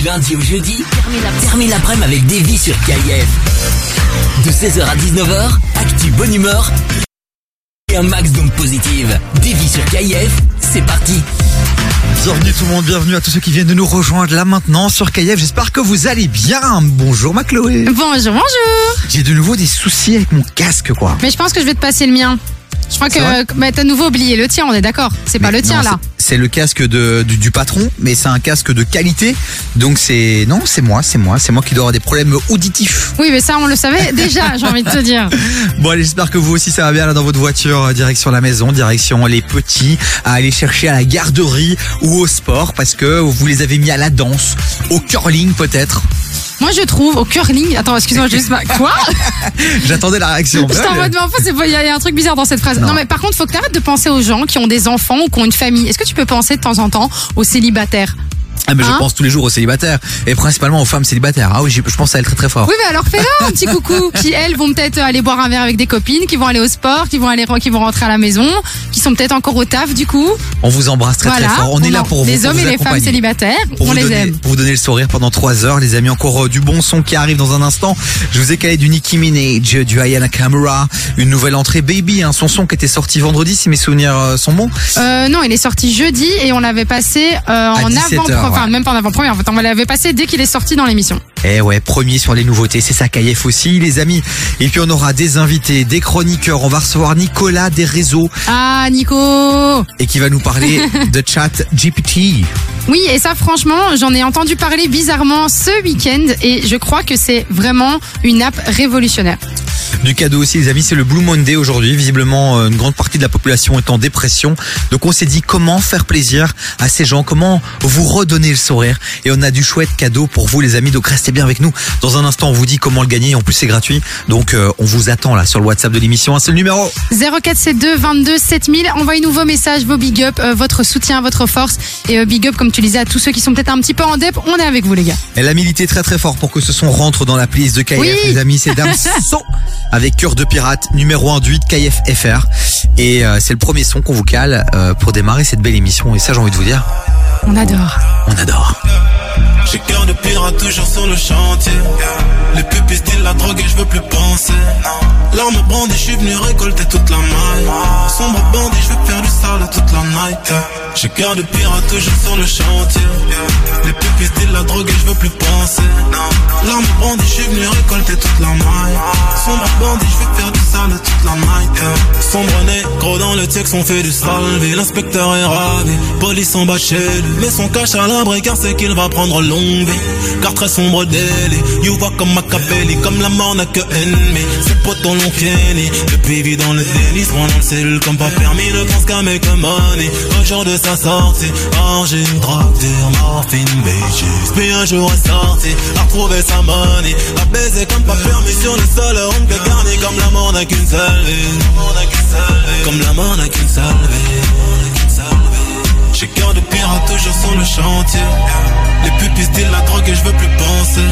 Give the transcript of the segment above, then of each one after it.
Du lundi au jeudi, termine l'après-midi avec vies sur KIF. De 16h à 19h, actu bonne humeur et un max d'ondes positives. Vies sur KIF, c'est parti. Bienvenue tout le monde, bienvenue à tous ceux qui viennent de nous rejoindre là maintenant sur KF. J'espère que vous allez bien. Bonjour ma Chloé. Bonjour, bonjour. J'ai de nouveau des soucis avec mon casque quoi. Mais je pense que je vais te passer le mien. Je crois que bah, t'as nouveau oublié le tien, on est d'accord. C'est pas Mais le tien non, là. c'est- le casque de, du, du patron, mais c'est un casque de qualité. Donc c'est non, c'est moi, c'est moi, c'est moi qui dois avoir des problèmes auditifs. Oui, mais ça on le savait déjà, j'ai envie de te dire. Bon allez, j'espère que vous aussi ça va bien là dans votre voiture, euh, direction la maison, direction les petits, à aller chercher à la garderie ou au sport parce que vous les avez mis à la danse, au curling peut-être. Moi je trouve au curling. Attends, excuse-moi, juste ma- quoi J'attendais la réaction. En mode, mais il y, a un truc bizarre dans cette phrase. Non. Non. mais par contre, faut que t'arrêtes de penser aux gens qui ont des enfants ou qui ont une famille. Est-ce que tu peux penser de temps en temps aux célibataires Ah mais je Hein pense tous les jours aux célibataires et principalement aux femmes célibataires. Ah oui, je je pense à elle très très fort. Oui, mais alors fais-leur un petit coucou. Qui elles vont peut-être aller boire un verre avec des copines, qui vont aller au sport, qui vont aller, qui vont rentrer à la maison, qui sont peut-être encore au taf du coup. On vous embrasse très voilà. très fort. On est là pour vous. Les hommes vous et les femmes célibataires, Pour on les donner, aime. pour vous donner le sourire pendant trois heures, les amis. Encore euh, du bon son qui arrive dans un instant. Je vous ai calé du Nicki Minaj, du Ayana Kamura, une nouvelle entrée Baby, hein, son son qui était sorti vendredi, si mes souvenirs euh, sont bons. Euh, non, il est sorti jeudi et on l'avait passé euh, en 17 avant, heures, enfin même pas en avant-première. En fait, on l'avait passé dès qu'il est sorti dans l'émission. Eh ouais, premier sur les nouveautés, c'est ça KF aussi, les amis. Et puis on aura des invités, des chroniqueurs. On va recevoir Nicolas des réseaux Ah, Nico. et qui va nous parler de chat GPT. Oui, et ça, franchement, j'en ai entendu parler bizarrement ce week-end et je crois que c'est vraiment une app révolutionnaire. Du cadeau aussi, les amis, c'est le Blue Monday aujourd'hui. Visiblement, euh, une grande partie de la population est en dépression. Donc, on s'est dit comment faire plaisir à ces gens, comment vous redonner le sourire. Et on a du chouette cadeau pour vous, les amis. Donc, restez bien avec nous. Dans un instant, on vous dit comment le gagner. En plus, c'est gratuit. Donc, euh, on vous attend là sur le WhatsApp de l'émission. Un seul numéro. 0472 22 7000. Envoyez-nous vos messages, vos big up, euh, votre soutien, votre force et euh, big up, comme tu disais, à tous ceux qui sont peut-être un petit peu en dep. On est avec vous, les gars. Elle a milité très très fort pour que ce son rentre dans la playlist de KF, Oui. les amis. C'est Damso avec Cœur de Pirate, numéro 1 du 8 KF FR. Et c'est le premier son qu'on vous cale pour démarrer cette belle émission. Et ça, j'ai envie de vous dire, On adore. on adore. J'ai cœur de pirate toujours sur le chantier. Les pupilles style la drogue et je veux plus penser. L'arme brandie, je suis venu récolter toute la maille. Sombre bandit, je veux faire du sale toute la night. J'ai cœur de pirate toujours sur le chantier. Les pupilles style la drogue et je veux plus penser. L'arme brandie, je suis venu récolter toute la maille. Sombre bandit, je veux faire du sale toute la night. Sombre négro dans le texte, on fait du salvé. L'inspecteur est ravi, police en bas chez lui. Mais son cache à l'abri car c'est qu'il va prendre longue vie. Car très sombre délit, you vois comme Machiavelli, comme la mort n'a que ennemi. Ses potes l'ont fini, depuis vit dans le délit, se rend dans le cellule comme pas permis, ne pense qu'à make money. Au jour de sa sortie, argile, drogue, morphine, bitches. Puis un jour est sorti, a retrouvé sa money, a baisé comme pas permis sur le sol, on que garni comme la mort n'a qu'une seule vie. Comme la mort n'a qu'une seule vie. J'ai cœur de pirate toujours sur le chantier. Les pupilles style la drogue et je veux plus penser.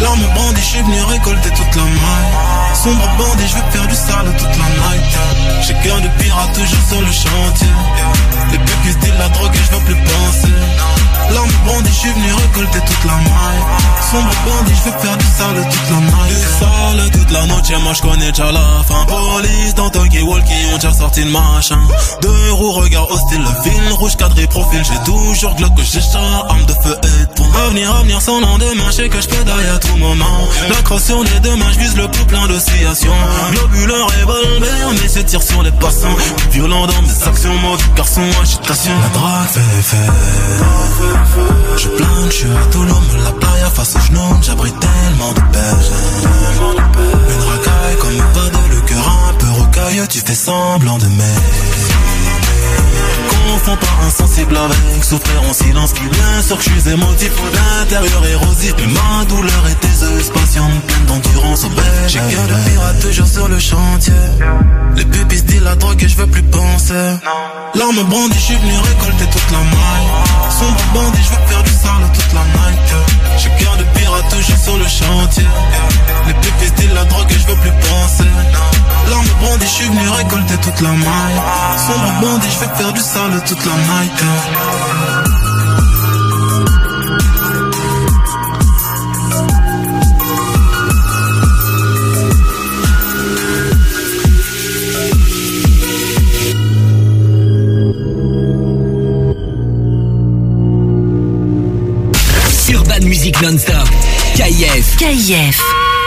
L'arme bandit, je suis venu récolter toute la maille. Sombre bandit, je veux faire du sale toute la night. J'ai cœur de pirate toujours sur le chantier. Les pupilles style la drogue et je veux plus penser. L'arme bandit, je suis venu récolter toute la maille. Sombre bandit, je veux faire du sale toute la night. Du sale toute la noche, moi je connais déjà la fin. Police dans Tokyo Walkie, on déjà sorti le machin. Deux roues, regard hostile, le fil rouge cadré profil. J'ai toujours glock que j'ai chat, arme de feu et tout. Avenir, avenir sans lendemain, je sais que je pédaille à tout moment. La crosse sur les deux mains, je vise le plus plein d'oscillations. Globuleur revolver, mais c'est tir sur les passants. Violent dans mes actions, mauvais garçon, agitation. La drague fait effet. Je plane, je suis à Toulon, me la playa face au genou, j'abrite tellement de paix. Une racaille comme pas de le cœur un peu rocailleux, tu fais semblant de m'aimer. Confonds pas insensible avec souffrir en silence. Qui bien sûr que je suis émotif d'intérieur érosif. Mais ma douleur et tes yeux patientes pleines d'endurance au bec J'ai cœur de pirate toujours sur le chantier. Les pupilles se disent la drogue et je veux plus penser. L'arme brandie, je suis venu récolter toute la maille. Sombre bandit, je veux faire du sale toute la night. J'ai cœur de à tout, je sur le chantier. Les pépites disent la drogue et je veux plus penser. L'arme bandit, je suis venu récolter toute la maille. Sombre bandit, je vais faire du sale toute la night. non-stop. KIF. KIF.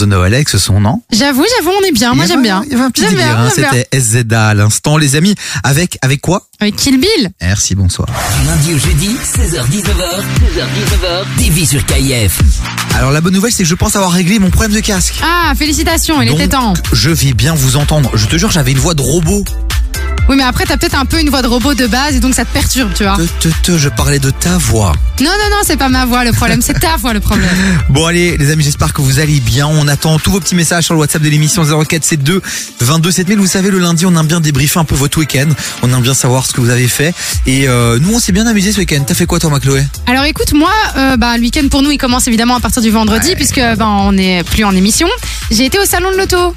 De Noël avec ce son, non J'avoue, j'avoue, on est bien. Moi, j'aime bien. Il y avait un petit J'aime délire, bien, hein, j'aime bien. c'était SZA à l'instant, les amis. Avec, avec quoi Avec Kill Bill. Merci, bonsoir. Du lundi au jeudi, 16h-19h, 16h-19h, TV sur KIF. Alors la bonne nouvelle, c'est que je pense avoir réglé mon problème de casque. Ah, félicitations, il Donc, était temps. Je vais bien vous entendre. Je te jure, j'avais une voix de robot. Oui, mais après, t'as peut-être un peu une voix de robot de base et donc ça te perturbe, tu vois. Te, te, te, je parlais de ta voix. Non, non, non, c'est pas ma voix le problème, c'est ta voix le problème. Bon allez les amis j'espère que vous allez bien On attend tous vos petits messages sur le WhatsApp de l'émission 0472 22 7000 Vous savez le lundi on aime bien débriefer un peu votre week-end On aime bien savoir ce que vous avez fait Et euh, nous on s'est bien amusé ce week-end T'as fait quoi toi Macloé Alors écoute, moi, euh, bah, le week-end pour nous, il commence évidemment à partir du vendredi, puisque bah, on n'est plus en émission. J'ai été au salon de l'auto.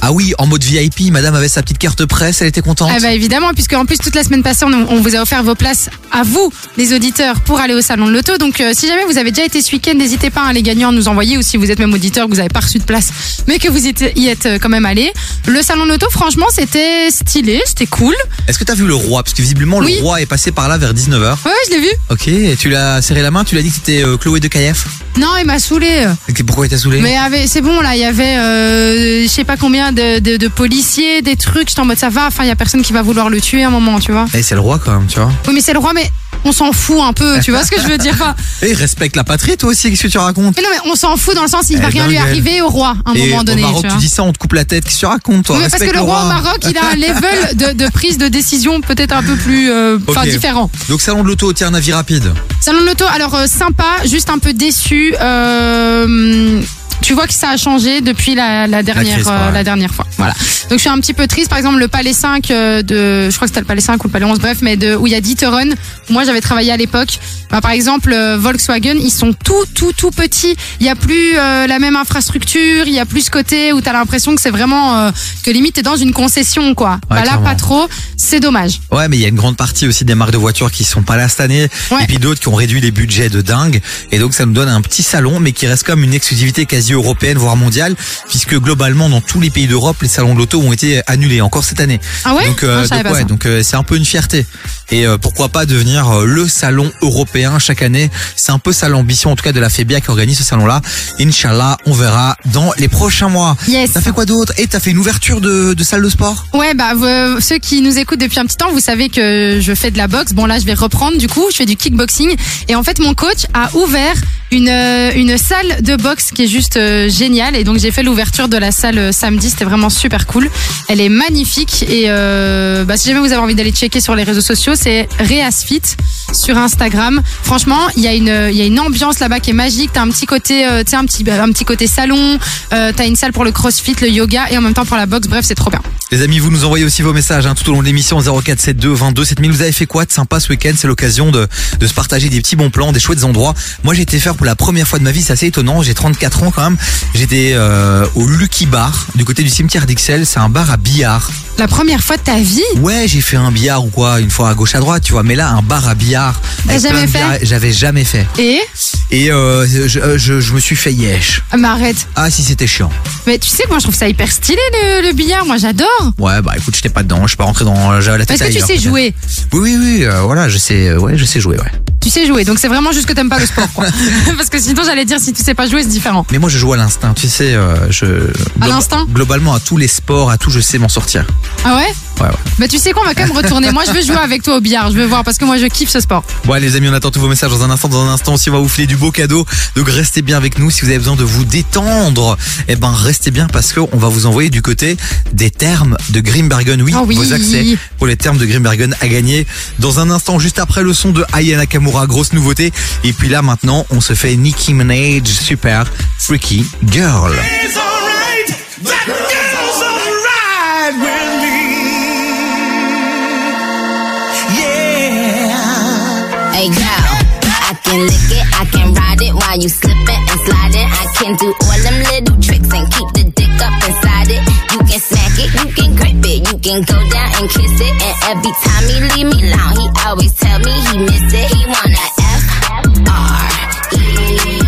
Ah oui en mode VIP Madame avait sa petite carte presse Elle était contente Ah bah évidemment, puisque en plus toute la semaine passée, on, on vous a offert vos places à vous, les auditeurs, pour aller au salon de l'auto. Donc euh, si jamais vous avez déjà été ce week-end, n'hésitez pas à les gagnants nous envoyer, ou si vous êtes même auditeur, que vous n'avez pas reçu de place, mais que vous y êtes, euh, quand même allé. Le salon de l'auto, franchement, c'était stylé, c'était cool. Est-ce que t'as vu le roi? Parce que visiblement Oui. le roi est passé par là vers 19h Ouais, je l'ai vu. Ok et tu l'as serré la main Tu l'as dit que c'était euh, Chloé de KF Non, il m'a saoulé. Et Pourquoi il t'a saoulé? Mais c'est bon là, il y avait euh, je sais pas combien de, de, de policiers, des trucs. J'étais en mode ça va. Enfin, il y a personne qui va vouloir le tuer à un moment, tu vois. Eh c'est le roi quand même tu vois Oui, mais c'est le roi, mais on s'en fout un peu. Tu vois ce que je veux dire Enfin, Et respecte la patrie toi aussi Qu'est-ce que tu racontes Mais non, mais on s'en fout dans le sens, il va Eh rien ben, lui arriver au roi à un Et moment donné. au Maroc tu dis ça on te coupe la tête Qu'est-ce que tu racontes toi Oui, mais parce que le roi au Maroc, il a un level de, de prise de décision peut-être un peu plus, euh, différent. Donc salon de l'auto, tiens un avis rapide. Salon de l'auto, alors euh, sympa, juste un peu déçu. euh, tu vois que ça a changé depuis la, la dernière, crise, euh, ouais. la dernière fois. Voilà. Donc je suis un petit peu triste. Par exemple, le Palais 5 euh, de, je crois que c'était le Palais 5 ou le Palais 11, bref, mais de où il y a D'Ieteren. où Moi, j'avais travaillé à l'époque. Bah, par exemple, euh, Volkswagen, ils sont tout, tout, tout petits. Il y a plus euh, la même infrastructure. Il y a plus ce côté où t'as l'impression que c'est vraiment euh, que limite t'es dans une concession, quoi. Ouais, bah, là, clairement. pas trop. C'est dommage. Ouais, mais il y a une grande partie aussi des marques de voitures qui sont pas là cette année, Ouais. et puis d'autres qui ont réduit les budgets de dingue. Et donc ça nous donne un petit salon, mais qui reste comme une exclusivité quasi européenne, voire mondiale, puisque globalement dans tous les pays d'Europe, les salons de l'auto ont été annulés encore cette année. Ah ouais? Donc euh, ouais, donc euh, c'est un peu une fierté. Et euh, pourquoi pas devenir euh, le salon européen chaque année. C'est un peu ça l'ambition en tout cas de la FEBIA qui organise ce salon-là. Inch'Allah, on verra dans les prochains mois. Yes. T'as fait quoi d'autre? Et t'as fait une ouverture de, de salle de sport? Ouais, bah vous- ceux qui nous écoutent depuis un petit temps, vous savez que je fais de la boxe. Bon là, je vais reprendre du coup, je fais du kickboxing et en fait mon coach a ouvert une euh, une salle de boxe qui est juste euh, géniale et donc j'ai fait l'ouverture de la salle euh, samedi, c'était vraiment super cool. Elle est magnifique et euh, bah, si jamais vous avez envie d'aller checker sur les réseaux sociaux, c'est Reasfit sur Instagram. Franchement, il y a une il y a une ambiance là-bas qui est magique, t'as un petit côté euh, un petit un petit côté salon, euh, t'as une salle pour le crossfit, le yoga et en même temps pour la boxe. Bref, c'est trop bien. Les amis, vous nous envoyez aussi vos messages hein, tout au long de l'émission 0472 22 7000. Vous avez fait quoi de sympa ce week-end? C'est l'occasion de, de se partager des petits bons plans, des chouettes endroits. Moi, j'ai été faire pour la première fois de ma vie, c'est assez étonnant. J'ai 34 ans quand même. J'étais euh, au Lucky Bar du côté du cimetière d'Ixelles. C'est un bar à billard. La première fois de ta vie? Ouais, j'ai fait un billard ou quoi, une fois à gauche à droite, tu vois. Mais là, un bar à billard. T'as jamais fait J'avais jamais fait. Et Et euh, je, je, je me suis fait yesh. ah, mais arrête. Ah si, c'était chiant. Mais tu sais, moi je trouve ça hyper stylé le, le billard. Moi j'adore. Ouais, bah écoute, j'étais pas dedans. Je suis pas rentré dans. J'avais la tête Est-ce que tu ailleurs, sais peut-être. jouer Oui, oui, oui. euh, voilà, je sais. euh, ouais, je sais jouer. Ouais. Tu sais jouer. Donc c'est vraiment juste que t'aimes pas le sport, quoi. Parce que sinon j'allais dire si tu sais pas jouer, c'est différent. Mais moi, je joue à l'instinct. Tu sais, euh, je. glo- l'instinct Globalement, à tous les sports, à tout, je sais m'en sortir. Ah ouais? Ouais, ouais. Bah tu sais quoi, on va quand même retourner. Moi je veux jouer avec toi au billard. Je veux voir parce que moi je kiffe ce sport. Bon, les amis, on attend tous vos messages dans un instant. Dans un instant aussi, on va vous filer du beau cadeau. Donc, restez bien avec nous. Si vous avez besoin de vous détendre, eh ben, restez bien parce qu'on va vous envoyer du côté des termes de Grimbergen. Oui, Ah oui. vos accès pour les termes de Grimbergen à gagner dans un instant, juste après le son de Aya Nakamura. Grosse nouveauté. Et puis là, maintenant, on se fait Nicki Minaj, super freaky girl. Can lick it, I can ride it while you slipping and sliding. I can do all them little tricks and keep the dick up inside it. You can smack it, you can grip it, you can go down and kiss it. And every time he leave me alone, he always tell me he miss it. He wanna F R E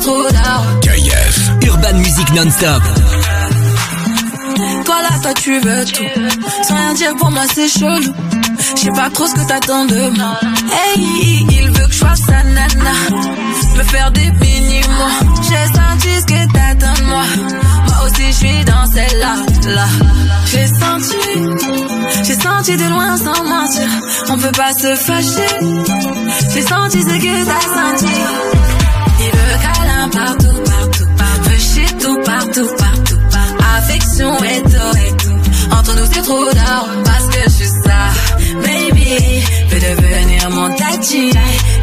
trop tard. KIF. Urban Music Non-Stop. Toi là, là, toi tu veux tout. Sans rien dire pour moi, c'est chelou. Je sais pas trop ce que t'attends de moi. Hey, il veut que je fasse sa nana. Me faire des mini-mots. J'ai senti ce que t'attends de moi. Moi aussi, je suis dans celle-là. Là. J'ai senti, j'ai senti de loin sans mentir. On peut pas se fâcher. J'ai senti ce que t'as senti. Partout, partout, partout. Shit tout, partout, partout, partout. Affection et tout, et tout. Entre nous, c'est trop d'or parce que je suis ça. Baby, veut devenir mon tati.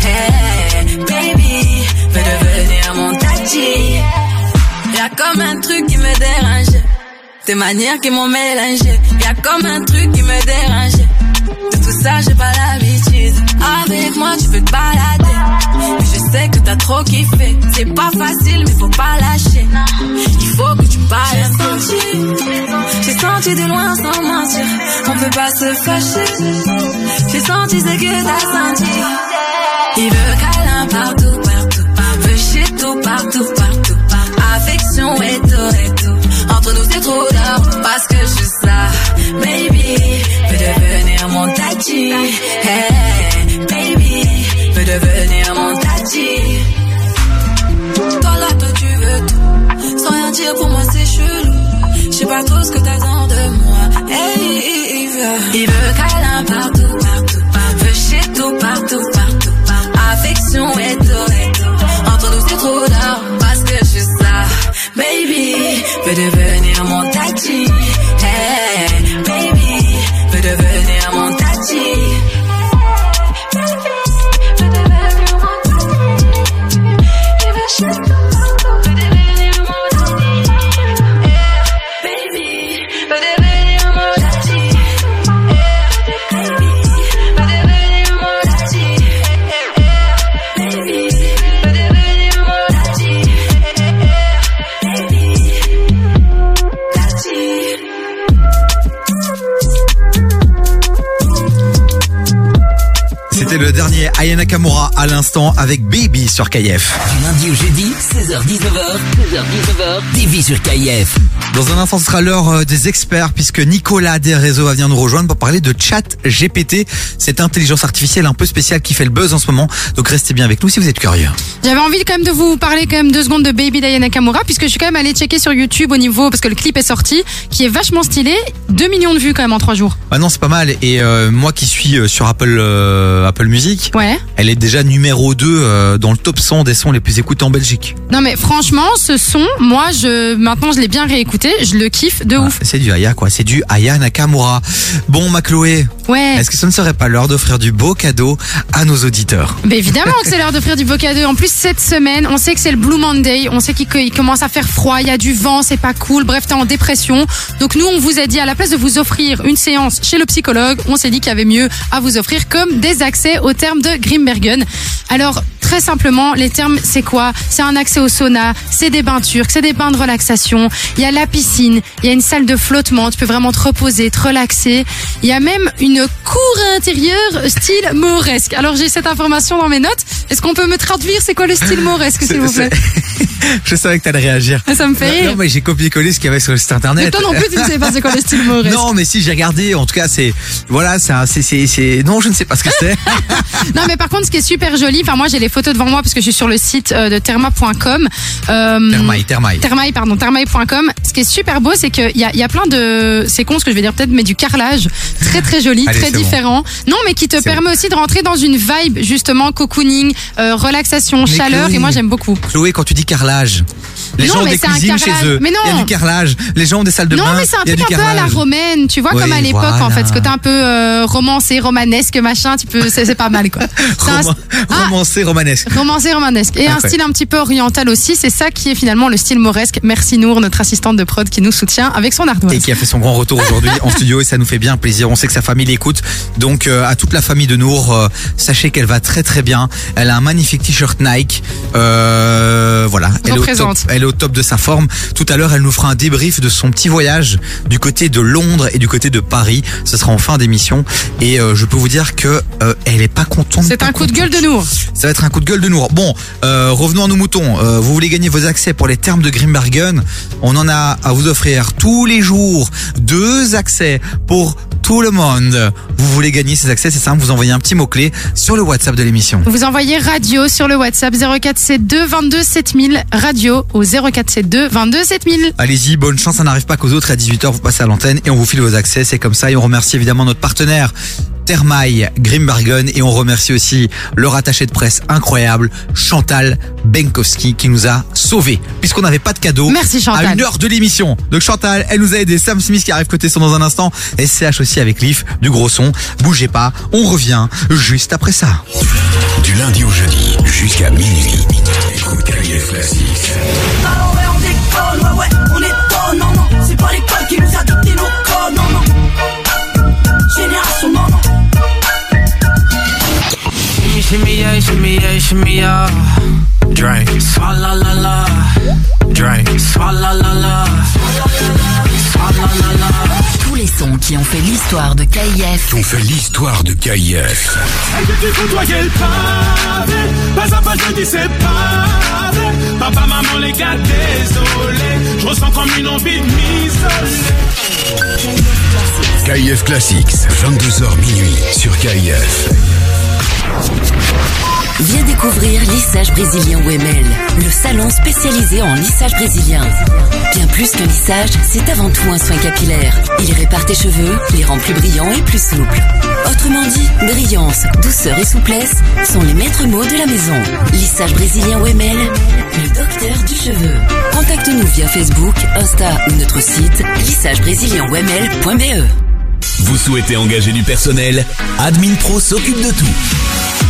Hey, baby, veut devenir mon tati. Y'a comme un truc qui me dérange. Tes manières qui m'ont mélangé. Y'a comme un truc qui me dérange. De tout ça, j'ai pas l'habitude. Avec moi, tu peux te balader. Mais je sais que t'as trop kiffé. C'est pas facile, mais faut pas lâcher. Il faut que tu parles un peu. J'ai senti de loin sans mentir. On peut pas se fâcher. J'ai senti ce que t'as senti. Il veut câlin partout, partout, partout. Veut shit tout, partout, partout, partout. Affection et tout, et tout. Entre nous, c'est trop d'or parce que je suis ça. Baby, tati. Hey, baby, veut devenir mon tati. Toi là, toi tu veux tout. Sans rien dire pour moi, c'est chelou. Je sais pas trop ce que t'attends de moi. Hey, il veut, il veut câlin partout, partout, partout. Veut shit tout, partout, partout, partout. Affection et tout, et tout. Entre nous, c'est trop d'or parce que je suis ça. Baby, veut devenir mon tati. Ayana Kamura à l'instant avec Sur KF. Du lundi au jeudi, 16h-19h, 16h-19h, TV sur KIF. Dans un instant, ce sera l'heure euh, des experts puisque Nicolas Desréseaux va venir nous rejoindre pour parler de chat GPT, cette intelligence artificielle un peu spéciale qui fait le buzz en ce moment. Donc restez bien avec nous si vous êtes curieux. J'avais envie quand même de vous parler quand même deux secondes de Baby Diana Nakamura puisque je suis quand même allée checker sur YouTube au niveau parce que le clip est sorti, qui est vachement stylé, 2 millions de vues quand même en 3 jours. Ah non, c'est pas mal. Et euh, moi qui suis euh, sur Apple euh, Apple Music, Ouais. elle est déjà numéro 2 euh, dans le top 100 des sons les plus écoutés en Belgique. Non mais franchement, ce son, moi je maintenant je l'ai bien réécouté, je le kiffe de Ah, ouf. c'est du Aya quoi, c'est du Aya Nakamura. Bon, ma Chloé, Ouais. est-ce que ce ne serait pas l'heure d'offrir du beau cadeau à nos auditeurs? Mais évidemment que c'est l'heure d'offrir du beau cadeau. En plus, cette semaine, on sait que c'est le Blue Monday. On sait qu'il commence à faire froid, il y a du vent, c'est pas cool. Bref, t'es en dépression. Donc nous, on vous a dit, à la place de vous offrir une séance chez le psychologue, on s'est dit qu'il y avait mieux à vous offrir comme des accès aux termes de Grimbergen. Alors, très simplement, les termes, c'est quoi? C'est un accès au sauna, c'est des bains turcs, c'est des bains de relaxation. Il y a la piscine, il y a une salle de flottement. Tu peux vraiment te reposer, te relaxer. Il y a même une cour intérieure style mauresque. Alors, j'ai cette information dans mes notes. Est-ce qu'on peut me traduire? C'est quoi le style mauresque, s'il vous plaît? Je savais que t'allais réagir. Ça me fait rire. Non, mais j'ai copié-collé ce qu'il y avait sur le site Mais internet. toi non plus, tu ne sais pas c'est quoi le style mauresque. Non, mais si j'ai regardé, en tout cas, c'est voilà, c'est non, je ne sais pas ce que c'est. Non, mais par contre, ce qui est super joli, enfin, moi, j'ai les photos devant moi parce que je suis sur le site euh, de therma.com. Euh, Thermaille, thermaille. Thermaille, pardon, thermaille.com. Ce qui est super beau, c'est qu'il y a, y a plein de, c'est con ce que je vais dire peut-être, mais du carrelage très très joli, Allez, très c'est bon. différent. Non, mais qui te permet aussi de rentrer dans une vibe justement cocooning, euh, relaxation, Mais chaleur. Chloé. Et moi, j'aime beaucoup. Chloé, quand tu dis carrelage, les Non, gens ont des cuisines chez eux. Mais non. Il y a du carrelage. Les gens ont des salles de non, bain. mais c'est un truc un peu à la romaine, tu vois, Oui, comme à l'époque en voilà. fait, ce côté un peu euh, romancé, romanesque, machin, tu peux, c'est pas mal quoi. Un- Ah, Romancé, romanesque. Romancé, romanesque. Et un style un petit peu oriental aussi. C'est ça qui est finalement le style mauresque. Merci Nour, notre assistante de prod qui nous soutient avec son ardoise. Et qui a fait son grand retour aujourd'hui en studio et ça nous fait bien plaisir. On sait que sa famille l'écoute. Donc euh, à toute la famille de Nour, euh, sachez qu'elle va très très bien. Elle a un magnifique t-shirt Nike. Euh, voilà, elle est, au top, elle est au top de sa forme. Tout à l'heure, elle nous fera un débrief de son petit voyage du côté de Londres et du côté de Paris. Ce sera en fin d'émission et je peux vous dire que elle est pas content. C'est un coup de gueule de Nour. Ça va être un coup de gueule de Nour. Bon, euh, revenons à nos moutons. Euh, vous voulez gagner vos accès pour les termes de Grimbergen On en a à vous offrir tous les jours deux accès pour tout le monde. Vous voulez gagner ces accès, c'est simple, vous envoyez un petit mot-clé sur le WhatsApp de l'émission. Vous envoyez radio sur le WhatsApp 0472 22 7000 radio au 0472 22 7000. Allez-y, bonne chance, ça n'arrive pas qu'aux autres. À 18h, vous passez à l'antenne et on vous file vos accès. C'est comme ça. Et on remercie évidemment notre partenaire Thermail Grimbergen et on remercie aussi leur attaché de presse incroyable, Chantal Benkowski, qui nous a sauvés puisqu'on n'avait pas de cadeau. Merci, Chantal. À une heure de l'émission. Donc Chantal, elle nous a aidé. Sam Smith qui arrive côté son dans un instant. SCH aussi avec Leaf, du gros son. Bougez pas, on revient juste après ça. Du lundi au jeudi jusqu'à minuit. Écoute KIF Shimmy yeah, shimmy yeah, shimmy yeah. Drink. Swalla la la. Drink. Swalla la la. Swalla la la. Tous les sons qui ont fait l'histoire de KIF On fait l'histoire de KIF. Tu côtoyais le pavé, pas à pas je dis c'est pavé. Papa, maman, les gars, désolé. Je ressens comme une envie de m'isoler. KIF Classics, 22h minuit sur KIF. Viens découvrir Lissage Brésilien Wemel, le salon spécialisé en lissage brésilien. Bien plus que lissage, c'est avant tout un soin capillaire. Il répare tes cheveux, les rend plus brillants et plus souples. Autrement dit, brillance, douceur et souplesse sont les maîtres mots de la maison. Lissage Brésilien Wemel, le docteur du cheveu. Contacte-nous via Facebook, Insta ou notre site lissagebrésilien.wemel.be. Vous souhaitez engager du personnel Admin Pro s'occupe de tout.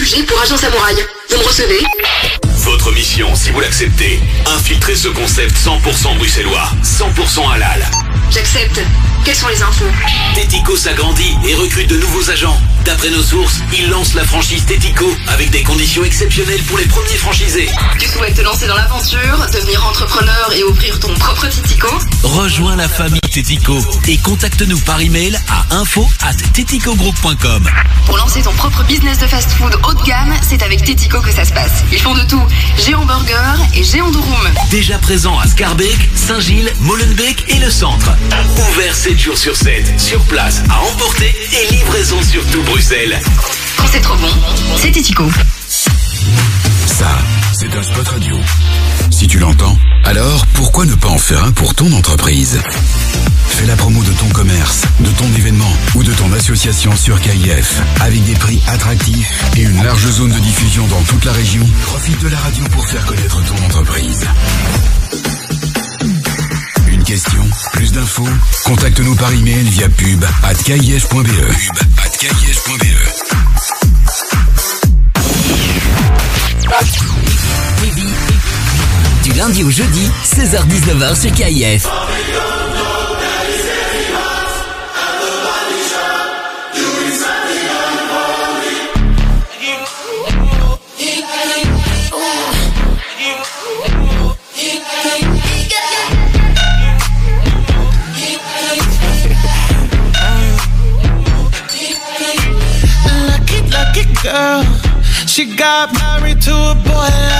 Pour agent samouraï. Vous me recevez Votre mission, si vous l'acceptez, infiltrer ce concept 100% bruxellois, 100% halal. J'accepte. Quelles sont les infos Tético s'agrandit et recrute de nouveaux agents. D'après nos sources, il lance la franchise Tético avec des conditions exceptionnelles pour les premiers franchisés. Tu souhaites te lancer dans l'aventure, devenir entrepreneur et ouvrir ton propre Titico Rejoins la famille Tético et contacte-nous par email à info at téticogroup.com. Pour lancer ton propre business de fast-food haut de gamme, c'est avec Titico que ça se passe. Ils font de tout. Géant Burger et Géant Durum. Déjà présent à Scarbeck, Saint-Gilles, Molenbeek et le centre. Ouvert 7 jours sur 7, sur place, à emporter et livraison sur tout Bruxelles. Quand c'est trop bon, c'est Titico. Ça, c'est un spot radio. Si tu l'entends, alors pourquoi ne pas en faire un pour ton entreprise? Fais la promo de ton commerce, de ton événement ou de ton association sur KIF avec des prix attractifs et une large zone de diffusion dans toute la région. Profite de la radio pour faire connaître ton entreprise. Une question, plus d'infos? Contacte-nous par email via pub lundi au jeudi, 16h-19h sur KIF. She got married to a boy.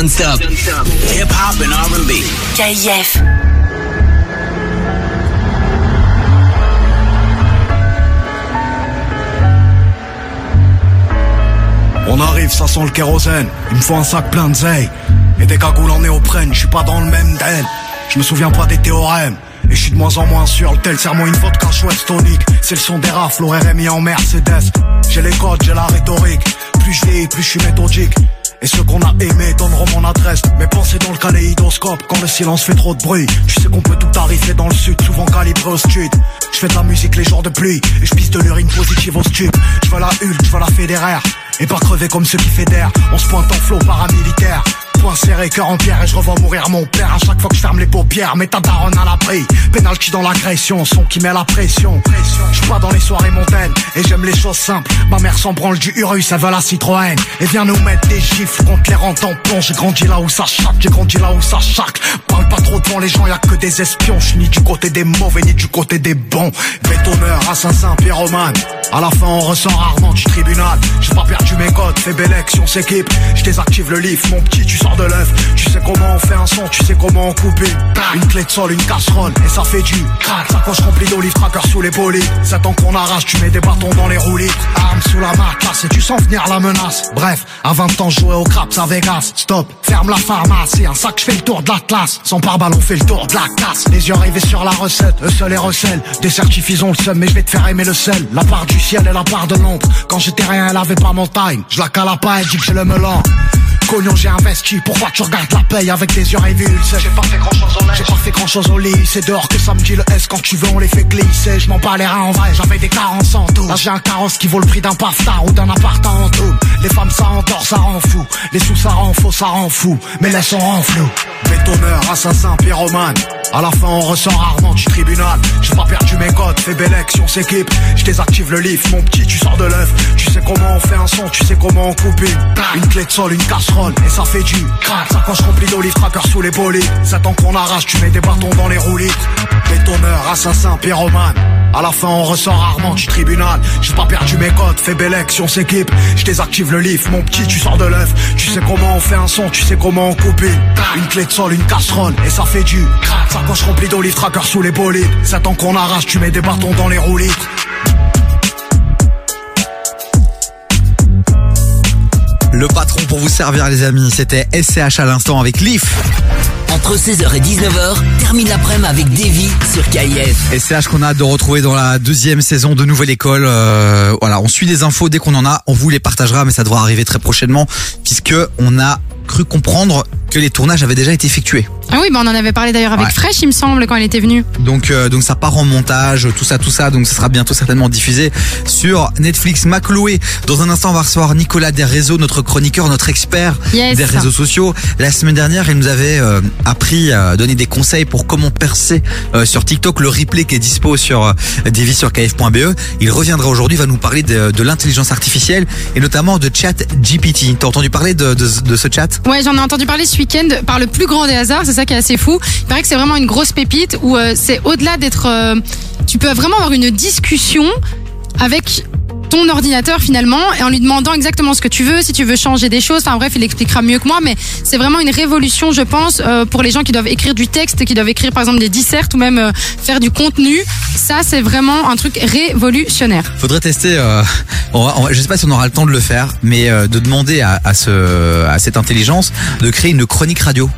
Non-stop. Hip hop and R&B. KF. On arrive, ça sent le kérosène. Il me faut un sac plein de zeille. Et des cagoules en néoprène, je suis pas dans le même den. Je me souviens pas des théorèmes. Et je suis de moins en moins sûr, le tel serre-moi une vodka chouette tonique. C'est le son des rafles, au RMI en Mercedes. J'ai les codes, j'ai la rhétorique. Plus je vieillis, plus je suis méthodique. Et ceux qu'on a aimés donneront mon adresse. Mes pensées dans le kaléidoscope quand le silence fait trop de bruit. Tu sais qu'on peut tout arriver dans le sud, souvent calibré au sud. Je fais de la musique les jours de pluie et je pisse de l'urine positive au stup. Je veux la Hulk, je veux la fédéraire. Et pas crever comme ceux qui fédèrent. On se pointe en flot paramilitaire. Point serré, cœur en pierre et je revois mourir mon père à chaque fois que je ferme les paupières. Mais ta daronne à l'abri. Penalty dans l'agression, son qui met la pression. Je pas dans les soirées montaines et j'aime les choses simples. Ma mère s'en branle du Urus, elle veut la Citroën. Et vient nous mettre des gifles contre les rangs tampons. J'ai grandi là où ça chaque, j'ai grandi là où ça chaque. Parle pas trop devant les gens, y a que des espions. Je suis ni du côté des mauvais ni du côté des bons. Bétonneur, assassin, pyromane. À la fin, on ressort rarement du tribunal. J'ai pas perdu mes codes, fais belle action, s'équipe. Je désactive le livre, mon petit, tu sors de l'œuf. Tu sais comment on fait un son, tu sais comment on coupe une. Clé de sol, une casserole, et ça fait du crack. Sacoche remplie d'olives, tracker sous les polis. C'est temps qu'on arrache, tu mets des bâtons dans les roulis. Arme sous la matelasse, et tu sens venir la menace. Bref, à 20 ans, jouais au craps à Vegas. Stop, ferme la pharmacie, un sac, je fais le tour de la classe. Sans pare-ballon, fait le tour de la casse. Les yeux rivés sur la recette, eux seuls les recèlent. Des certifs, ont le seum, mais je vais te faire aimer le sel. La part du ciel et la part de l'ombre. Quand j'étais rien, elle avait pas mon time. Je la cala pas, elle dit que j'ai le melon. Cognon, j'ai investi. Pourquoi tu regardes la paye avec des yeux révulsés J'ai pas fait grand chose au lit. J'ai pas fait grand chose au lit. C'est dehors que ça me dit le S. Quand tu veux, on les fait glisser. Je m'en bats les reins en vrai. J'avais des carences en tout. Là, j'ai un carrosse qui vaut le prix d'un paftar ou d'un appart en tout. Les femmes, ça endort, ça rend fou. Les sous, ça rend faux, ça rend fou. Mais laisse, on rend flou. Bétonneur, assassin, pyromane. À la fin, on ressort rarement du tribunal. J'ai pas perdu mes codes, fais belle action, s'équipe. Je désactive le livre, mon petit, tu sors de l'œuf. Tu sais comment on fait un son, tu sais comment on coupe une. Une clé de sol, une casserole, et ça fait du crack. Sacoche remplie d'olives, tracker sous les polis. C'est temps qu'on arrache, tu mets des bâtons dans les roulis. Bétonneur, assassin, pyromane. À la fin, on ressort rarement du tribunal. J'ai pas perdu mes codes, fais belle action, s'équipe. Je désactive le livre, mon petit, tu sors de l'œuf. Tu sais comment on fait un son, tu sais comment on coupe une. Clé de sol, une casserole, et ça fait du crack. Sacoche remplie d'olives, tracker sous les bolides. C'est temps qu'on arrache, tu mets des bâtons dans les roulis. Le patron pour vous servir les amis, c'était SCH à l'instant avec Leaf. Entre 16h et 19h, termine l'après-midi avec Davy sur KIF. SCH qu'on a hâte de retrouver dans la deuxième saison de Nouvelle École. Euh, voilà, on suit des infos dès qu'on en a, on vous les partagera, mais ça devra arriver très prochainement puisque on a cru comprendre que les tournages avaient déjà été effectués. Ah oui, bah on en avait parlé d'ailleurs avec Ouais. Fresh, il me semble, quand elle était venue. Donc, euh, donc ça part en montage, tout ça, tout ça. Donc, ça sera bientôt certainement diffusé sur Netflix. Macloé. Dans un instant, on va recevoir Nicolas des réseaux, notre chroniqueur, notre expert Yes. des réseaux sociaux. La semaine dernière, il nous avait euh, appris, euh, donné des conseils pour comment percer euh, sur TikTok. Le replay qui est dispo sur euh, Davy sur kf.be. Il reviendra aujourd'hui, va nous parler de, de l'intelligence artificielle et notamment de Chat GPT. T'as entendu parler de, de, de ce chat? Ouais, j'en ai entendu parler ce week-end par le plus grand des hasards, c'est ça qui est assez fou. Il paraît que c'est vraiment une grosse pépite où euh, c'est au-delà d'être... euh, tu peux vraiment avoir une discussion avec ton ordinateur finalement et en lui demandant exactement ce que tu veux, si tu veux changer des choses. Enfin bref, il expliquera mieux que moi, mais c'est vraiment une révolution, je pense, euh, pour les gens qui doivent écrire du texte, qui doivent écrire par exemple des dissertes ou même euh, faire du contenu. Ça, c'est vraiment un truc révolutionnaire. Faudrait tester. Euh, on je sais pas si on aura le temps de le faire, mais euh, de demander à, à ce, à cette intelligence de créer une chronique radio.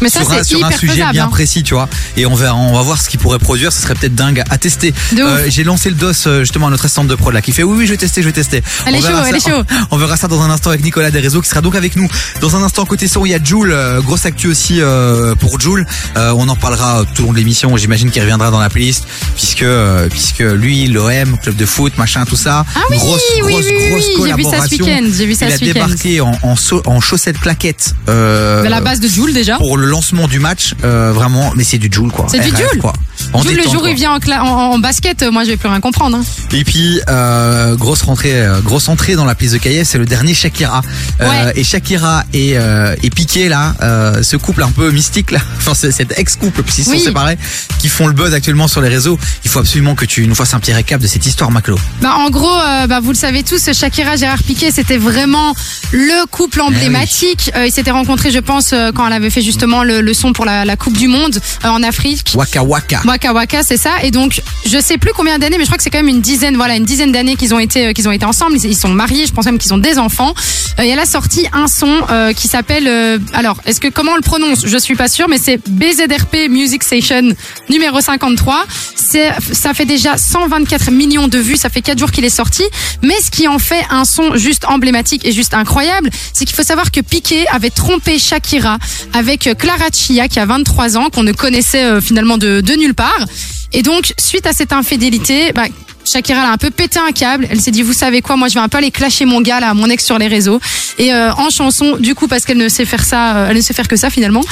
Mais ça, sur un, sur un sujet faisable. bien hein. précis, tu vois. Et on va, on va voir ce qu'il pourrait produire. Ce serait peut-être dingue à tester. Euh, J'ai lancé le dos euh, justement à notre assistante de prod là qui fait oui oui je vais tester je vais tester. Elle on est verra chaud, elle ça- est chaud. On verra ça dans un instant avec Nicolas Desréseaux qui sera donc avec nous. Dans un instant côté son il y a Jules, euh, grosse actu aussi euh, pour Jules. Euh, on en parlera tout au long de l'émission. J'imagine qu'il reviendra dans la playlist puisque puisque lui l'OM club de foot machin tout ça. Ah oui, grosse oui, grosse oui, grosse oui, j'ai vu ça ce collaboration. week-end, j'ai vu ça il ce a débarqué en en, en chaussettes claquettes. Euh, De la base de Joule déjà. pour le lancement du match, euh, vraiment, mais c'est du Joule quoi. C'est du RF, Joule. quoi. En Jules, le détente, jour où il vient en, en, en basket, euh, moi je vais plus rien comprendre. hein. Et puis euh, grosse rentrée, grosse entrée dans la piste de KF, c'est le dernier Shakira. Ouais. Et Shakira et, et Piqué là, ce couple un peu mystique là, enfin cet ex-couple puisqu'ils sont Oui. séparés, qui font le buzz actuellement sur les réseaux. Il faut absolument que tu nous fasses un petit récap de cette histoire, Maclo. Bah, en gros, bah, vous le savez tous, Shakira, Gérard Piqué, c'était vraiment le couple Eh emblématique. Ils s'étaient rencontrés, je pense, quand elle avait fait justement le, le son pour la, la Coupe du Monde euh, en Afrique. Waka Waka. Waka Waka, c'est ça. Et donc, je sais plus combien d'années, mais je crois que c'est quand même une dizaine, voilà, une dizaine d'années qu'ils ont été, euh, qu'ils ont été ensemble. Ils, ils sont mariés. Je pense même qu'ils ont des enfants. Euh, et elle a sorti un son euh, qui s'appelle, alors, est-ce que comment on le prononce? Je suis pas sûre, mais c'est BZRP Music Station numéro 53. C'est, ça fait déjà 124 millions de vues. Ça fait 4 jours qu'il est sorti. Mais ce qui en fait un son juste emblématique et juste incroyable, c'est qu'il faut savoir que Piqué avait trompé Shakira avec Clara Chia qui a 23 ans, qu'on ne connaissait euh, finalement de, de nulle part. Et donc, suite à cette infidélité, bah, Shakira elle a un peu pété un câble. Elle s'est dit, vous savez quoi, moi je vais un peu aller clasher mon gars là, mon ex sur les réseaux. Et euh, en chanson, du coup, parce qu'elle ne sait faire ça, euh, elle ne sait faire que ça finalement.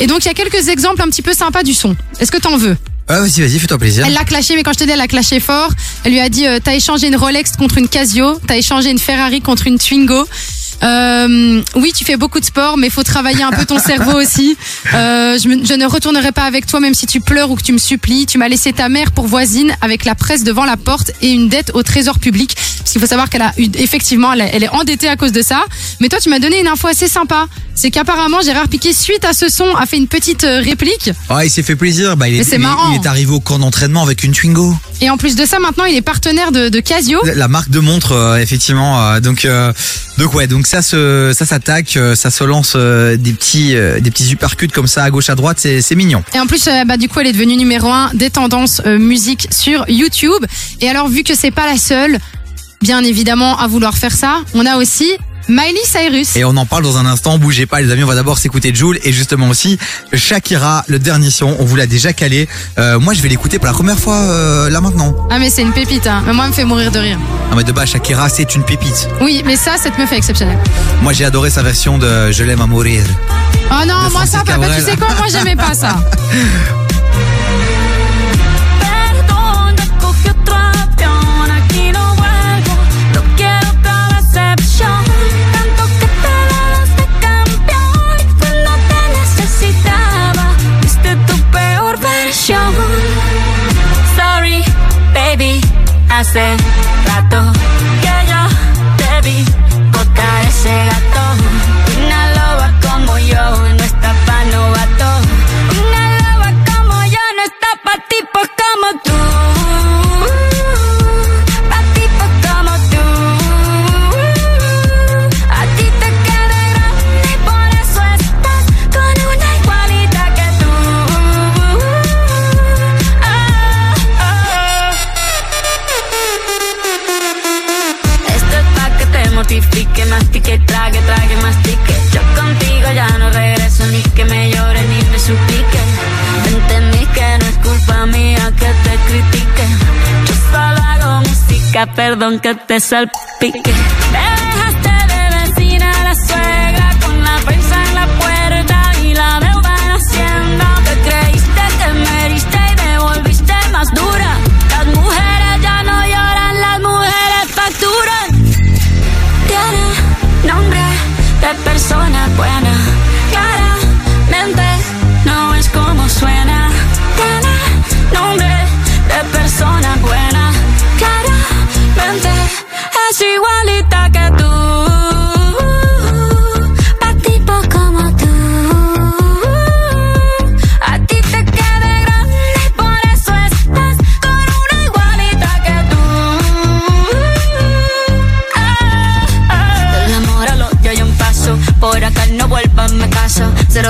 Et donc il y a quelques exemples un petit peu sympas du son. Est-ce que t'en veux? Ah, vas-y, vas-y, fais-toi plaisir. Elle l'a clashé, mais quand je te dis elle l'a clashé fort, elle lui a dit, euh, t'as échangé une Rolex contre une Casio, t'as échangé une Ferrari contre une Twingo. Euh, oui, tu fais beaucoup de sport, mais il faut travailler un peu ton cerveau aussi. Euh, je, me- je ne retournerai pas avec toi, même si tu pleures ou que tu me supplies. Tu m'as laissé ta mère pour voisine avec la presse devant la porte et une dette au trésor public. Parce qu'il faut savoir qu'elle a eu, effectivement, elle, est- elle est endettée à cause de ça. Mais toi, tu m'as donné une info assez sympa. C'est qu'apparemment, Gérard Piqué, suite à ce son, a fait une petite euh, réplique. Ah, il s'est fait plaisir. Bah, il, Mais est, c'est il est- marrant. il est arrivé au camp d'entraînement avec une Twingo. Et en plus de ça, maintenant, il est partenaire de, de Casio. La marque de montre, euh, effectivement. euh, donc, euh, donc ouais, donc ça se, ça s'attaque, euh, ça se lance euh, des petits, euh, des petits uppercuts comme ça à gauche à droite. C'est, c'est mignon. Et en plus, bah, du coup, elle est devenue numéro un des tendances euh, musique sur YouTube. Et alors, vu que c'est pas la seule, bien évidemment, à vouloir faire ça, on a aussi Miley Cyrus. Et on en parle dans un instant. Bougez pas, les amis. On va d'abord s'écouter Jules et justement aussi Shakira, le dernier son. On vous l'a déjà calé. Euh, moi, je vais l'écouter pour la première fois euh, là maintenant. Ah, mais c'est une pépite, hein. Mais moi, elle me fait mourir de rire. Non mais de base, Shakira, c'est une pépite. Oui, mais ça, cette meuf est exceptionnelle. Moi, j'ai adoré sa version de Je l'aime à mourir. Oh non, moi, ça, papa, tu sais quoi, moi, j'aimais pas ça. versión. Sorry, baby, hace rato que yo te vi ese gato. Una loba como yo no está pa' novato. Una loba como yo no está pa' tipos como tú. Mastique, trague, trague, mastique. Yo contigo ya no regreso ni que me llore ni me suplique. Entendí que no es culpa mía que te critique. Yo solo hago música, perdón que te salpique. Me dejaste de vecina a la suegra con la prensa en la puerta y la deuda en Hacienda. Te creíste que me heriste y me volviste más dura. De persona buena. Claramente no es como suena. Tiene nombre de persona buena. Claramente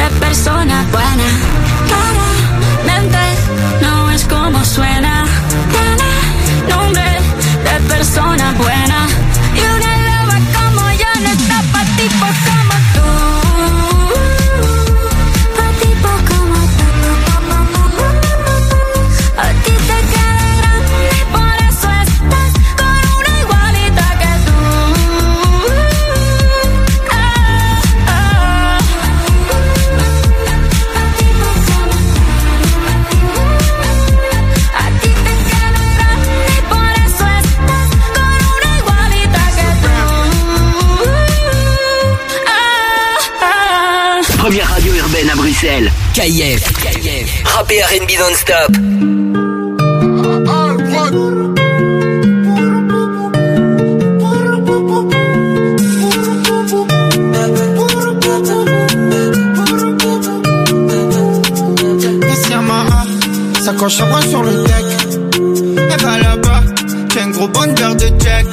de persona buena. Claramente no es como suena. Tiene nombre de persona buena. KIF. Rap et R&B non-stop. Sacoche à bras sur le deck. Elle va là-bas, j'ai un gros bonheur de check.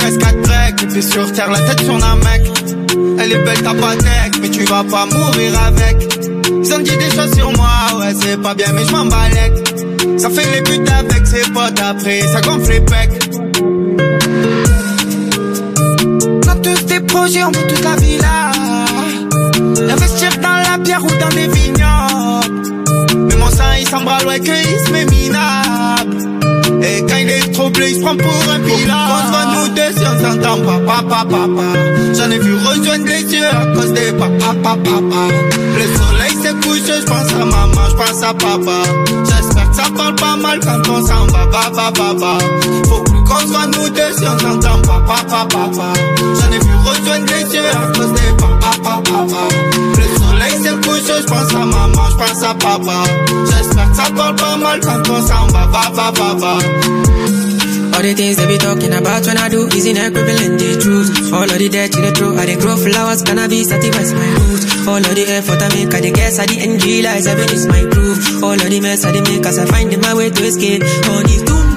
RS4 break, et puis sur terre, la tête sur un mec. Elle est belle, t'as pas deck, mais tu vas pas mourir avec. Ils ont dit des choses sur moi, ouais, c'est pas bien, mais je m'en. Ça fait les buts avec ses potes après, ça gonfle les pecs. On a tous des projets, on veut toute la villa. Investir dans la pierre ou dans des vignobles. Mais mon sang il s'embralle, ouais, qu'il se met minable. Et quand il est troublé, il se prend pour un pilote. On se voit nous deux si on s'entend pas, papa, papa. J'en ai vu rejoindre les yeux à cause des papa, papa, papa. S'est couché, je pense à maman, je pense à papa. J'espère que ça parle pas mal quand on s'en va, papa, papa. Faut plus qu'on se voit nous deux si on s'entend pas, papa, papa. J'en ai vu rejoindre les yeux à cause des papa, papa, papa. Le soleil s'est couché, je pense à maman, je pense à papa. J'espère que ça parle pas mal quand on s'en va, papa, papa. All the things they be talking about when I do is inequivalent, the truth. All of the dirt in the throat, I dey grow flowers, cannabis, satisfies my roots. All of the effort I make, I dey guess, I the end realize heaven is my proof. All of the mess I dey make, as I find in my way to escape. On the.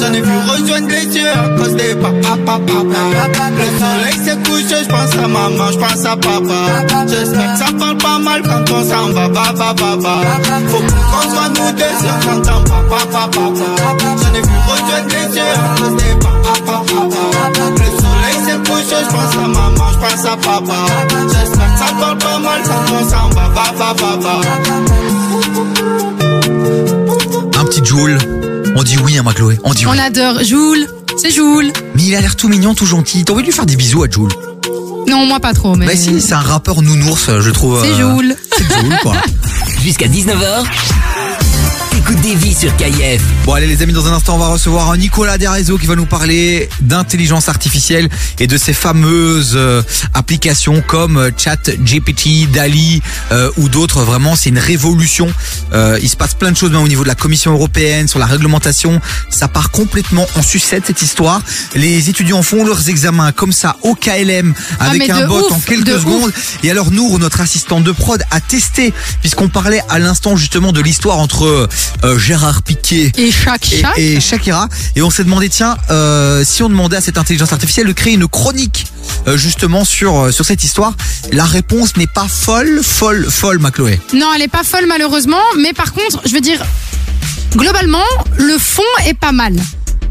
J'en ai vu rejoindre les yeux à cause des papa, papa. Le soleil s'est couché, je pense à maman, je pense à papa. J'espère que ça parle pas mal quand on s'en va, papa, papa. Faut plus qu'on se voit nous deux si on s'entend papa, papa. J'en ai vu rejoindre les yeux à cause des papa, papa. Le soleil s'est couché, je pense à maman, je pense à papa. J'espère que ça parle pas mal quand on s'en va, papa, papa. Un petit Joule. On dit oui, hein, ma Chloé. On dit oui. On adore. Joule. C'est Joule. Mais il a l'air tout mignon, tout gentil. T'as envie de lui faire des bisous à Joule Non, moi pas trop, mais. Bah si, c'est un rappeur nounours, je trouve. C'est euh, Joule. C'est Joule, quoi. Jusqu'à 19h. Écoute des vies sur KIF. Bon allez les amis, dans un instant on va recevoir un Nicolas des réseaux qui va nous parler d'intelligence artificielle et de ces fameuses euh, applications comme euh, Chat GPT, Dali euh, ou d'autres. Vraiment c'est une révolution. Euh, il se passe plein de choses même au niveau de la Commission européenne, sur la réglementation. Ça part complètement en sucette cette histoire. Les étudiants font leurs examens comme ça au KLM Ah, avec mais un bot ouf, en quelques de secondes. ouf. Et alors Nour, notre assistante de prod, a testé puisqu'on parlait à l'instant justement de l'histoire entre euh, Gérard Piquet Et et, Shakira. Et on s'est demandé, tiens, euh, si on demandait à cette intelligence artificielle de créer une chronique euh, justement sur sur cette histoire, la réponse n'est pas folle, folle, folle, ma Chloé. Non, elle est pas folle malheureusement, mais par contre, je veux dire, globalement, le fond est pas mal.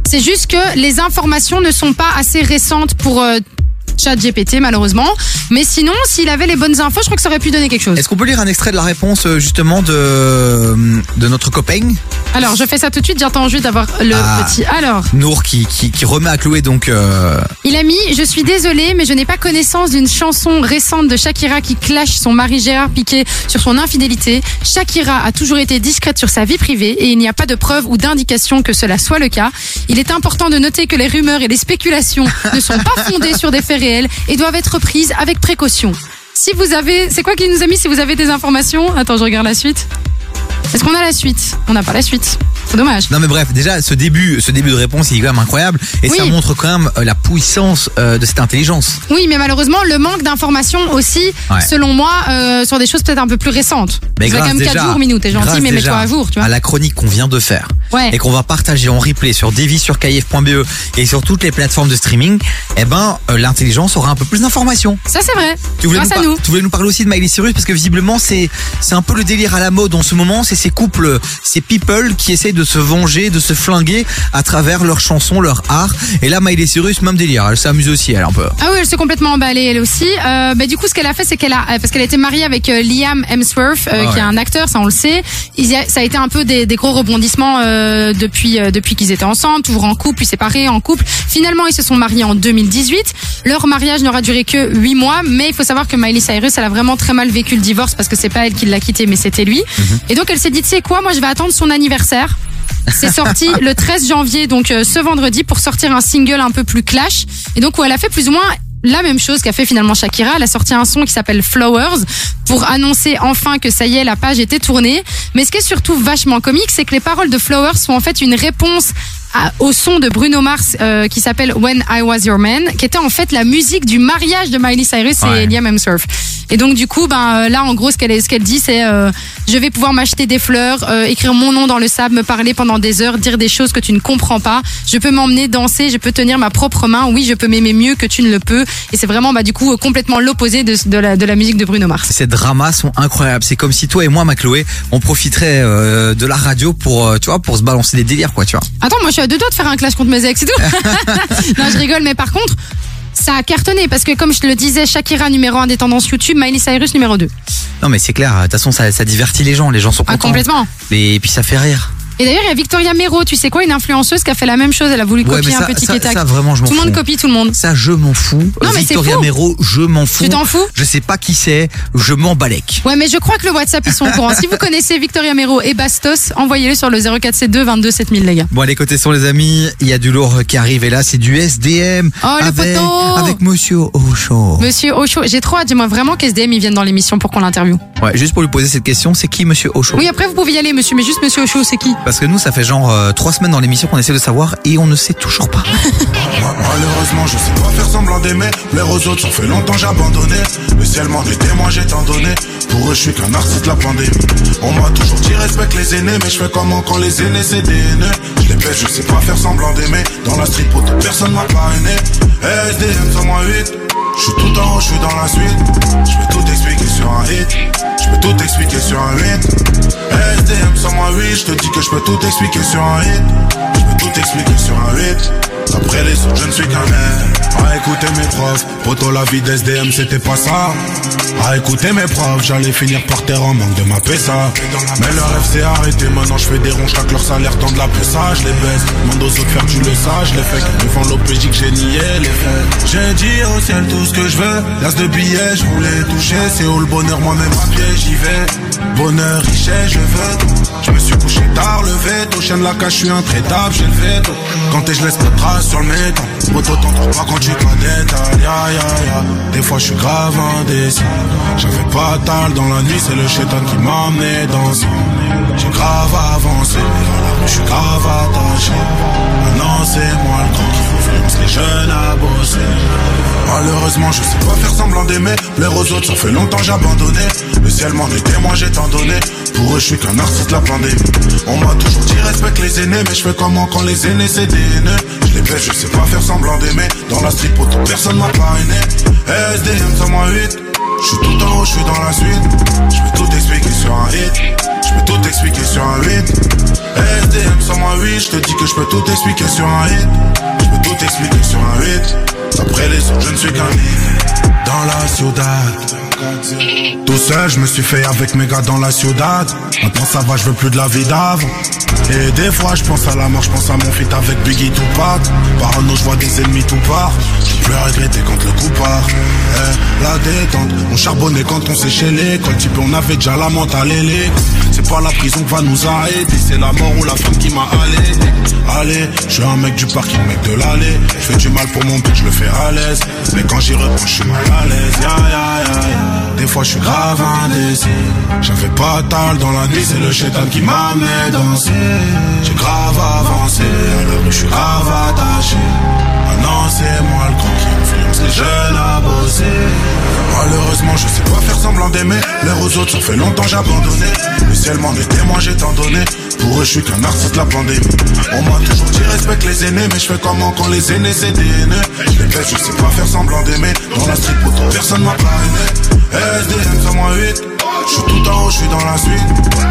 C'est juste que les informations ne sont pas assez récentes pour euh, chat GPT malheureusement. Mais sinon, s'il avait les bonnes infos, je crois que ça aurait pu donner quelque chose. Est-ce qu'on peut lire un extrait de la réponse euh, justement de, de notre copain Alors, je fais ça tout de suite, j'attends juste d'avoir le Ah. petit. Alors, Nour qui, qui, qui remet à Chloé donc euh, il a mis Je suis désolé, mais je n'ai pas connaissance d'une chanson récente de Shakira qui clash son mari Gérard Piqué sur son infidélité. Shakira a toujours été discrète sur sa vie privée et il n'y a pas de preuve ou d'indication que cela soit le cas. Il est important de noter que les rumeurs et les spéculations ne sont pas fondées sur des faits et doivent être prises avec précaution. Si vous avez, c'est quoi qui nous a mis Si vous avez des informations, attends, je regarde la suite. Est-ce qu'on a la suite? On n'a pas la suite. C'est dommage. Non mais bref, déjà ce début, ce début de réponse il est quand même incroyable et ça montre quand même euh, la puissance euh, de cette intelligence. Oui, mais malheureusement, le manque d'informations aussi, Ouais. selon moi, euh, sur des choses peut-être un peu plus récentes. Mais Ça fait grâce quand même 4 déjà, jours, Minou, t'es gentil, mais mets-toi à jour, tu vois. À la chronique qu'on vient de faire Ouais. et qu'on va partager en replay sur Devi sur KF.be et sur toutes les plateformes de streaming, eh ben euh, l'intelligence aura un peu plus d'informations. Ça, c'est vrai. Tu voulais, nous à tu voulais nous parler aussi de Miley Cyrus parce que visiblement c'est c'est un peu le délire à la mode en ce moment, c'est ces couples, ces people qui essayent de se venger, de se flinguer à travers leurs chansons, leur art. Et là Miley Cyrus même délire, elle s'amuse aussi elle un peu. Ah oui, elle s'est complètement emballée elle aussi. Euh, bah, du coup, ce qu'elle a fait, c'est qu'elle a, euh, parce qu'elle a été mariée avec euh, Liam Hemsworth, euh, Ah qui est un acteur, ça on le sait. Il y a- ça a été un peu des, des gros rebondissements euh, depuis euh, depuis qu'ils étaient ensemble, toujours en couple, puis séparés, en couple. Finalement, ils se sont mariés en 2018. Leur mariage n'aura duré que 8 mois, mais il faut savoir que Miley Cyrus, elle a vraiment très mal vécu le divorce parce que c'est pas elle qui l'a quitté, mais c'était lui. Et donc elle s'est dit, tu sais quoi, moi je vais attendre son anniversaire. C'est sorti le 13 janvier, donc euh, ce vendredi, pour sortir un single un peu plus clash. Et donc où elle a fait plus ou moins la même chose qu'a fait finalement Shakira. Elle a sorti un son qui s'appelle Flowers pour annoncer enfin que ça y est, la page était tournée. Mais ce qui est surtout vachement comique, c'est que les paroles de Flowers sont en fait une réponse à- au son de Bruno Mars euh, qui s'appelle When I Was Your Man, qui était en fait la musique du mariage de Miley Cyrus et. Liam Hemsworth. Et donc du coup, ben euh, là en gros, ce qu'elle ce qu'elle dit, c'est euh, je vais pouvoir m'acheter des fleurs, euh, écrire mon nom dans le sable, me parler pendant des heures, dire des choses que tu ne comprends pas. Je peux m'emmener danser, je peux tenir ma propre main. Oui, je peux m'aimer mieux que tu ne le peux. Et c'est vraiment bah du coup euh, complètement l'opposé de, de la de la musique de Bruno Mars. Ces dramas sont incroyables. C'est comme si toi et moi, ma Chloé, on profiterait euh, de la radio pour, euh, tu vois, pour se balancer des délires, quoi, tu vois. Attends, moi je suis à deux doigts de faire un clash contre mes ex et tout. non, je rigole, mais par contre, ça a cartonné parce que comme je te le disais, Shakira numéro 1 des tendances YouTube, Miley Cyrus numéro 2. Non, mais c'est clair. De toute façon, ça, ça divertit les gens. Les gens sont Ah, contents. complètement. Et puis ça fait rire. Et d'ailleurs, il y a Victoria Mero, tu sais quoi, une influenceuse qui a fait la même chose. Elle a voulu Ouais, copier ça- un petit ça- ça, vraiment, je m'en Tout le monde copie tout le monde. Ça, je m'en fous. Non, mais c'est Victoria fou. Mero, je m'en fous. Tu t'en fous Je sais pas qui c'est. Je m'en balèque. Ouais, mais je crois que le WhatsApp, ils sont au courant. si vous connaissez Victoria Mero et Bastos, envoyez-le sur le 0472 22 7000, les gars. Bon, allez, côté son, les amis. Il y a du lourd qui arrive. Et là, c'est du SDM. Oh, le avec, poteau avec Monsieur Ocho. Monsieur Ocho, j'ai trop hâte. J'aimerais vraiment qu'SDM ils viennent dans l'émission pour qu'on l'interviewe. Ouais, juste pour lui poser cette question, c'est qui Monsieur Ocho Oui, après, vous pouvez y aller, monsieur, mais juste monsieur Ocho, c'est qui? Parce que nous, ça fait genre euh, trois semaines dans l'émission qu'on essaie de savoir et on ne sait toujours pas. Malheureusement, je sais pas faire semblant d'aimer. Plaire aux autres, ça fait longtemps j'ai abandonné. Le ciel m'en est témoin, j'ai tant donné. Pour eux, je suis qu'un artiste de la pandémie. On m'a toujours dit respecte les aînés, mais je fais comment quand les aînés c'est des haineux. Je les baisse, je sais pas faire semblant d'aimer. Dans la street, pote, personne m'a parrainé. SDM sur moi 8. Je suis tout en haut, je suis dans la suite. Je vais tout expliquer sur un hit. Je peux tout expliquer sur un 8. SDM sur moi 8. Je te dis que je peux tout expliquer sur un hit. Je peux tout expliquer sur un 8. Après les autres, je ne suis qu'un air. À écouter mes profs, poto la vie d'SDM c'était pas ça. À écouter mes profs, j'allais finir par terre en manque de ma PSA. Mais leur rêve s'est arrêté, maintenant je fais des ronds, chaque leur salaire tend de la PSA, je les baisse. Demande aux autres faire tu le sais, je les fais que devant l'OPJ que j'ai nié les faits. J'ai dit au ciel tout ce que je veux, l'as de billets, je voulais toucher. C'est où le bonheur, moi-même à pied, j'y vais. Bonheur, richesse, je veux tout. Je me suis couché tard, levé tôt, chien de la cage, je suis intraitable, j'ai le veto. Quand t'es, je laisse mes traces sur le métal. Moto, t'en trouves pas quand tu te la détales, ya, ya. Des fois, je suis grave indécis. J'avais pas tal dans la nuit, c'est le chétan qui m'a amené dans J'ai grave avancé, mais je suis grave attaché. Maintenant, c'est moi le grand qui influence les jeunes à bosser. Malheureusement, je sais pas faire semblant d'aimer. Plaire aux autres, ça fait longtemps j'ai abandonné. Le ciel m'en est témoin, j'ai tant donné. Pour eux, je suis qu'un artiste la pandémie. On m'a toujours dit respecte les aînés, mais je fais comment quand les aînés c'est des haineux? Je les baisse, je sais pas faire semblant d'aimer. Dans la street, pour personne m'a parrainé. SDM, ça moi 8. Je suis tout en haut, je suis dans la suite. Je peux tout expliquer sur un hit. Je peux tout expliquer sur un 8. SDM, ça moi 8. oui, je te dis que je peux tout expliquer sur un hit. Je peux tout expliquer sur un hit. Après les autres, je ne suis qu'un hit. Dans la ciudad. Tout seul, je me suis fait avec mes gars dans la ciudad. Maintenant ça va, je veux plus de la vie d'avant. Et des fois, je pense à la mort, je pense à mon feat avec Biggie Tupac. Parano, je vois des ennemis tout part. J'ai plus regretter quand le coup part. Eh, la détente, on charbonnait quand on séchait les Quand type, on avait déjà la mentale. C'est pas la prison qui va nous arrêter, c'est la mort ou la femme qui m'a allé. Allez, je suis un mec du parking, mec de l'allée. Je fais du mal pour mon but, je le fais à l'aise. Mais quand j'y reprends, je suis mal à l'aise. Ya, ya, ya. Des fois, je suis grave indécis. J'avais pas tal dans la nuit, c'est le chétan qui m'a mis danser. J'ai grave avancé, à la rue, je suis grave attaché. Maintenant, c'est moi le influence Malheureusement, je sais pas faire semblant d'aimer. L'air aux autres, ça fait longtemps j'ai abandonné. Le ciel m'en j'ai tant donné. Pour eux, je suis qu'un artiste la pandémie. On m'a toujours dit respecte les aînés, mais je fais comment quand les aînés c'est des haineux. Les bêtes, je sais pas faire semblant d'aimer. Dans la street, pourtant personne m'a parrainé. SDM, ça moi 8. Je suis tout en haut, je suis dans la suite.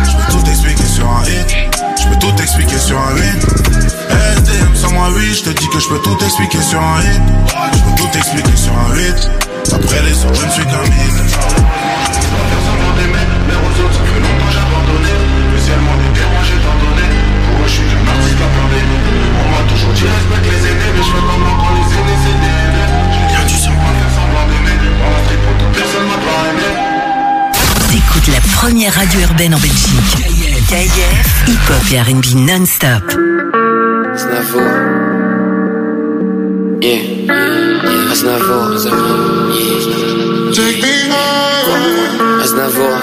Je peux tout expliquer sur un hit. Je peux tout expliquer sur un hit. Ça moi 8. Je te dis que je peux tout expliquer sur un hit. Je peux tout expliquer sur un hit. Après les autres, je ne suis qu'un. On la la première radio urbaine en Belgique. KIF, hip-hop et R&B non-stop. Aznavour. Yeah. Aznavour. Aznavour.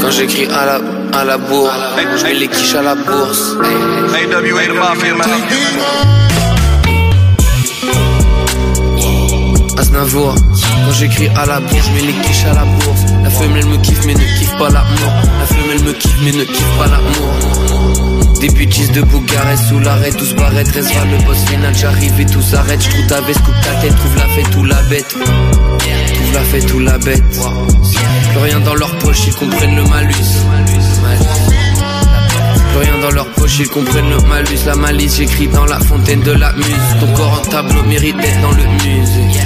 Quand j'écris à la, à la bourre, je mets les quiches à la bourse. AWA, the mafia, man. Aznavour. Quand j'écris à la bourse, je mets les quiches à la bourse. La femelle me kiffe mais ne kiffe pas l'amour. La femelle me kiffe mais ne kiffe pas l'amour. Des bêtises de Bougarès sous l'arrêt, tous barrette, reste vers le boss final, j'arrive et tout s'arrête, je trouve ta veste, coupe ta tête, trouve la fête ou la bête. Trouve la fête ou la bête. Plus rien dans leur poche, ils comprennent le malus. Plus rien dans leur poche, ils comprennent le malus, la malice, j'écris dans la fontaine de la muse. Ton corps en tableau mérite d'être dans le musée.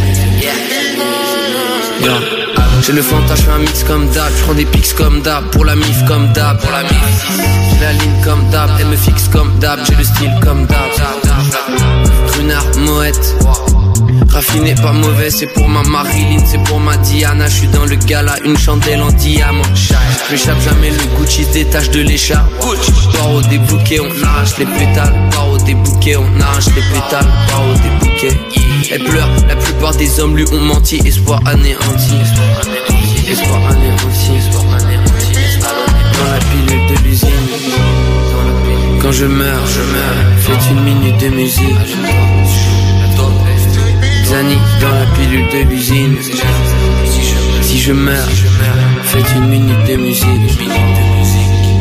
J'ai le fantasme, un mix comme d'hab, je prends des pics comme d'hab, pour la mif comme d'hab, pour la mif. Comme d'hab, elle me fixe comme d'hab, j'ai le style comme d'hab. Runard, moette. Raffiné, pas mauvais, c'est pour ma Marilyn, c'est pour ma Diana. Je suis dans le gala, une chandelle en diamant. J'échappe jamais, le Gucci détache de l'écharpe. Paro des bouquets, on arrache les pétales. Paro des bouquets, on arrache les pétales. Paro des bouquets. Elle pleure, la plupart des hommes lui ont menti. Espoir anéanti. Espoir anéanti. Dans la Quand je meurs, je meurs. Faites une minute de musique. Zani dans la pilule de l'usine. Si je meurs, faites une minute de musique.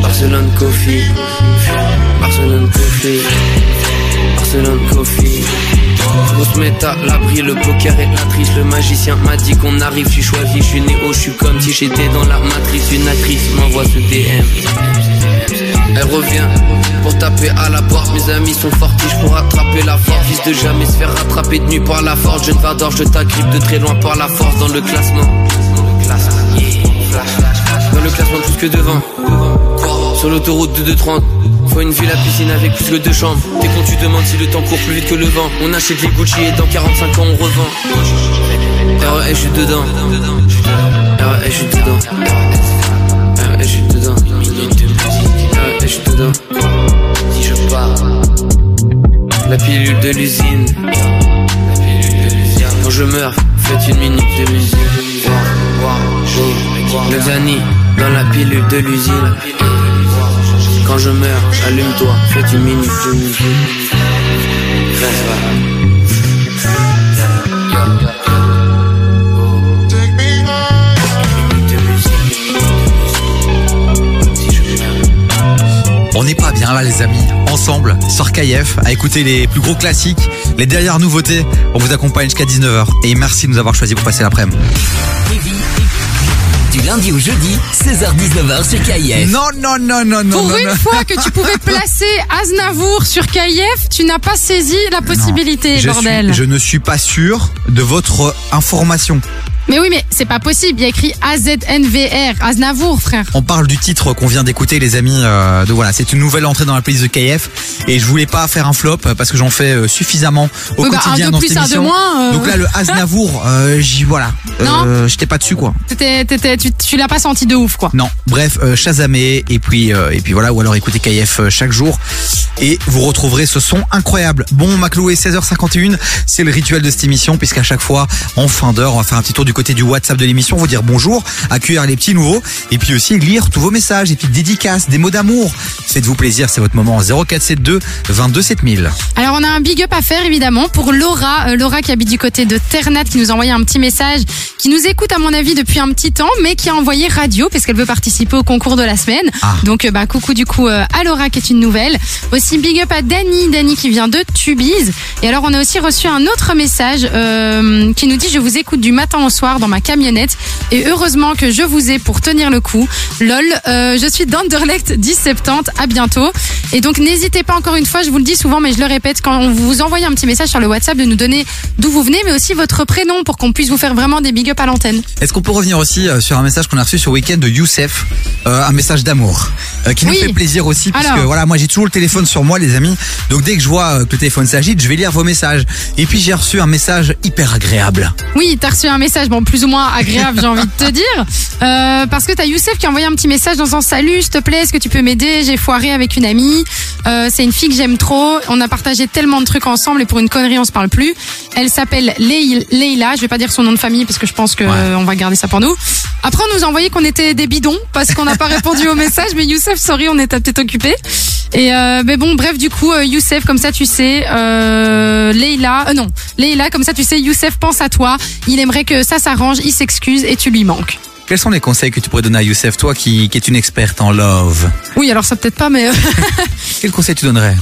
Barcelone Coffee, Barcelone Coffee, Barcelone Coffee. Grosse méta, l'abri, le poker et la triche. Le magicien m'a dit qu'on arrive, je suis choisi, je suis néo, je suis comme si j'étais dans la matrice. Une actrice m'envoie ce DM. Elle revient pour taper à la porte. Mes amis sont fortiches pour attraper la force. Fils de jamais se faire rattraper de nuit par la force. Je ne vador, je t'agrippe de très loin par la force dans le classement. Dans le classement plus que devant. Sur l'autoroute de 230. Faut une ville à piscine avec plus que deux chambres. T'es con, tu demandes si le temps court plus vite que le vent. On achète les Gucci et dans 45 ans on revend. RES, je suis dedans. RES, je suis dedans. Je suis dedans. Si je pars. La pilule de l'usine. Quand je meurs, faites une minute de musique. Le Zani dans la pilule de l'usine. Quand je meurs, allume-toi, faites une minute de musique. On bien là les amis, ensemble sur KF à écouter les plus gros classiques, les dernières nouveautés. On vous accompagne jusqu'à 19h et merci de nous avoir choisi pour passer l'après-midi. Du lundi au jeudi, 16h-19h sur KIF. Non, non, non, non, non. Pour non, une non. fois que tu pouvais placer Aznavour sur KIF, tu n'as pas saisi la possibilité, je, bordel. suis- je ne suis pas sûr de votre information. Mais oui, mais c'est pas possible. Il y a écrit AZNVR, Aznavour, frère. On parle du titre qu'on vient d'écouter, les amis. Euh, de voilà, c'est une nouvelle entrée dans la playlist de KF. Et je voulais pas faire un flop euh, parce que j'en fais euh, suffisamment au Oui, bah, quotidien un dans plus, cette un de émission. moins, euh. Donc là, le Aznavour, j'y voilà. Non. J'étais pas dessus quoi. T'étais- t'étais- tu tu l'as pas senti de ouf, quoi. Non, bref, Shazamé et puis et puis voilà, ou alors écoutez KF chaque jour et vous retrouverez ce son incroyable. Bon, Macloué, 16h51, c'est le rituel de cette émission puisqu'à chaque fois en fin d'heure, on va faire un petit tour du côté du WhatsApp de l'émission, vous dire bonjour, accueillir les petits nouveaux et puis aussi lire tous vos messages et puis dédicaces, des mots d'amour. Faites-vous plaisir, c'est votre moment 0472 22 7000. Alors on a un big up à faire évidemment pour Laura, Euh, Laura qui habite du côté de Ternat qui nous a envoyé un petit message, qui nous écoute à mon avis depuis un petit temps, mais qui a envoyé radio parce qu'elle veut participer au concours de la semaine. Donc euh, bah coucou du coup euh, à Laura qui est une nouvelle. Aussi big up à Dani, Dani qui vient de Tubize. Et alors on a aussi reçu un autre message qui nous dit je vous écoute du matin au soir dans ma camionnette et heureusement que je vous ai pour tenir le coup. Lol, euh, je suis d'Anderlecht 10 70, à bientôt. Et donc n'hésitez pas encore une fois, je vous le dis souvent mais je le répète quand on vous envoie un petit message sur le WhatsApp de nous donner d'où vous venez mais aussi votre prénom pour qu'on puisse vous faire vraiment des big up à l'antenne. Est-ce qu'on peut revenir aussi euh, sur un message qu'on a reçu ce week-end de Youssef, euh, un message d'amour, euh, qui nous Oui. fait plaisir aussi, puisque Alors. voilà, moi j'ai toujours le téléphone sur moi, les amis. Donc dès que je vois que le téléphone s'agite, je vais lire vos messages. Et puis j'ai reçu un message hyper agréable. Oui, t'as reçu un message, bon, plus ou moins agréable, j'ai envie de te dire. Euh, parce que t'as Youssef qui a envoyé un petit message dans un salut, s'il te plaît, est-ce que tu peux m'aider? J'ai foiré avec une amie. Euh, c'est une fille que j'aime trop. On a partagé tellement de trucs ensemble et pour une connerie, on se parle plus. Elle s'appelle Leil- Leila. Je vais pas dire son nom de famille parce que je pense que euh, on va garder ça pour nous. Après, on nous a envoyé qu'on était des bidons parce qu'on n'a pas répondu au message. Mais Youssef, sorry, on était peut-être occupé. Et euh, mais bon, bref, du coup, Youssef, comme ça, tu sais, euh, Leila, non, Leila, comme ça, tu sais, Youssef pense à toi. Il aimerait que ça s'arrange, il s'excuse et tu lui manques. Quels sont les conseils que tu pourrais donner à Youssef, toi qui, qui est une experte en love? Oui, alors ça peut-être pas, mais euh, Quels conseils tu donnerais?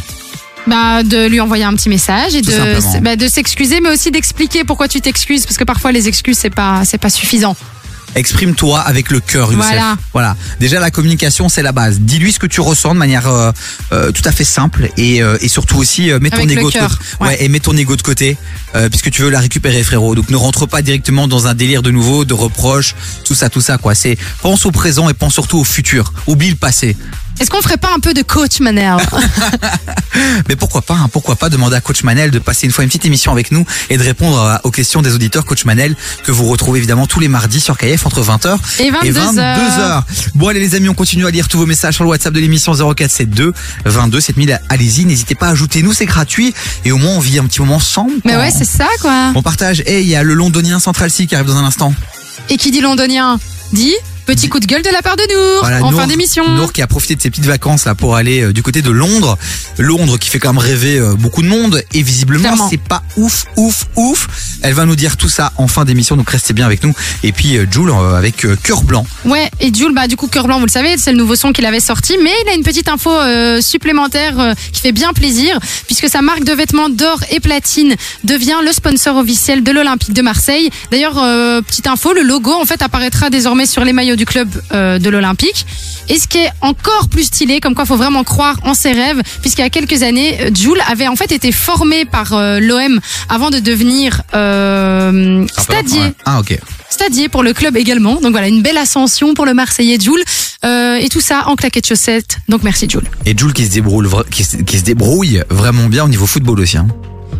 Bah de lui envoyer un petit message et Tout de bah, de s'excuser, mais aussi d'expliquer pourquoi tu t'excuses, parce que parfois les excuses c'est pas c'est pas suffisant. Exprime-toi avec le cœur, Youssef. Voilà. Voilà. Déjà, la communication, c'est la base. Dis-lui ce que tu ressens de manière euh, euh, tout à fait simple et, euh, et surtout aussi euh, mets ton ego de côté. ouais. et mets ton ego de côté euh, puisque tu veux la récupérer, frérot. Donc ne rentre pas directement dans un délire de nouveau, de reproches, tout ça, tout ça, quoi. C'est pense au présent et pense surtout au futur. Oublie le passé. Est-ce qu'on ferait pas un peu de coach Manel Mais pourquoi pas, hein, pourquoi pas demander à Coach Manel de passer une fois une petite émission avec nous et de répondre à- aux questions des auditeurs Coach Manel que vous retrouvez évidemment tous les mardis sur KF entre 20h Et 22 heures. Bon allez les amis, on continue à lire tous vos messages sur le WhatsApp de l'émission 0472 22 7000. Allez-y, n'hésitez pas à ajouter nous, c'est gratuit et au moins on vit un petit moment ensemble. Mais ouais, c'est ça quoi. On partage. Et il y a le londonien Central C qui arrive dans un instant. Et qui dit londonien dit petit coup de gueule de la part de Nour Voilà, en Nour- fin d'émission. Nour qui a profité de ses petites vacances là pour aller euh, du côté de Londres. Londres qui fait quand même rêver euh, beaucoup de monde et visiblement c'est pas ouf, ouf, ouf. Elle va nous dire tout ça en fin d'émission, donc restez bien avec nous. Et puis euh, Jules euh, avec cœur blanc. Ouais, et Jules, bah, du coup, Cœur Blanc, vous le savez, c'est le nouveau son qu'il avait sorti, mais il a une petite info supplémentaire qui fait bien plaisir, puisque sa marque de vêtements d'or et platine devient le sponsor officiel de l'Olympique de Marseille. D'ailleurs, petite info, le logo, en fait, apparaîtra désormais sur les maillots du club euh, de l'Olympique. Et ce qui est encore plus stylé, comme quoi il faut vraiment croire en ses rêves, puisqu'il y a quelques années, euh, Jules avait en fait été formé par euh, l'OM avant de devenir euh, stadier. Ouais. Ah ok. Stadier pour le club également. Donc voilà, une belle ascension pour le Marseillais Jules. Euh, et tout ça en claquettes chaussettes. Donc merci Jules. Et Jules qui se débrouille, vra- qui, se- qui se débrouille vraiment bien au niveau football aussi. hein.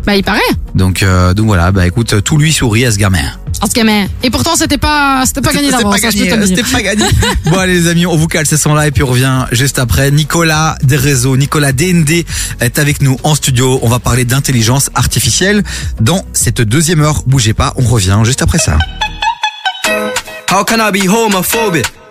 Bah il paraît. Donc, euh, donc voilà, bah écoute, tout lui sourit à ce gamin. En ce gamin. Et pourtant c'était pas c'était pas gagné C'était d'avance. pas hein, gagné, dire. c'était pas gagné. bon allez les amis, on vous cale ces sons-là et puis on revient juste après. Nicolas des réseaux, Nicolas DND est avec nous en studio. On va parler d'intelligence artificielle dans cette deuxième heure. Bougez pas, on revient juste après ça. How can I be homophobic?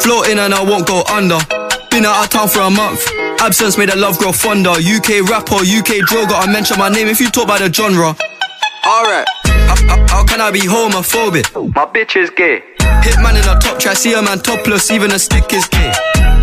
Floating and I won't go under. Been out of town for a month. Absence made the love grow fonder. UK rapper, UK droga, I mention my name if you talk about the genre. Alright, how, how- how can I be homophobic? My bitch is gay. Hitman in a top try, see a man topless, even a stick is gay.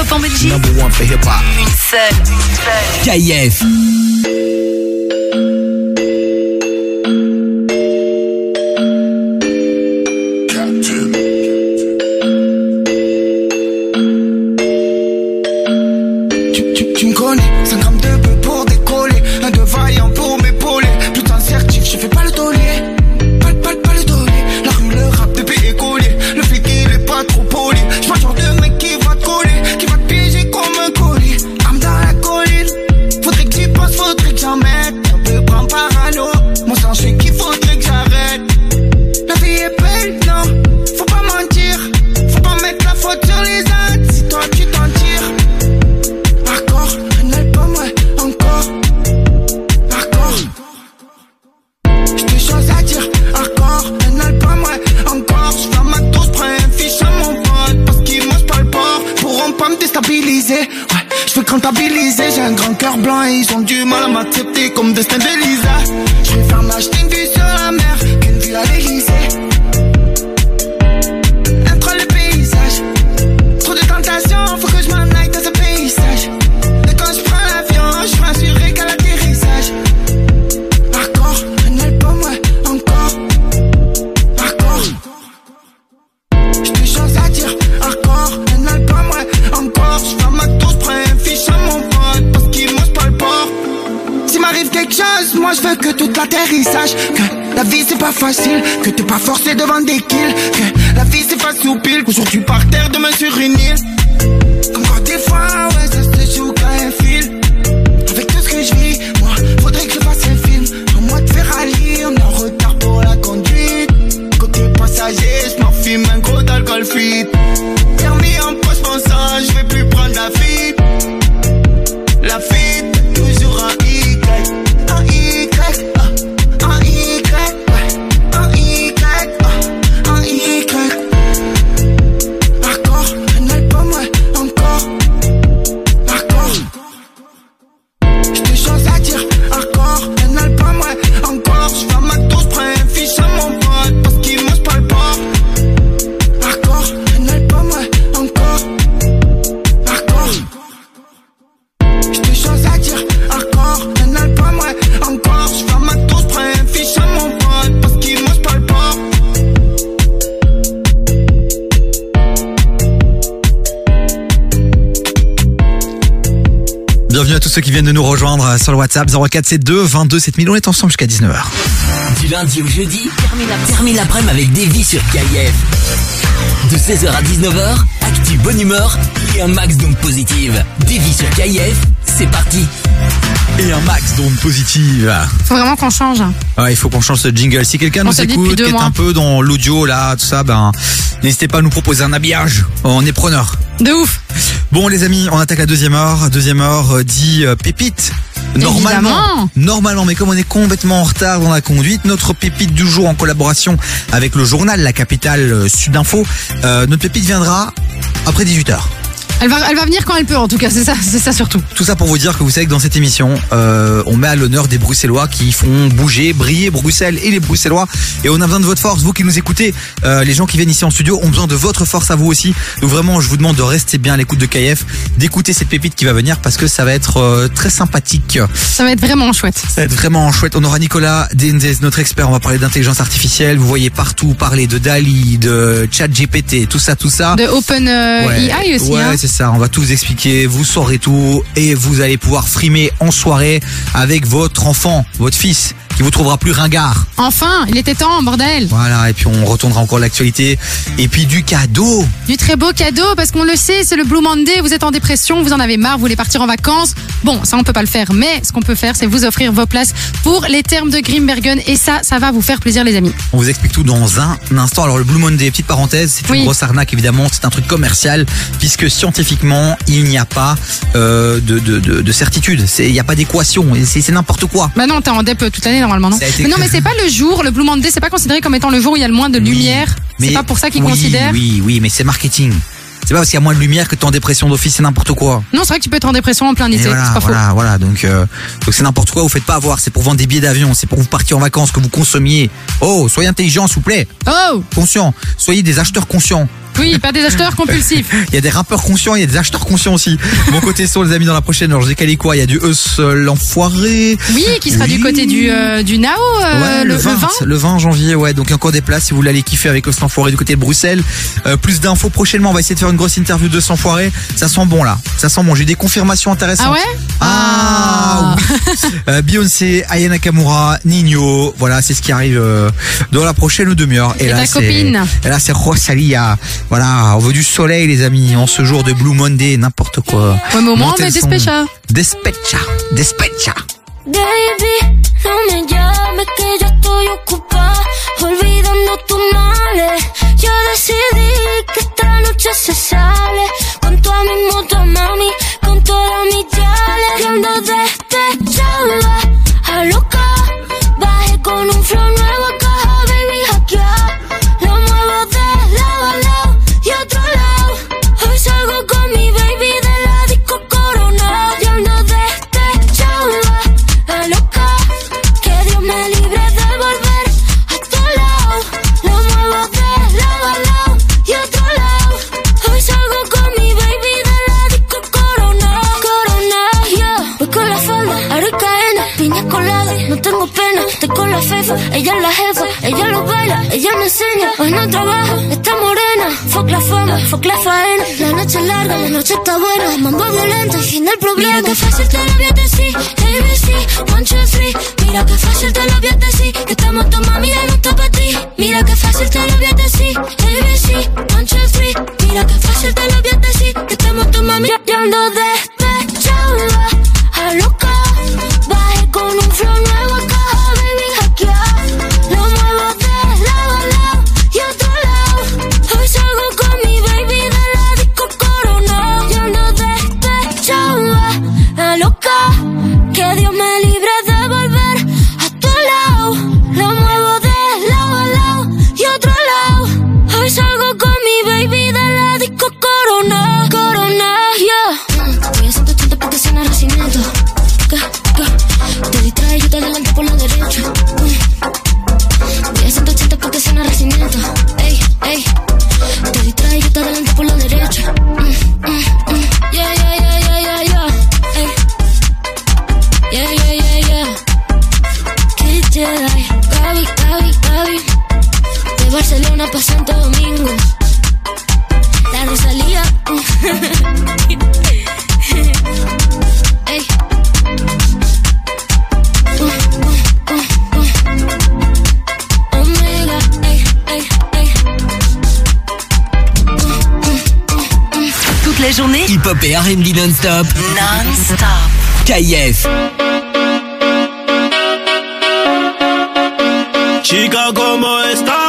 Hip-hop en Belgique. Number one for hip hop. Une seule. KF. Du mal à m'accepter comme destin d'Elisa. Je vais faire m'acheter une vue sur la mer. Qu'une vue à l'Elysée. Que la vie c'est pas facile, que t'es pas forcé devant des kills, que la vie c'est pas soupile, qu'aujourd'hui par terre, demain sur une île. Comme quand des fois, ouais, rejoindre sur le WhatsApp 0472 22 7000. On est ensemble jusqu'à 19h. Du lundi au jeudi, termine l'après-midi avec Davy sur KIF. De 16h à 19h, actu bonne humeur et un max d'ondes positives. Davy sur KIF, c'est parti. Et un max d'ondes positives. Faut vraiment qu'on change. Ouais, il faut qu'on change ce jingle. Si quelqu'un nous écoute, qui est mois. un peu dans l'audio là, tout ça, ben n'hésitez pas à nous proposer un habillage. On est preneur. De ouf. Bon les amis, on attaque la deuxième heure. Deuxième heure euh, dit euh, pépite. Normalement, Évidemment. normalement, mais comme on est complètement en retard dans la conduite, notre pépite du jour en collaboration avec le journal La Capitale euh, Sud Info, euh, notre pépite viendra après 18h. Elle va, elle va venir quand elle peut, en tout cas, c'est ça, c'est ça surtout. Tout ça pour vous dire que vous savez que dans cette émission, euh, on met à l'honneur des Bruxellois qui font bouger, briller Bruxelles et les Bruxellois. Et on a besoin de votre force, vous qui nous écoutez. euh, les gens qui viennent ici en studio ont besoin de votre force à vous aussi. Donc vraiment, je vous demande de rester bien à l'écoute de KF, d'écouter cette pépite qui va venir parce que ça va être euh, très sympathique. Ça va être vraiment chouette. Ça va être vraiment chouette. On aura Nicolas Dendez, notre expert. On va parler d'intelligence artificielle. Vous voyez partout parler de Dali, de ChatGPT, tout ça, tout ça. De Open euh, Ouais, AI aussi. Ouais, hein. Ça. On va tout vous expliquer. Vous saurez tout et vous allez pouvoir frimer en soirée avec votre enfant, votre fils, qui vous trouvera plus ringard. Enfin, il était temps, bordel. Voilà. Et puis on retournera encore l'actualité. Et puis du cadeau. Du très beau cadeau parce qu'on le sait, c'est le Blue Monday. Vous êtes en dépression, vous en avez marre, vous voulez partir en vacances. Bon, ça on peut pas le faire, mais ce qu'on peut faire, c'est vous offrir vos places pour les termes de Grimbergen et ça, ça va vous faire plaisir, les amis. On vous explique tout dans un instant. Alors le Blue Monday, petite parenthèse, c'est une Oui. grosse arnaque évidemment. C'est un truc commercial puisque scientifiquement il n'y a pas euh, de, de, de, de certitude. Il n'y a pas d'équation. C'est n'importe quoi. Bah non, t'es en DEP toute l'année normalement, non été Mais non, créé. mais c'est pas le jour, le Blue Monday, c'est pas considéré comme étant le jour où il y a le moins de lumière. C'est pas pour ça qu'ils oui, considèrent. Oui, oui, mais c'est marketing. C'est pas parce qu'il y a moins de lumière que t'es en dépression d'office, c'est n'importe quoi. Non, c'est vrai que tu peux être en dépression en plein été, voilà, c'est pas voilà, faux. voilà. Donc, euh, donc c'est n'importe quoi. Vous faites pas avoir. C'est pour vendre des billets d'avion. C'est pour vous partir en vacances, que vous consommiez. Oh, soyez intelligent, s'il vous plaît. Oh, Conscient. Soyez des acheteurs conscients. Oui, pas des acheteurs compulsifs. Il y a des rappeurs conscients, il y a des acheteurs conscients aussi. Mon côté son, les amis, dans la prochaine. Alors, j'ai calé quoi Il y a du Eus euh, l'enfoiré. Oui, qui sera Oui. du côté du, euh, du Nao, euh, Ouais, le, le, 20, le 20 janvier, ouais. Donc encore des places si vous voulez aller kiffer avec le Sanfoiré du côté de Bruxelles. Euh, plus d'infos prochainement. On va essayer de faire une grosse interview de Sanfoiré. Ça sent bon là. Ça sent bon. J'ai eu des confirmations intéressantes. Ah ouais Ah oui. Euh, Beyoncé, Aya Nakamura, Nino. Voilà, c'est ce qui arrive dans la prochaine demi-heure. Et ta c'est copine. et là c'est Rosalia. Voilà, on veut du soleil les amis. En ce jour de Blue Monday, n'importe quoi. Ouais, mais au moins, on met le des son. spécias. Despecha, despecha. Baby, no me llames que ya estoy ocupada Olvidando tus males Yo decidí que esta noche se sale Con toda mi moto, mami Con todas mis yales Y ando despechada A loca Bajé con un flow con la fefa Ella es la jefa, ella lo baila, ella me enseña Hoy no trabaja, está morena Fuck la fama, fuck la faena La noche es larga, la noche está buena Mambo violento, fin del problema. Mira que fácil te lo voy a decir ABC, one, two, three. Mira que fácil te lo voy a decir Que estamos tu mami de gusto para ti. Mira que fácil te lo voy a decir ABC, one, two, three. Mira que fácil te lo voy a decir Que estamos tu mami Yo ando despechada A loca Bajé con un flow Te adelanto por la derecha Mm. Voy a 180 porque suena racimiento Ey, ey Te distrae yo te adelanto por la derecha Mm, mm, mm. Yeah, yeah, yeah, yeah, yeah, yeah Ey. Yeah, yeah, yeah, yeah Kid Jedi Gaby, Gaby, Gaby De Barcelona pa' Santo Domingo La Rosalía Ey. La journée, Hip-hop et R&B non-stop. non-stop. KF. Chica, ¿cómo estás?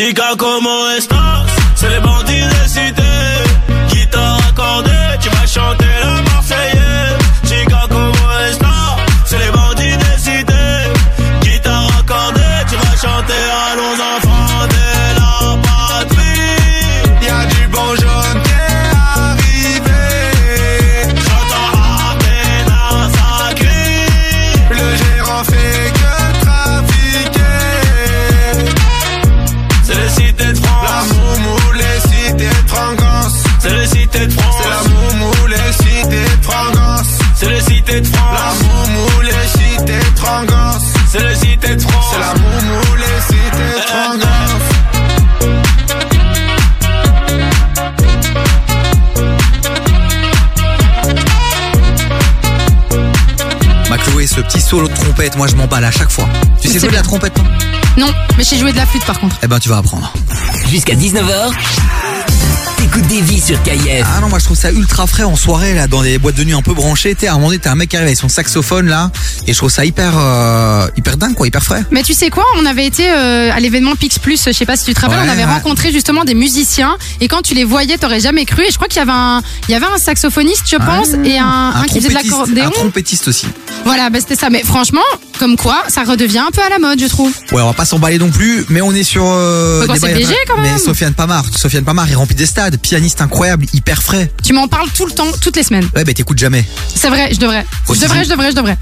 Chica como estas, c'est les bandits de cité. Solo de trompette, moi je m'emballe à chaque fois. Tu sais C'est jouer de la trompette toi? Non, mais j'ai joué de la flûte par contre. Eh ben tu vas apprendre. Jusqu'à 19h, t'écoutes des vies sur KIF. Ah non, moi je trouve ça ultra frais en soirée là, dans des boîtes de nuit un peu branchées. T'es à un moment donné, t'as un mec qui arrive avec son saxophone là, et je trouve ça hyper, euh, hyper dingue quoi, hyper frais. Mais tu sais quoi, on avait été euh, à l'événement Pix Plus, je sais pas si tu te rappelles, Ouais, on avait ouais. rencontré justement des musiciens et quand tu les voyais, t'aurais jamais cru. Et je crois qu'il y avait un, il y avait un saxophoniste, je pense, et un, un qui faisait de trompettiste- l'accordéon. Un trompettiste aussi. Voilà, bah, c'était ça. Mais franchement, comme quoi, ça redevient un peu à la mode, je trouve. Ouais, on va pas s'emballer non plus, mais on est sur euh, quand des c'est bails- léger, quand même. Mais Sofiane Pamar, Sofiane Pamar, il remplit des stades, pianiste incroyable, hyper frais. Tu m'en parles tout le temps, toutes les semaines. Ouais, bah t'écoutes jamais. C'est vrai, je devrais. Je devrais, je devrais, je devrais.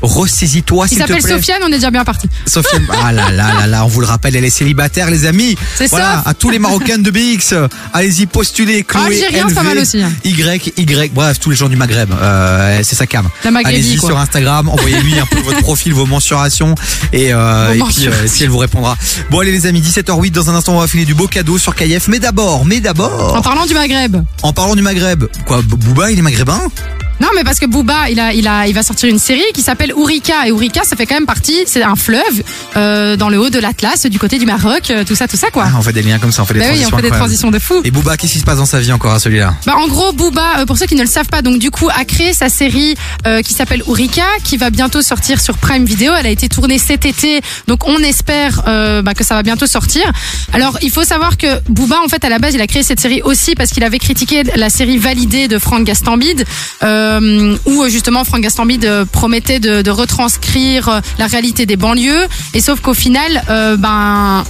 Il s'il te s'appelle. Sofiane, on est déjà bien parti. Sofiane, ah là là là là, on vous le rappelle, elle est célibataire, les amis. C'est voilà, ça. à tous les Marocains de BX, allez-y postulez. Chloé, Algérien, c'est pas LV, mal aussi, hein. Y, Y, bref, tous les gens du Maghreb, euh, c'est sa cam. Allez-y sur Instagram, envoyez-lui un peu votre profil, vos mensurations, et, euh, et puis euh, si elle vous répondra. Bon allez les amis, 17h08, dans un instant on va filer du beau cadeau sur KF, mais d'abord, mais d'abord, En parlant du Maghreb. en parlant du Maghreb, quoi, B- Booba il est maghrébin? Non, mais parce que Booba, il a, il a, il va sortir une série qui s'appelle Ourika. Et Ourika, ça fait quand même partie, c'est un fleuve euh, dans le haut de l'Atlas, du côté du Maroc, euh, tout ça, tout ça, quoi. Ah, On fait des liens comme ça, on fait des Bah oui, transitions on fait des transitions de fou. Et Booba, qu'est-ce qui se passe dans sa vie encore à celui-là? Bah, en gros, Booba, euh, pour ceux qui ne le savent pas, donc du coup, a créé sa série euh, qui s'appelle Ourika, qui va bientôt sortir sur Prime Video. Elle a été tournée cet été, donc on espère euh, bah, que ça va bientôt sortir. Alors, il faut savoir que Booba, en fait, à la base, il a créé cette série aussi parce qu'il avait critiqué la série validée de Franck Gastambide, euh, où euh, justement Franck Gastambide euh, promettait de, retranscrire euh, la réalité des banlieues, et sauf qu'au final, euh, ben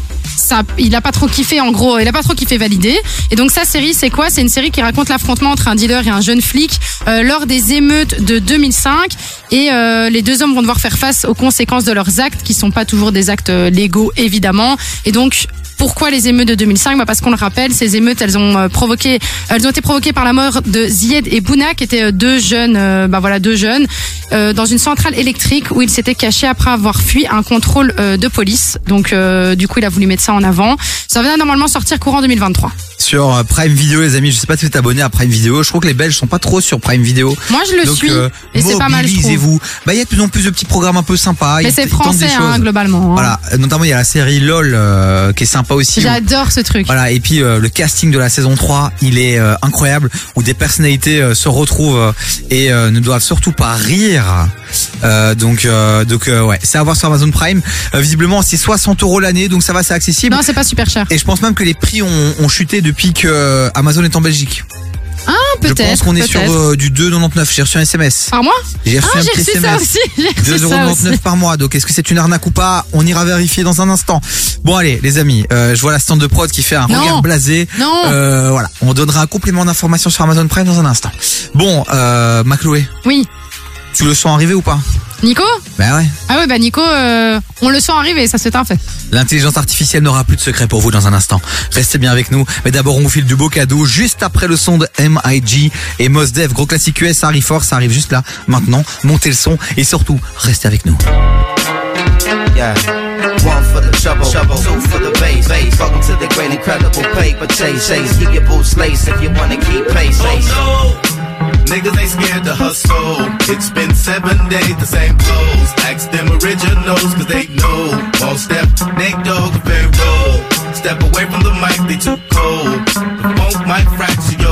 il a pas trop kiffé en gros, il a pas trop kiffé validé. Et donc sa série c'est quoi? C'est une série qui raconte l'affrontement entre un dealer et un jeune flic euh, lors des émeutes de 2005 et euh, les deux hommes vont devoir faire face aux conséquences de leurs actes qui sont pas toujours des actes euh, légaux évidemment. Et donc pourquoi les émeutes de 2005 bah Parce qu'on le rappelle, ces émeutes, elles ont euh, provoqué, elles ont été provoquées par la mort de Zied et Bouna, qui étaient euh, deux jeunes, euh, bah voilà, deux jeunes, euh, dans une centrale électrique où ils s'étaient cachés après avoir fui un contrôle euh, de police. Donc, euh, du coup, il a voulu mettre ça en avant. Ça va normalement sortir courant 2023. sur Prime Video les amis je sais pas si vous êtes abonné à Prime Video je trouve que les Belges sont pas trop sur Prime Video Moi, je le Donc, suis, euh, et c'est pas mal, Abonnez-vous. Bah, il y a de plus en plus de petits programmes un peu sympas. Mais c'est français, hein, globalement. hein. Voilà, notamment il y a la série LOL euh, qui est sympa aussi. J'adore ce truc. Voilà, et puis euh, le casting de la saison 3, il est euh, incroyable, où des personnalités euh, se retrouvent et ne doivent surtout pas rire. Donc, donc ouais, c'est à voir sur Amazon Prime. Visiblement, c'est 60 euros l'année, donc ça va, c'est accessible. Non, c'est pas super cher. Et je pense même que les prix ont, ont chuté depuis que Amazon est en Belgique. Ah, Je peut-être. pense qu'on est sur euh, du 2,99. J'ai reçu un SMS. Par mois J'ai reçu Ah, un j'ai reçu ça SMS. aussi. Ça 2,99€ aussi. par mois. Donc est-ce que c'est une arnaque ou pas? On ira vérifier dans un instant. Bon allez les amis, euh, je vois la stand de prod qui fait un Non. regard blasé. Non. Euh, voilà, on donnera un complément d'information sur Amazon Prime dans un instant. Bon, euh, Oui. Tu le sens arriver ou pas Nico Bah ouais. Ah ouais, bah Nico, euh, on le sent arriver, ça c'est un fait. L'intelligence artificielle n'aura plus de secret pour vous dans un instant. Restez bien avec nous. Mais d'abord, on vous file du beau cadeau juste après le son de MIG et Mos Def. Gros classique US, ça arrive fort, ça arrive juste là, maintenant. Montez le son et surtout, restez avec nous. Yeah. One for the trouble, two for the bass. bass. Welcome to the great incredible paper chase. chase. Keep your boots laced if you wanna keep pace. Oh no, niggas ain't scared to hustle. It's been seven days, the same clothes. Ask them originals, cause they know. Ball step, Nate Dogg, roll. Step away from the mic, they too cold. The funk might fracture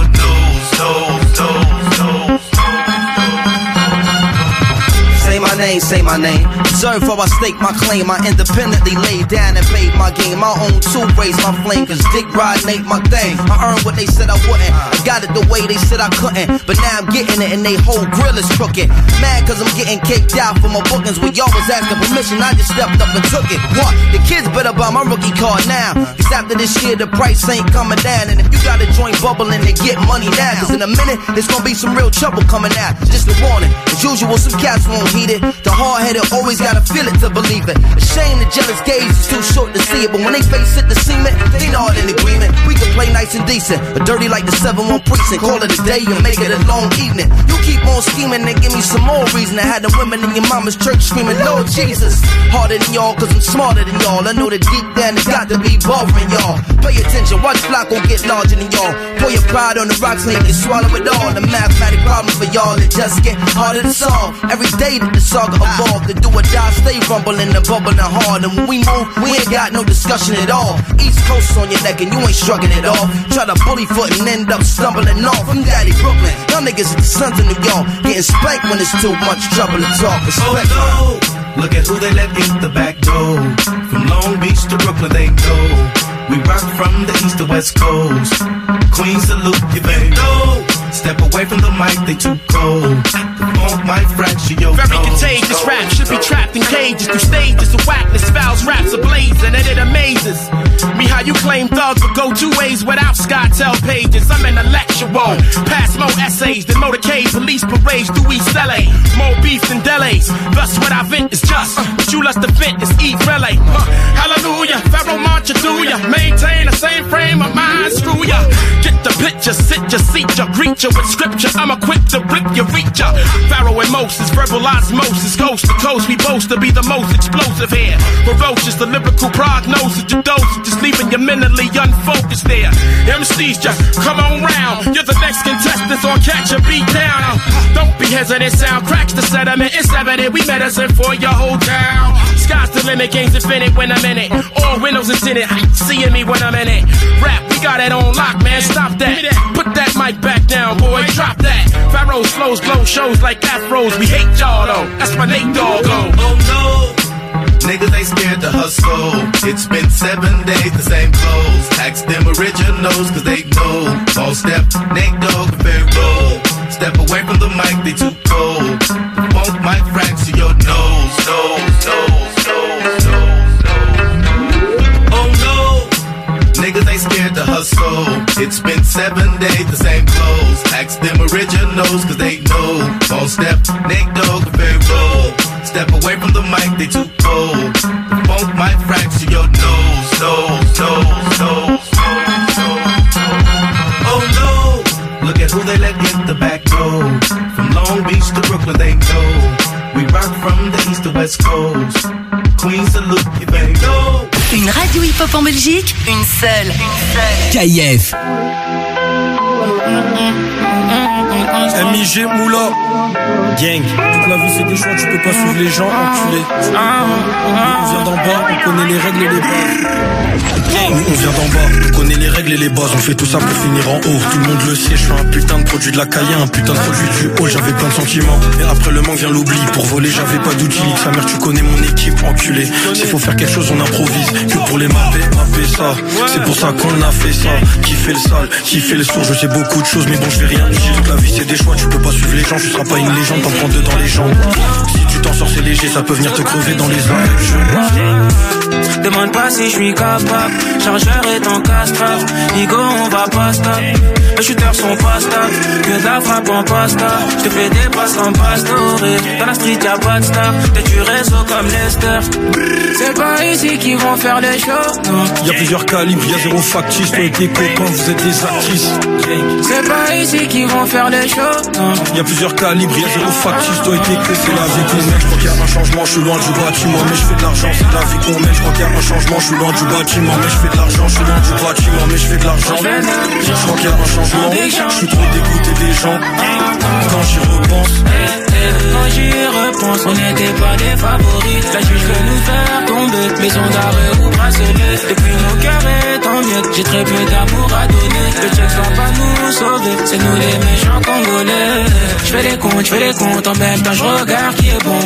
my name, say my name. Reserve for I stake my claim. I independently laid down and paid my game. My own two raise my flame, cause dick riding ain't my thing. I earned what they said I wouldn't. I got it the way they said I couldn't. But now I'm getting it and they whole grill is crooked. Mad cause I'm getting kicked out for my bookings. When y'all was asking permission, I just stepped up and took it. What? The kids better buy my rookie card now. Cause after this year, the price ain't coming down. And if you got a joint bubbling, then get money now. Cause in a minute, there's gonna be some real trouble coming out. Just a warning. As usual, some cats won't heed it. The hard headed always gotta feel it to believe it. A shame the jealous gaze is too short to see it. But when they face it, the cement, they not in agreement. We can play nice and decent, but dirty like the 7 1 precinct. Call it a day and make it a long evening. You keep on scheming and give me some more reason to have the women in your mama's church screaming, Lord Jesus. Harder than y'all, cause I'm smarter than y'all. I know that deep down it's got to be bothering y'all. Pay attention, watch Flacco get larger than y'all. Pour your pride on the rocks, make it swallow it all. The mathematic problem for y'all, it just get harder to solve. Every day that the saga evolve, the do or die, stay rumbling and bubbling hard. And when we move, we ain't got no discussion at all. East Coast on your neck and you ain't shrugging it off. Try to bully foot and end up stumbling off. I'm Daddy Brooklyn, y'all niggas are the sons of New York. Getting spanked when it's too much trouble to talk. Respect. Oh no, look at who they let in the back door. From Long Beach to Brooklyn, they go. We rock from the east to west coast. Queen salute, you better know. Step away from the mic, they too cold. Funk might fracture your Very nose. contagious rap should be trapped in cages through stages of whackness, fouls, raps ablaze, and it amazes me how you claim thugs would go two ways without SkyTel pages. I'm in a lecture room, pass more essays than motorcade police parades through East LA. More beef than delays. Thus, what I vent is just what you lust to vent is eat relay. Huh. Hallelujah, Pharaoh march do ya. Maintain the same frame of mind, screw ya. Get the picture, sit ya, seat ya, greet ya with scripture. I'm equipped to rip ya, reach ya. Pharaoh and Moses, verbal osmosis, coast to coast. We boast to be the most explosive here. Ferocious, the lyrical prognosis, your dose, just leaving you mentally unfocused there. MCs just come on round. You're the next contestant on catch a beat down. Don't be hesitant, sound cracks the sediment. It's evident we medicine for your whole town. Sky's the limit, game's infinite when I'm in it. All windows is in it, seeing me when I'm in it. Rap, we got it on lock, man. Stop that. Put that mic back down, boy. Drop that. Pharaoh's flows, glow shows like afros. We hate y'all though. That's my Nate Dogg. Oh, oh no, niggas ain't scared to hustle. It's been seven days, the same clothes. Ask them originals, cause they know. Ball step, Nate Dogg, roll. Step away from the mic, they too cold. The funk might fracture hustle. It's been seven days, the same clothes. Ask them originals, cause they know. Ball step, Nate Dogg, roll. Step away from the mic, they too cold. The funk might fracture your nose, nose, nose, nose. Oh no, look at who they let in the back door. From Long Beach to Brooklyn, they know. We rock from the east to west coast. Queen salute, you better know. Une radio hip-hop en Belgique, une seule. Une seule. KIF. MIG Moula. Gang. Toute la vie c'est des choix, tu peux pas suivre les gens, enculé. On vient d'en bas, on connaît les règles et les bases. Nous, on vient d'en bas, on connaît les règles et les bases, on fait tout ça pour finir en haut. Tout le monde le sait, je suis un putain de produit de la caille, un putain de produit du haut, j'avais plein de sentiments. Et après le manque vient l'oubli, pour voler j'avais pas d'outils. Sa mère, tu connais mon équipe, enculé. S'il faut faire quelque chose, on improvise. Que pour les mapper, mapper ça. C'est pour ça qu'on a fait ça. Qui fait le sale, qui fait le sourd, je sais beaucoup de choses, mais bon, je vais rien dire. La vie c'est des choix, tu peux pas suivre les gens, tu seras pas une légende, t'en prends deux dans les jambes. Si tu t'en sors, c'est léger, ça peut venir te crever dans les oreilles. Demande pas si je suis capable. Chargeur est en castrave. Nigo, on va pas stop. Les shooters sont pas stables. Que de la frappe en pasta. Je te fais des passes en pastoré. Dans la street, y'a pas de star. T'es du réseau comme Lester. C'est pas ici qu'ils vont faire les shows. Non. Y'a plusieurs calibres, y'a zéro factice, toi et tes copains, vous êtes des actrices. C'est pas ici qu'ils vont faire les shows. Non. Y'a plusieurs calibres, y'a zéro factice, toi et tes c'est la vie qu'on mène. Je crois qu'il y a un changement, je suis loin du bâtiment, mais je fais de l'argent, c'est la vie qu'on mène. Je crois qu'il y a un changement, je suis loin du bâtiment, mais je fais de l'argent, je suis loin du bâtiment, mais je fais de l'argent. Je crois qu'il y a un changement, je suis trop dégoûté des gens. Quand j'y repense, Quand j'y repense, on n'était pas des favoris. La juge veut nous faire tomber, maison d'arrêt ou bracelet. Depuis nos cœurs est en miettes, j'ai très peu d'amour à donner. Le check va pas nous sauver, c'est nous les méchants congolais. Je fais les comptes, je fais les comptes, en même temps je regarde qui est bon.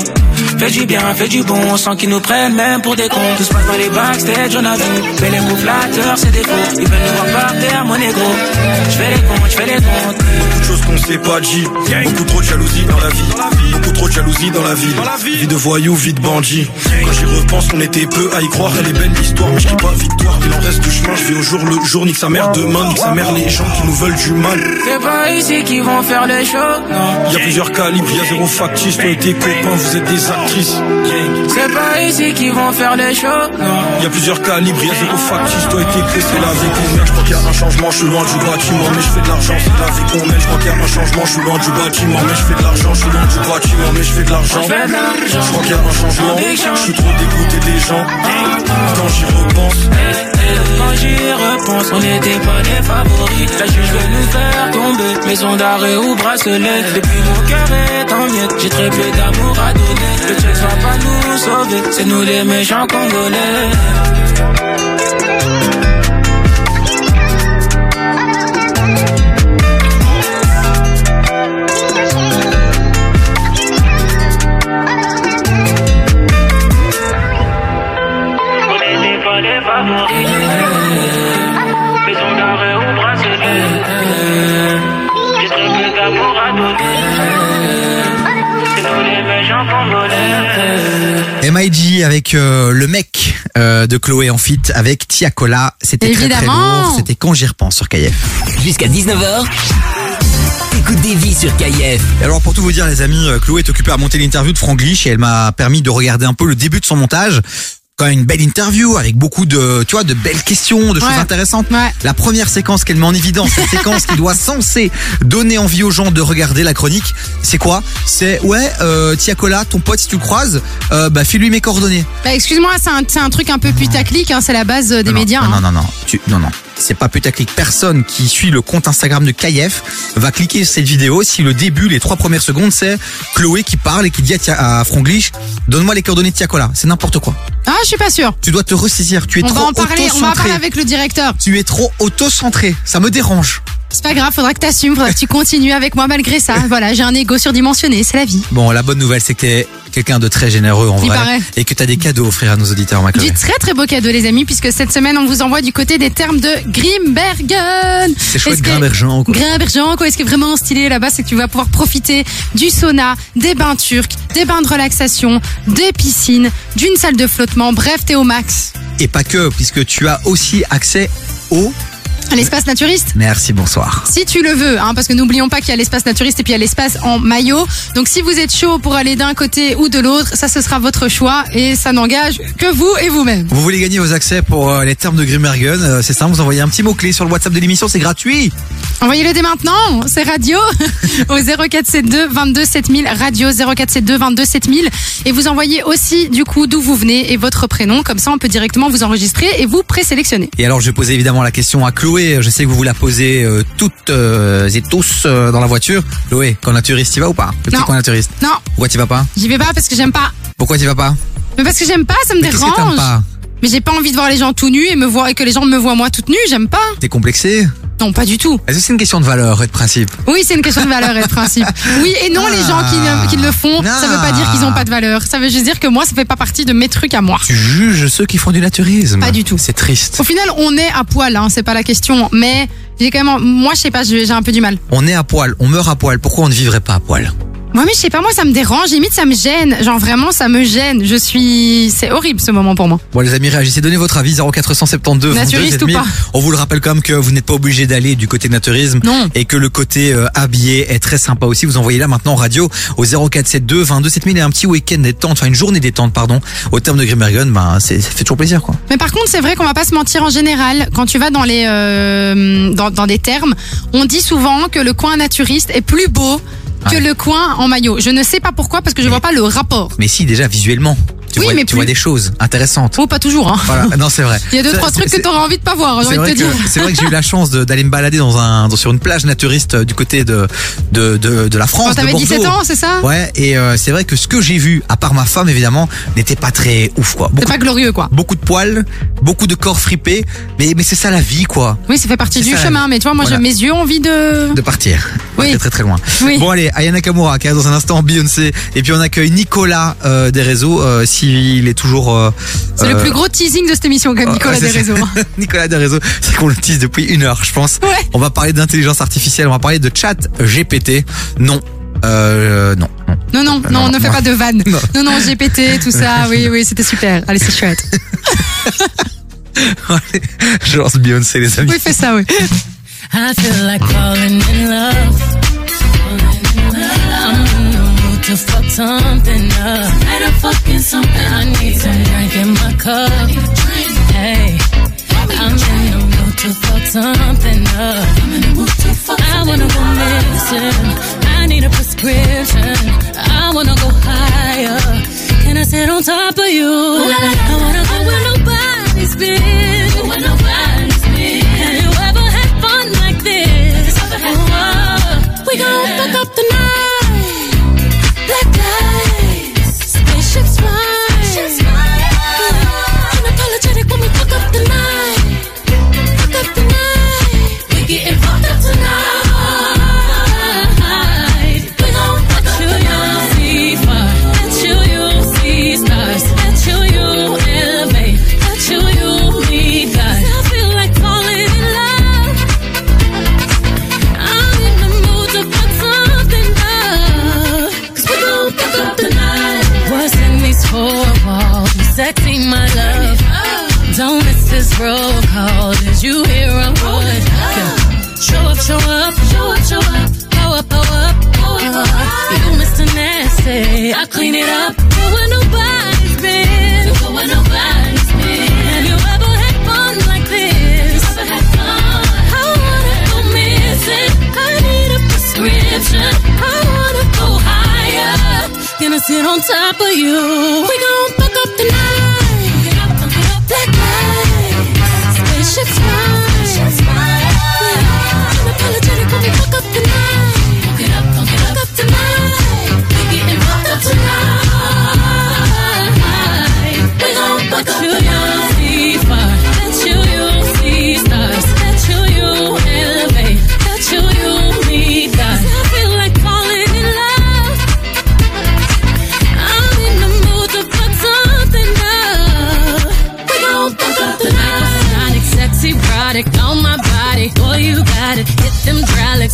Fais du bien, fais du bon, sans qu'ils nous prennent même pour des cons. Tout se passe dans les backstage, on a vu. Mais les mots flatteurs, c'est des faux. Ils veulent nous voir par terre, mon égo. Je fais les comptes, je fais les comptes. Choses qu'on sait pas dit. Beaucoup trop de jalousie dans la vie. Beaucoup trop de jalousie dans la ville. Vie de voyou, vie de bandit. Quand j'y repense, on était peu à y croire. Elle est belle l'histoire, mais je pas victoire. Il en reste du chemin, je vais au jour le jour. Nique sa mère demain, nique sa mère les gens qui nous veulent du mal. C'est pas ici qu'ils vont faire les shows, non. Y a plusieurs calibres, y a zéro factice. Toi et tes copains, vous êtes des actrices. C'est pas ici qu'ils vont faire les shows, non. Y a plusieurs calibres, y a zéro factice. Toi et tes copains, c'est la vie qu'on mène. Je crois qu'il y a un changement, je suis loin du bâtiment, mais je fais de l'argent, c'est la vie qu'on mène. Qu'il y a un changement, je suis loin du bâtiment, mais je fais de l'argent, je suis loin du bâtiment, mais je fais de l'argent. Je crois qu'il y a un changement, je suis trop dégoûté des gens. Quand j'y repense, Quand j'y repense, on n'était pas des favoris. La juge veut nous faire tomber, maison d'arrêt ou bracelet. Depuis mon cœur est en miettes, j'ai très peu d'amour à donner. Le check va pas nous sauver, c'est nous les méchants congolais. Avec euh, le mec euh, de Chloé en fit avec Tiakola. C'était très très Évidemment. lourd. C'était quand j'y repense sur KF. Jusqu'à 19h, écoute des vies sur KIF. Et alors pour tout vous dire les amis, euh, Chloé est occupée à monter l'interview de Franglish et elle m'a permis de regarder un peu le début de son montage. Quand même une belle interview avec beaucoup de, tu vois, de belles questions, de choses Ouais. intéressantes. La première séquence qu'elle met en évidence, cette séquence qui doit censée donner envie aux gens de regarder la chronique, c'est quoi? C'est ouais, euh, Tiakola, ton pote si tu le croises, euh, bah file-lui mes coordonnées. Bah, excuse-moi, c'est un, truc un peu putaclic, hein, c'est la base euh, des médias. Non, hein. non, non, non, tu, non, non. C'est pas putaclic. Personne qui suit le compte Instagram de KF va cliquer sur cette vidéo si le début, les trois premières secondes, c'est Chloé qui parle et qui dit à, à Franglish, donne-moi les coordonnées de Tiakola. C'est n'importe quoi. Ah, je suis pas sûre. Tu dois te ressaisir. Tu es On va trop en parler, on va en parler avec le directeur. Tu es trop auto-centré. Ça me dérange. C'est pas grave, faudra que t'assumes, faudra que tu continues avec moi malgré ça. Voilà, j'ai un ego surdimensionné, c'est la vie. Bon, la bonne nouvelle, c'est que t'es quelqu'un de très généreux en Il vrai. paraît. Et que t'as des cadeaux à offrir à nos auditeurs, ma Chloé. Du très très beau cadeau les amis, puisque cette semaine on vous envoie du côté des termes de Grimbergen. C'est chouette, Est-ce que- Grimbergen, quoi. Grimbergen, quoi. Est-ce qui est vraiment stylé là-bas, c'est que tu vas pouvoir profiter du sauna, des bains turcs, des bains de relaxation, des piscines, d'une salle de flottement. Bref, t'es au max. Et pas que, puisque tu as aussi accès au... À l'espace naturiste. Merci, bonsoir. Si tu le veux, hein, parce que n'oublions pas qu'il y a l'espace naturiste et puis il y a l'espace en maillot. Donc si vous êtes chaud pour aller d'un côté ou de l'autre, ça ce sera votre choix et ça n'engage que vous et vous-même. Vous voulez gagner vos accès pour euh, les termes de Grimbergen, euh, c'est simple, vous envoyez un petit mot-clé sur le WhatsApp de l'émission, c'est gratuit. Envoyez-le dès maintenant, c'est radio au 0472 22 7000, radio 0472 22 7000 et vous envoyez aussi du coup d'où vous venez et votre prénom, comme ça on peut directement vous enregistrer et vous présélectionner. Et alors je vais poser évidemment la question à Chloé Loé, je sais que vous vous la posez euh, toutes euh, et tous euh, dans la voiture. Loé, quand naturiste, tu vas ou pas? Le petit Non. coin naturiste. Non, Pourquoi tu vas pas? J'y vais pas parce que j'aime pas. Pourquoi tu vas pas? Mais parce que j'aime pas, ça me Mais qu'est-ce que dérange. t'aimes pas? Mais j'ai pas envie de voir les gens tout nus et me voir et que les gens me voient moi toute nue, j'aime pas. T'es complexé Non, pas du tout. Est-ce que c'est une question de valeur et de principe Oui, c'est une question de valeur et de principe. Oui et non, les gens qui, ne- qui le font, ça veut pas dire qu'ils ont pas de valeur. Ça veut juste dire que moi, ça fait pas partie de mes trucs à moi. Tu juges ceux qui font du naturisme Pas du tout. C'est triste. Au final, on est à poil, hein, c'est pas la question. Mais j'ai quand même, moi, je sais pas, j'ai un peu du mal. On est à poil, on meurt à poil. Pourquoi on ne vivrait pas à poil? Moi, mais je sais pas, moi, ça me dérange. Limite, ça me gêne. Genre vraiment, ça me gêne. Je suis, c'est horrible ce moment pour moi. Bon les amis, réagissez, donnez votre avis 0472 Naturiste 22 ou 7000. pas On vous le rappelle quand même que vous n'êtes pas obligé d'aller du côté naturisme et que le côté euh, habillé est très sympa aussi. Vous envoyez là maintenant en radio au 0472 22 7000 et un petit week-end détente, enfin une journée détente pardon, au terme de Grimbergen, ben c'est ça fait toujours plaisir quoi. Mais par contre, c'est vrai qu'on va pas se mentir en général. Quand tu vas dans les euh, dans, dans des termes, on dit souvent que le coin naturiste est plus beau que le coin en maillot. Je ne sais pas pourquoi parce que je vois pas le rapport. Mais si déjà visuellement, tu, Oui, vois, mais tu vois des choses intéressantes. Oh, pas toujours. Hein. Voilà, non c'est vrai. Il y a deux trois trucs que t'aurais envie de pas voir. J'ai C'est envie de vrai, te dire. c'est vrai que j'ai eu la chance d'aller me balader dans un, dans- sur une plage naturiste euh, du côté de, de, de, de la France. Quand t'avais Bordeaux. 17 ans, c'est ça? Ouais, et euh, c'est vrai que ce que j'ai vu, à part ma femme évidemment, n'était pas très ouf quoi. C'est pas glorieux quoi. Beaucoup de poils, beaucoup de corps fripés, mais, mais c'est ça la vie quoi. Oui, ça fait partie du ça, chemin. Mais tu vois, moi, voilà. j'ai mes yeux ont envie de. De partir. Oui. Ouais, très très loin. Oui. Bon allez, Ayana Kamura qui est dans un instant Beyoncé et puis on accueille Nicolas euh, des réseaux euh, s'il est toujours. euh, C'est le euh, plus gros teasing de cette émission, comme Nicolas ouais, c'est des ça. réseaux. Nicolas des réseaux, c'est qu'on le tease depuis une heure, je pense. On va parler d'intelligence artificielle, on va parler de chat GPT. Non. Euh, non, non. Non, non, non, ne fais non. pas de vannes. Non. Non, non, GPT, tout ça. Oui, oui, c'était super. Allez, c'est chouette. Je lance Beyoncé les amis. Oui, fais ça, oui. I feel like falling in love. To fuck something up. Better fucking something. I need some drink in my cup. Hey, I'm in the mood to fuck something up. I'm in the mood to fuck I wanna go missing. I need a prescription. I wanna go higher. Can I sit on top of you? I wanna go where nobody's been. Where nobody's been. Have you ever had fun like this? Oh, we gon' fuck up the night. try. Roll call. Did you hear a word? Oh, show up, show up, show up, show up. Go up, go up, go up. You Mr. Nasty. I clean it up. Go where nobody's been. Go where nobody's been. Have you ever had fun like this? Ever had fun? I wanna go missing. I need a prescription. I wanna go higher. Gonna sit on top of you. We gon' fuck up the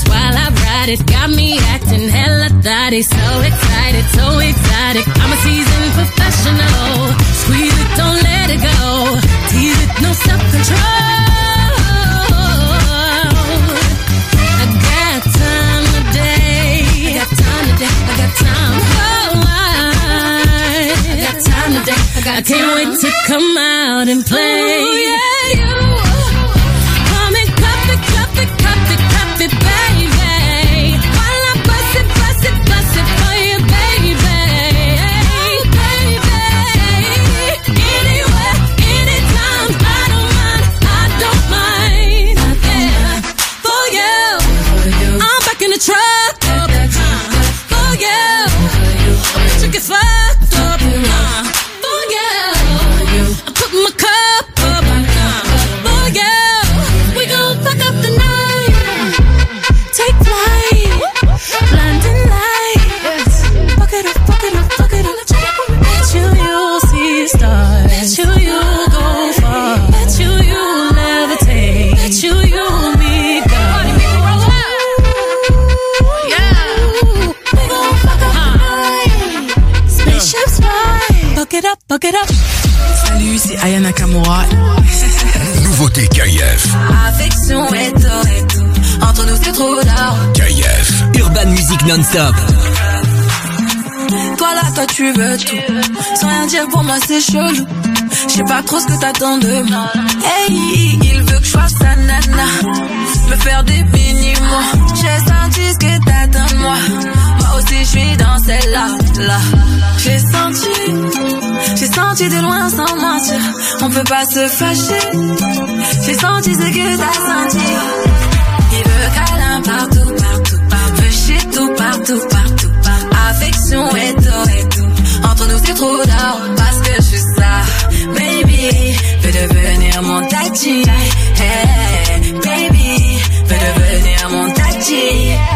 while I ride it. Got me acting hella thotty. So excited, so come out and play. Oh, yeah, you. Salut, c'est Aya Nakamura. Nouveauté KIF. Affection et tout, et tout. Entre nous, c'est trop d'art. KIF. Urban Music Non-Stop. Toi là, toi tu veux tout. Sans rien dire pour moi, c'est chelou. Je sais pas trop ce que t'attends de moi. Hey, il veut que je sois sa nana. Me faire des mini-mois. J'ai senti ce que t'attends de moi. Aussi, je suis dans celle-là. Là. J'ai senti, j'ai senti de loin sans mentir. On peut pas se fâcher. J'ai senti ce que t'as senti. Il veut câlin partout, partout, partout. Veut shit tout, partout, partout, partout. Affection et tout, et tout. Entre nous, c'est trop d'or parce que je suis ça. Baby, veux devenir mon tati. Hey, baby, veux devenir mon tati.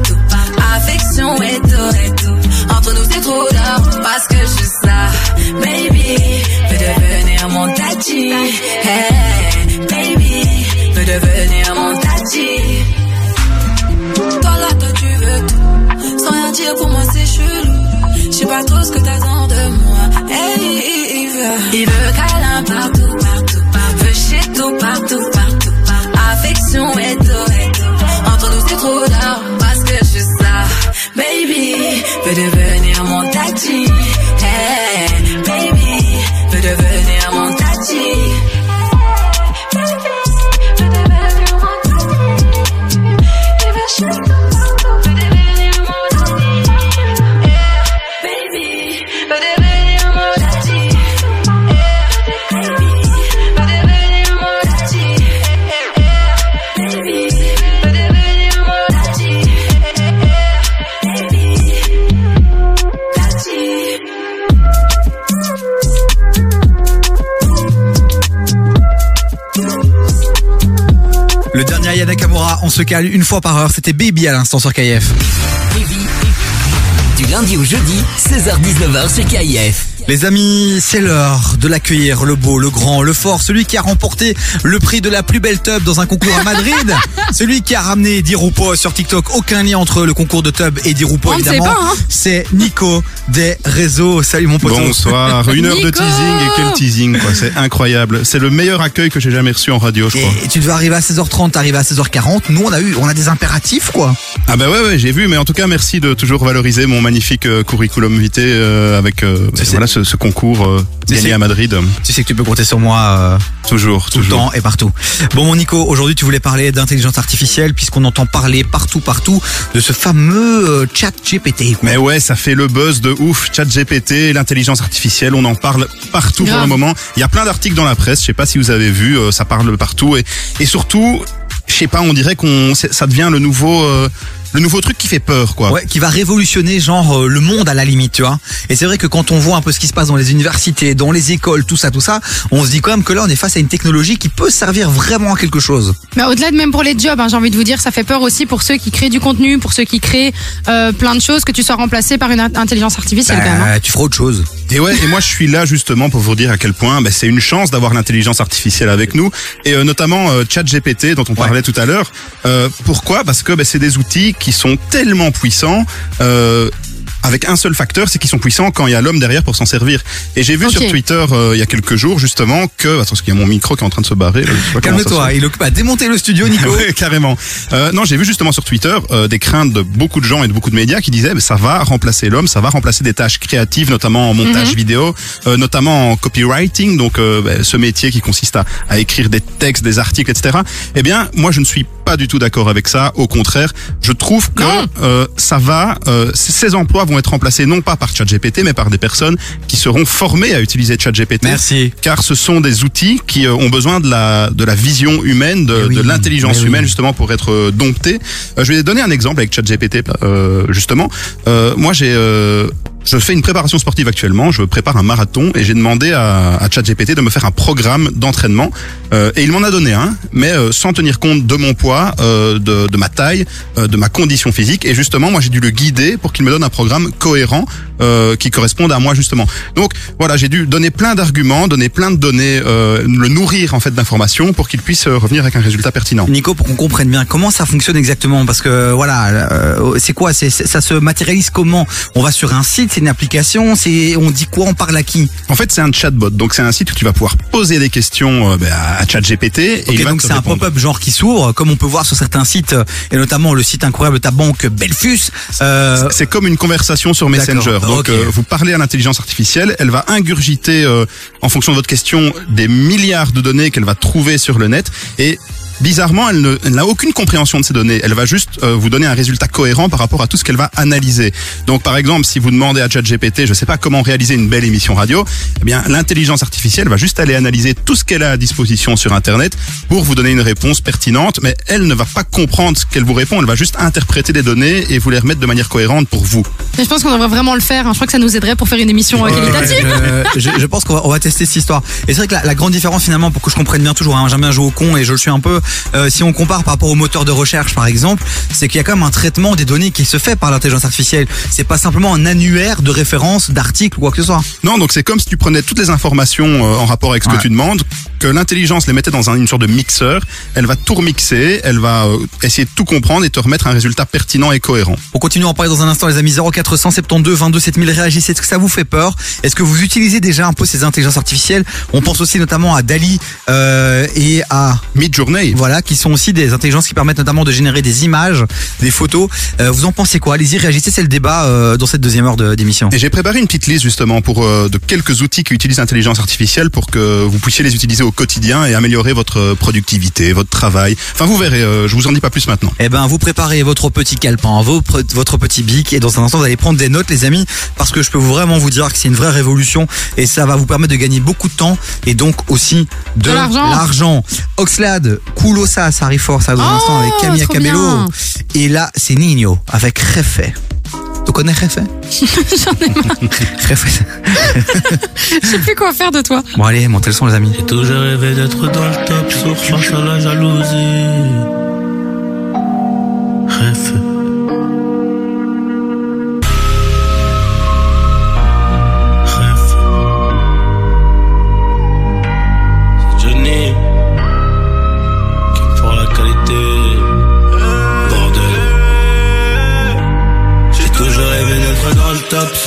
Affection et tout, et tout. Entre nous, c'est trop d'or parce que je suis ça. Baby, veux devenir mon tati. Hey, baby, veux devenir mon tati. Toi là, toi tu veux tout. Sans rien dire pour moi, c'est chelou. Je sais pas trop ce que t'attends de moi. Hey, il veut, il câlin partout, partout, partout. Veut shit tout, partout, partout, partout. Affection et tout. Baby, veux devenir mon tati. Une fois par heure. C'était Baby à l'instant sur KF. Du lundi au jeudi, 16h-19h sur KIF. Les amis, c'est l'heure de l'accueillir, le beau, le grand, le fort, celui qui a remporté le prix de la plus belle tub dans un concours à Madrid, celui qui a ramené Dirupo sur TikTok. Aucun lien entre le concours de tub et Dirupo évidemment. hein. C'est Nico des réseaux. Salut mon pote. Bonsoir, une heure de teasing et quel teasing quoi, c'est incroyable. C'est le meilleur accueil que j'ai jamais reçu en radio, je crois. Et tu devais arriver à 16h30, t'arrives à 16h40. Nous, on a eu, on a des impératifs, quoi. Ah bah ouais ouais, j'ai vu mais en tout cas merci de toujours valoriser mon magnifique euh, curriculum vitae euh, avec euh, voilà ce, ce concours euh, Tu gagné sais- à Madrid. Tu sais que tu peux compter sur moi euh, Toujours, tout le temps et partout. Bon, mon Nico, aujourd'hui, tu voulais parler d'intelligence artificielle puisqu'on entend parler partout, partout de ce fameux euh, chat GPT. Mais ouais, ça fait le buzz de ouf. Chat GPT, l'intelligence artificielle, on en parle partout pour le moment. Il y a plein d'articles dans la presse. Je sais pas si vous avez vu, euh, ça parle partout et et surtout, je sais pas, on dirait qu'on ça devient le nouveau euh, le nouveau truc qui fait peur quoi. Ouais, qui va révolutionner genre euh, le monde à la limite, tu vois. Et c'est vrai que quand on voit un peu ce qui se passe dans les universités, dans les écoles, tout ça, tout ça, on se dit quand même que là on est face à une technologie qui peut servir vraiment à quelque chose. Mais au-delà de même pour les jobs, hein, j'ai envie de vous dire, ça fait peur aussi pour ceux qui créent du contenu, pour ceux qui créent euh, plein de choses, que tu sois remplacé par une int- intelligence artificielle quand même. hein. Euh, tu feras autre chose. Et ouais, et moi je suis là justement pour vous dire à quel point bah, c'est une chance d'avoir l'intelligence artificielle avec nous et euh, notamment euh, ChatGPT dont on parlait tout à l'heure. Euh, pourquoi? Parce que bah, c'est des outils qui sont tellement puissants. Euh, avec un seul facteur, c'est qu'ils sont puissants quand il y a l'homme derrière pour s'en servir. Et j'ai vu sur Twitter euh, il y a quelques jours justement que attends, parce qu'il y a mon micro qui est en train de se barrer. Calme-toi, il occupe à démonter le studio, Nico. Ouais, carrément. Euh, non, j'ai vu justement sur Twitter euh, des craintes de beaucoup de gens et de beaucoup de médias qui disaient bah, ça va remplacer l'homme, ça va remplacer des tâches créatives, notamment en montage Mhm. vidéo, euh, notamment en copywriting, donc euh, bah, ce métier qui consiste à, à écrire des textes, des articles, etc. Eh bien, moi, je ne suis pas du tout d'accord avec ça. Au contraire, je trouve que euh, ça va, euh, ces emplois vont être remplacés non pas par ChatGPT, mais par des personnes qui seront formées à utiliser ChatGPT. Merci. Car ce sont des outils qui euh, ont besoin de la, de la vision humaine, de, de l'intelligence oui. humaine, justement, pour être euh, domptés. Euh, je vais donner un exemple avec ChatGPT, euh, justement. Euh, moi, j'ai... euh, je fais une préparation sportive actuellement, je prépare un marathon et j'ai demandé à, à ChatGPT de me faire un programme d'entraînement. Euh, et il m'en a donné un, mais euh, sans tenir compte de mon poids, euh, de, de ma taille, euh, de ma condition physique. Et justement moi j'ai dû le guider pour qu'il me donne un programme cohérent euh, qui corresponde à moi justement. Donc voilà, j'ai dû donner plein d'arguments, donner plein de données, euh, le nourrir en fait d'informations pour qu'il puisse euh, revenir avec un résultat pertinent. Nico, pour qu'on comprenne bien comment ça fonctionne exactement, parce que voilà, euh, c'est quoi? C'est, Ça se matérialise comment? On va sur un site, c'est une application, c'est on dit quoi? On parle à qui? En fait, c'est un chatbot, donc c'est un site où tu vas pouvoir poser des questions euh, ben, à ChatGPT et Ok, il va donc c'est un pop-up genre qui s'ouvre, comme on peut voir sur certains sites, euh, et notamment le site incroyable de ta banque Belfus. Euh, C'est comme une conversation sur Messenger. Donc euh, vous parlez à l'intelligence artificielle, elle va ingurgiter euh, en fonction de votre question des milliards de données qu'elle va trouver sur le net. Et Bizarrement, elle ne- elle n'a aucune compréhension de ces données. Elle va juste euh, vous donner un résultat cohérent par rapport à tout ce qu'elle va analyser. Donc, par exemple, si vous demandez à ChatGPT, je sais pas comment réaliser une belle émission radio, eh bien, l'intelligence artificielle va juste aller analyser tout ce qu'elle a à disposition sur Internet pour vous donner une réponse pertinente. Mais elle ne va pas comprendre ce qu'elle vous répond. Elle va juste interpréter des données et vous les remettre de manière cohérente pour vous. Mais je pense qu'on devrait vraiment le faire. hein. Je crois que ça nous aiderait pour faire une émission euh, qualitative. Euh, je, je pense qu'on va, on va tester cette histoire. Et c'est vrai que la, la grande différence finalement, pour que je comprenne bien toujours, hein, j'aime bien jouer au con et je le suis un peu, euh, si on compare par rapport au moteur de recherche par exemple, c'est qu'il y a quand même un traitement des données qui se fait par l'intelligence artificielle. C'est pas simplement un annuaire de références, d'articles ou quoi que ce soit. Non, donc c'est comme si tu prenais toutes les informations euh, en rapport avec ce Ouais. que tu demandes, que l'intelligence les mettait dans un- une sorte de mixeur, elle va tout remixer, elle va euh, essayer de tout comprendre et te remettre un résultat pertinent et cohérent. On continue à en parler dans un instant, les amis. 0472 22 7000 réagissez. Est-ce que ça vous fait peur? Est-ce que vous utilisez déjà un peu ces intelligences artificielles? On pense aussi notamment à Dali euh, et à Midjourney. Voilà, qui sont aussi des intelligences qui permettent notamment de générer des images, des photos. Euh, vous en pensez quoi? Allez-y, réagissez. C'est le débat euh, dans cette deuxième heure de- d'émission. Et j'ai préparé une petite liste justement pour euh, de quelques outils qui utilisent l'intelligence artificielle pour que vous puissiez les utiliser au quotidien et améliorer votre productivité, votre travail. Enfin, vous verrez, euh, je vous en dis pas plus maintenant. Eh ben, vous préparez votre petit calepin, votre petit bic, et dans un instant, vous allez prendre des notes, les amis, parce que je peux vraiment vous dire que c'est une vraie révolution, et ça va vous permettre de gagner beaucoup de temps, et donc aussi de, De l'argent. Oxlade, Kulosa, ça arrive fort, ça dans un Oh, instant avec Camilla trop Cabello. bien. Et là, c'est Nino avec Refe. Tu connais Refe J'en ai marre. Refe. Je sais plus quoi faire de toi. Bon, allez, montez le son, les amis. J'ai toujours rêvé d'être dans le top, sauf face à la jalousie.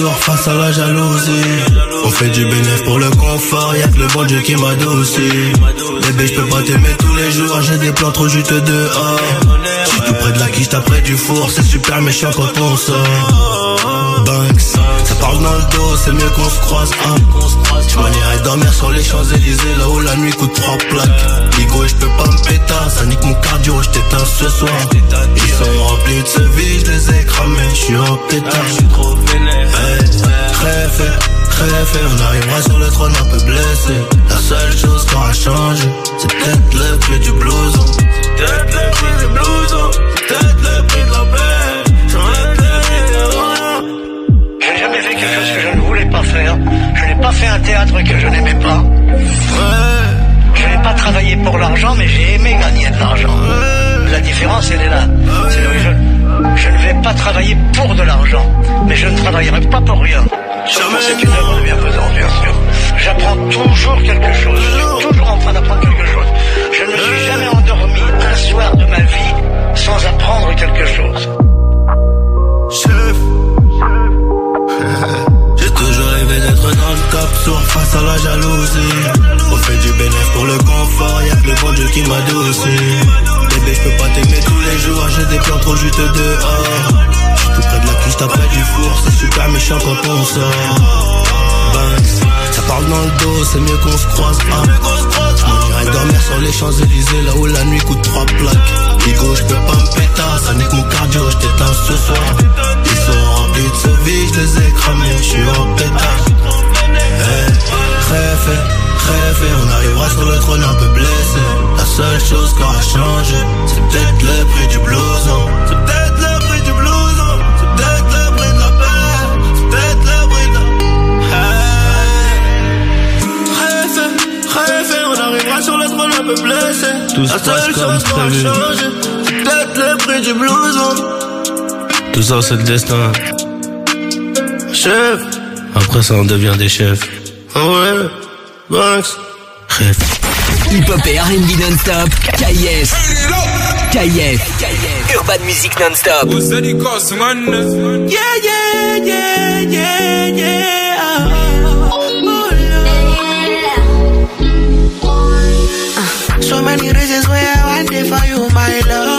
Face à la jalousie. On fait du bénéfice pour le confort, y'a que le bon Dieu qui m'adoucit. Bébé, je peux pas t'aimer tous les jours, j'ai des plans trop juste dehors. J'suis tout près de la quiche, t'as près du four, c'est super méchant quand on sort. Banks, parle dans le dos, c'est mieux qu'on se croise. Hein. Tu m'en dormir sur les Champs-Élysées, là où la nuit coûte trois plaques. Ligo, et je peux pas me péter, ça nique mon cardio, je t'éteins ce soir. Ils sont remplis de ce vie, je les ai cramés, je suis en pétard. Je suis trop vénère. Très fait, très fait, on arrivera sur le trône un peu blessé. La seule chose qui aura changé, c'est peut-être le prix du blouson. C'est peut-être le prix du blouson, peut-être Je n'ai pas fait un théâtre que je n'aimais pas. Je n'ai pas travaillé pour l'argent, mais j'ai aimé gagner de l'argent. La différence, elle est là. Je, ne vais pas travailler pour de l'argent, mais je ne travaillerai pas pour rien. C'est une œuvre de bienfaisance, bien sûr. J'apprends toujours quelque chose. Je suis toujours en train d'apprendre quelque chose. Je ne me suis jamais endormi un soir de ma vie sans apprendre quelque chose. Face à la jalousie. On fait du bénéfice pour le confort, y'a que le bon Dieu qui m'adoucit. Bébé, je peux pas t'aimer tous les jours, j'ai des plans trop juste dehors. J'suis tout près de la cuisse, t'as près du four, c'est super méchant quand on sort. Banks, ça parle dans le dos, c'est mieux qu'on se croise. Hein. On irait dormir sur les Champs-Élysées, là où la nuit coûte trois plaques. Ligo, je peux pas me péter, ça nique mon cardio, je ce soir. Ils sont remplis de vie, je les ai cramés, je suis en pétard. Hey, rêve, rêve, on arrivera sur le trône un peu blessé. La seule chose qui aura changé, c'est peut-être le prix du blouson. C'est peut-être le prix du blouson. C'est peut-être le prix de la paix. C'est peut-être le prix de la. Hey. Rêve, rêve, on arrivera sur le trône un peu blessé. Tout se La passe seule comme prévu. c'est peut-être le prix du blouson. Tout ça, c'est le destin. Chef, Après, ça, on devient des chefs. ah ouais, Banks. Rêve. Hip-hop et R&B non-stop. KIF. KIF. Urban Music non-stop. Yeah, yeah, yeah, yeah, yeah. So many reasons why I want it for you, my love.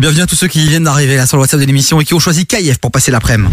Bienvenue à tous ceux qui viennent d'arriver là sur le WhatsApp de l'émission et qui ont choisi KIF pour passer l'après-midi.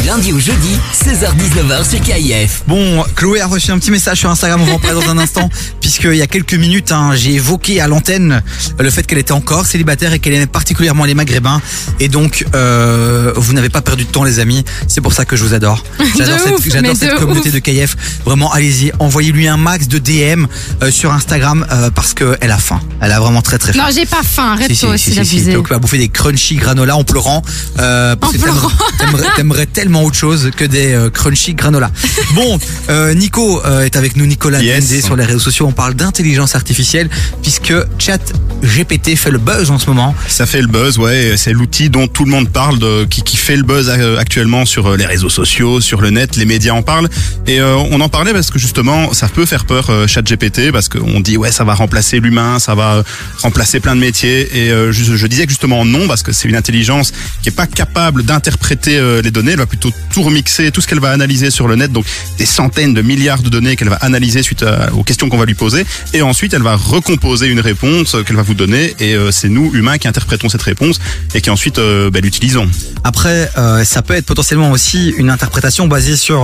Du lundi au jeudi, 16h-19h sur KIF. Bon, Chloé a reçu un petit message sur Instagram, on va en parler dans un instant, puisqu'il y a quelques minutes, hein, j'ai évoqué à l'antenne le fait qu'elle était encore célibataire et qu'elle aimait particulièrement les maghrébins. Et donc, euh, vous n'avez pas perdu de temps les amis, c'est pour ça que je vous adore. J'adore cette, ouf, j'adore mais cette de communauté ouf. de KIF. Vraiment, allez-y, envoyez-lui un max de DM euh, sur Instagram euh, parce qu'elle a faim. Elle a vraiment très très faim. Non, j'ai pas faim. Arrête Si, si, toi si, aussi si, si. d'abuser. Donc, tu vas bouffer des crunchy granola en pleurant. Euh, parce En pleurant. T'aimerais, t'aimerais tellement autre chose que des euh, crunchy granola. Bon, euh, Nico euh, est avec nous, Nicolas Yes. Sur les réseaux sociaux. On parle d'intelligence artificielle puisque Chat GPT fait le buzz en ce moment. Ça fait le buzz, ouais. C'est l'outil dont tout le monde parle, de, qui, qui fait le buzz euh, actuellement sur les réseaux sociaux, sur le net. Les médias en parlent. Et euh, on en parlait parce que justement, ça peut faire peur, euh, ChatGPT, parce qu'on dit ouais, ça va remplacer l'humain, ça va remplacer plein de métiers. Et euh, je, je disais que justement non, parce que c'est une intelligence qui est pas capable d'interpréter euh, les données. Elle va plutôt tout remixer, tout ce qu'elle va analyser sur le net, donc des centaines de milliards de données qu'elle va analyser suite à- aux questions qu'on va lui poser. Et ensuite, elle va recomposer une réponse qu'elle va vous donner. Et euh, c'est nous, humains, qui interprétons cette réponse et qui ensuite euh, bah, l'utilisons. Après, euh, ça peut être potentiellement aussi une interprétation basée sur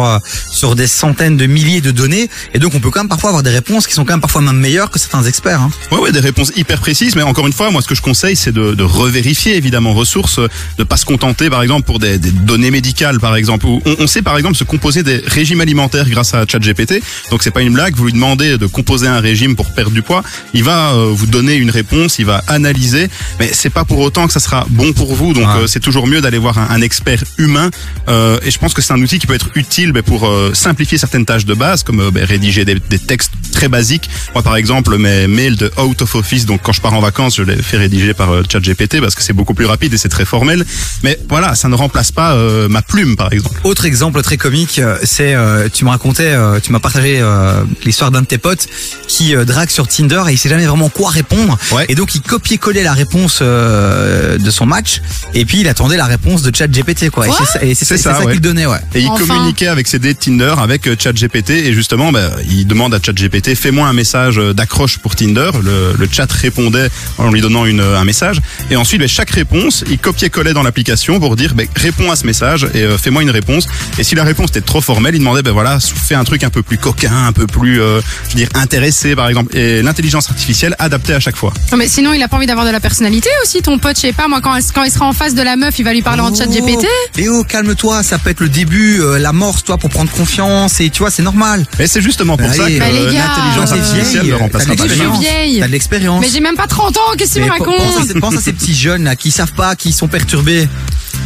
sur des centaines de milliers de données, et donc on peut quand même parfois avoir des réponses qui sont quand même parfois même meilleures que certains experts. Hein. Ouais, ouais, des réponses hyper précises, mais encore une fois, moi, ce que je conseille, c'est de, de revérifier, évidemment, ressources, de pas se contenter, par exemple, pour des, des données médicales, par exemple. Où on, on sait, par exemple, se composer des régimes alimentaires grâce à ChatGPT. Donc, c'est pas une blague. Vous lui demandez de composer un régime pour perdre du poids. Il va euh, vous donner une réponse il va analyser, mais c'est pas pour autant que ça sera bon pour vous. Donc euh, c'est toujours mieux d'aller voir un, un expert humain. Euh, et je pense que c'est un outil qui peut être utile ben, pour euh, simplifier certaines tâches de base, comme euh, ben, rédiger des, des textes très basiques. Moi, par exemple, mes mails de out of office, donc quand je pars en vacances, je les fais rédiger par euh, ChatGPT parce que c'est beaucoup plus rapide et c'est très formel. Mais voilà, ça ne remplace pas euh, ma plume, par exemple. Autre exemple très comique, euh, c'est euh, tu me racontais, euh, tu m'as partagé euh, l'histoire d'un de tes potes qui euh, drague sur Tinder et il sait jamais vraiment quoi répondre. Et donc il copiait-collait la réponse euh, de son match et puis il attendait la réponse de ChatGPT quoi. Et c'est ça, ça, ça ouais. qu'il donnait ouais. Et il communiquait avec ses dates Tinder avec euh, ChatGPT et justement, bah, il demande à ChatGPT fais-moi un message d'accroche pour Tinder. Le, le chat répondait en lui donnant une, un message et ensuite, bah, chaque réponse, il copiait-collait dans l'application pour dire bah, réponds à ce message et euh, fais-moi une réponse. Et si la réponse était trop formelle, il demandait ben voilà, fais un truc un peu plus coquin, un peu plus, euh, je veux dire, intéressé par exemple. Et l'intelligence artificielle adaptée à chaque fois. Non, mais sinon, il a pas envie d'avoir de la personnalité aussi, ton pote, je sais pas, moi, quand, quand il sera en face de la meuf, il va lui parler en chat GPT. Léo, calme-toi, ça peut être le début, euh, l'amorce, toi, pour prendre confiance, et tu vois, c'est normal. Mais c'est justement pour ça que Bah, l'intelligence euh, artificielle ne remplacera pas les Je suis humains. vieille. T'as de l'expérience. Mais j'ai même pas 30 ans, qu'est-ce que tu me Mais pense, à, racontes? ces- pense à ces petits jeunes là qui savent pas, qui sont perturbés.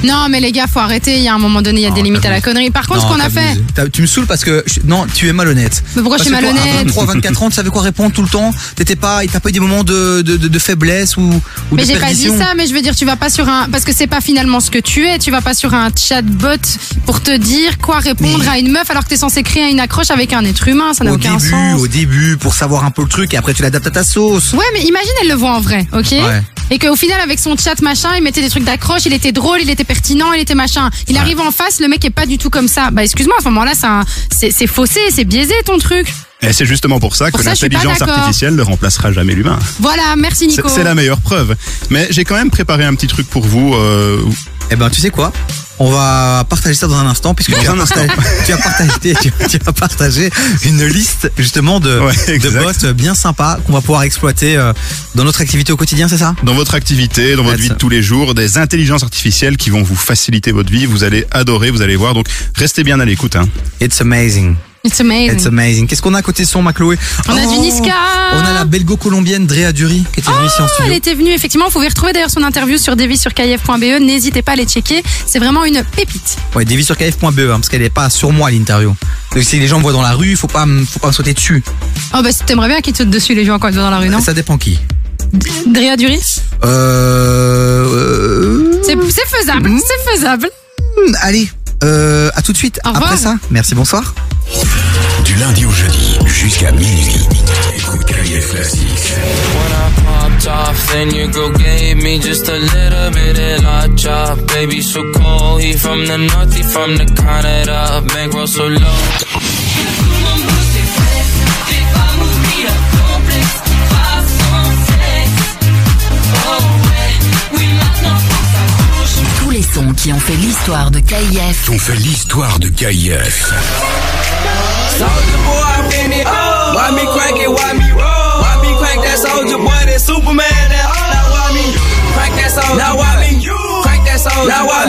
Non, mais les gars, faut arrêter, il y a un moment donné, il y a des limites à la connerie. Par contre, ce qu'on a fait, Tu me saoules parce que je- non, tu es malhonnête. Mais pourquoi je suis Parce que toi, malhonnête À 23, 24 ans, tu savais quoi répondre tout le temps. T'étais pas, t'as pas eu des moments de, de, de, de faiblesse ou, ou mais de j'ai pas dit perdition. ça, mais je veux dire, tu vas pas sur un, parce que c'est pas finalement ce que tu es, tu vas pas sur un chatbot pour te dire quoi répondre à une meuf alors que t'es censé créer une accroche avec un être humain, ça n'a Au aucun début, sens. au début, pour savoir un peu le truc, et après tu l'adaptes à ta sauce. Ouais, mais imagine, elle le voit en vrai, ok Ouais. Et qu'au final, avec son chat machin, il mettait des trucs d'accroche, il était drôle, il était pertinent, il était machin. Il arrive en face, le mec est pas du tout comme ça. Bah, excuse-moi, à ce moment-là, c'est un- c'est c'est faussé, c'est biaisé ton truc. Et c'est justement pour ça Pour que l'intelligence artificielle ne remplacera jamais l'humain. Voilà, merci C'est Nico. c'est la meilleure preuve. Mais j'ai quand même préparé un petit truc pour vous. Euh, Eh ben, tu sais quoi? On va partager ça dans un instant, puisque tu, as partagé, tu as partagé, tu, tu as partagé une liste justement de, de bots bien sympas qu'on va pouvoir exploiter euh, dans notre activité au quotidien, c'est ça? Dans votre activité, dans votre vie de tous les jours, des intelligences artificielles qui vont vous faciliter votre vie. Vous allez adorer, vous allez voir. Donc restez bien à l'écoute. Hein. It's amazing. It's amazing. It's amazing. Qu'est-ce qu'on a à côté son, ma Chloé On a du Niska. On a la belgo-colombienne Drea Dury qui était venue ici en Oh, studio. elle était venue, effectivement. Vous pouvez retrouver d'ailleurs son interview sur devisurkf.be. N'hésitez pas à les checker. C'est vraiment une pépite. Ouais, dévi sur kf.be, hein, parce qu'elle est pas sur moi l'interview. Donc si les gens me voient dans la rue, faut pas, me- faut pas me sauter dessus. Oh, bah, t'aimerais bien qu'ils te sautent dessus, les gens, quand ils vont dans la rue, non? Ça dépend qui. Drea Duris? Euh, euh, C'est c'est faisable, c'est faisable. hmm, allez, euh, à tout de suite. Au revoir. Après ça, merci, bonsoir. Du lundi au jeudi jusqu'à minuit. Écoute Classique. Off, then your girl gave me just a little bit of la chop. Baby, so cold, he from the north, he from the Canada. Bankroll so low.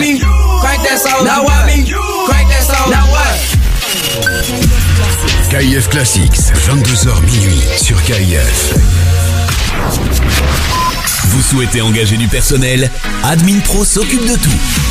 Me crank that soldier? Now why me crank that soldier? Now what? KIF Classics, 22h minuit sur KIF. Vous souhaitez engager du personnel Admin Pro s'occupe de tout.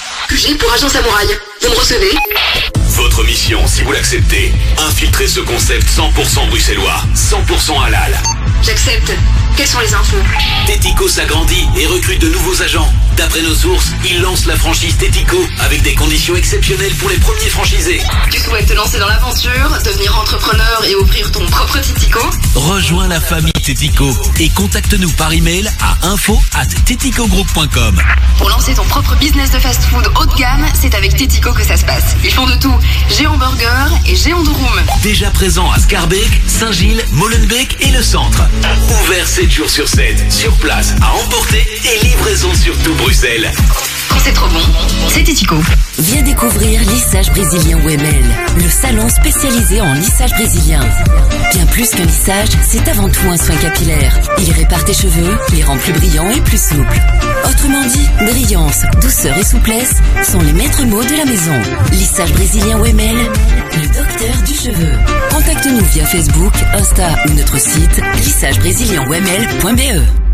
QG pour Agent Samouraï. Vous me recevez Votre mission, si vous l'acceptez, infiltrer ce concept 100% bruxellois, 100% halal. J'accepte. Quelles sont les infos Tético s'agrandit et recrute de nouveaux agents. D'après nos sources, il lance la franchise Tético avec des conditions exceptionnelles pour les premiers franchisés. Tu souhaites te lancer dans l'aventure, devenir entrepreneur et ouvrir ton propre Titico Rejoins la famille Tético et contacte-nous par email à info at Pour lancer ton propre business de fast-food haut de gamme, c'est avec Que ça se passe. Ils font de tout. Géant Burger et Géant Durum. Déjà présent à Scarbeck, Saint-Gilles, Molenbeek et le centre. Ouvert 7 jours sur 7, sur place, à emporter et livraison sur tout Bruxelles. Quand c'est trop bon, c'est Titico. Viens découvrir Lissage Brésilien WML, le salon spécialisé en lissage brésilien. Bien plus qu'un lissage, c'est avant tout un soin capillaire. Il répare tes cheveux, les rend plus brillants et plus souples. Autrement dit, brillance, douceur et souplesse sont les maîtres mots de la maison. Lissage Brésilien WML, le docteur du cheveu. Contacte-nous via Facebook, Insta ou notre site lissagebrésilien.wml.be.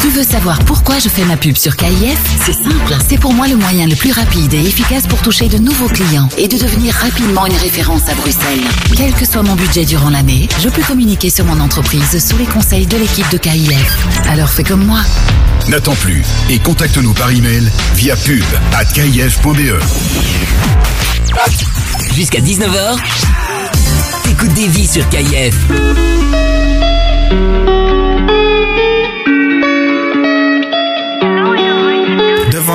Tu veux savoir pourquoi je fais ma pub sur KIF C'est simple. C'est pour moi le moyen le plus rapide et efficace pour toucher de nouveaux clients et de devenir rapidement une référence à Bruxelles. Quel que soit mon budget durant l'année, je peux communiquer sur mon entreprise sous les conseils de l'équipe de KIF. Alors fais comme moi. N'attends plus et contacte-nous par email via pub at kif.be. Jusqu'à 19h, écoute des vies sur KIF.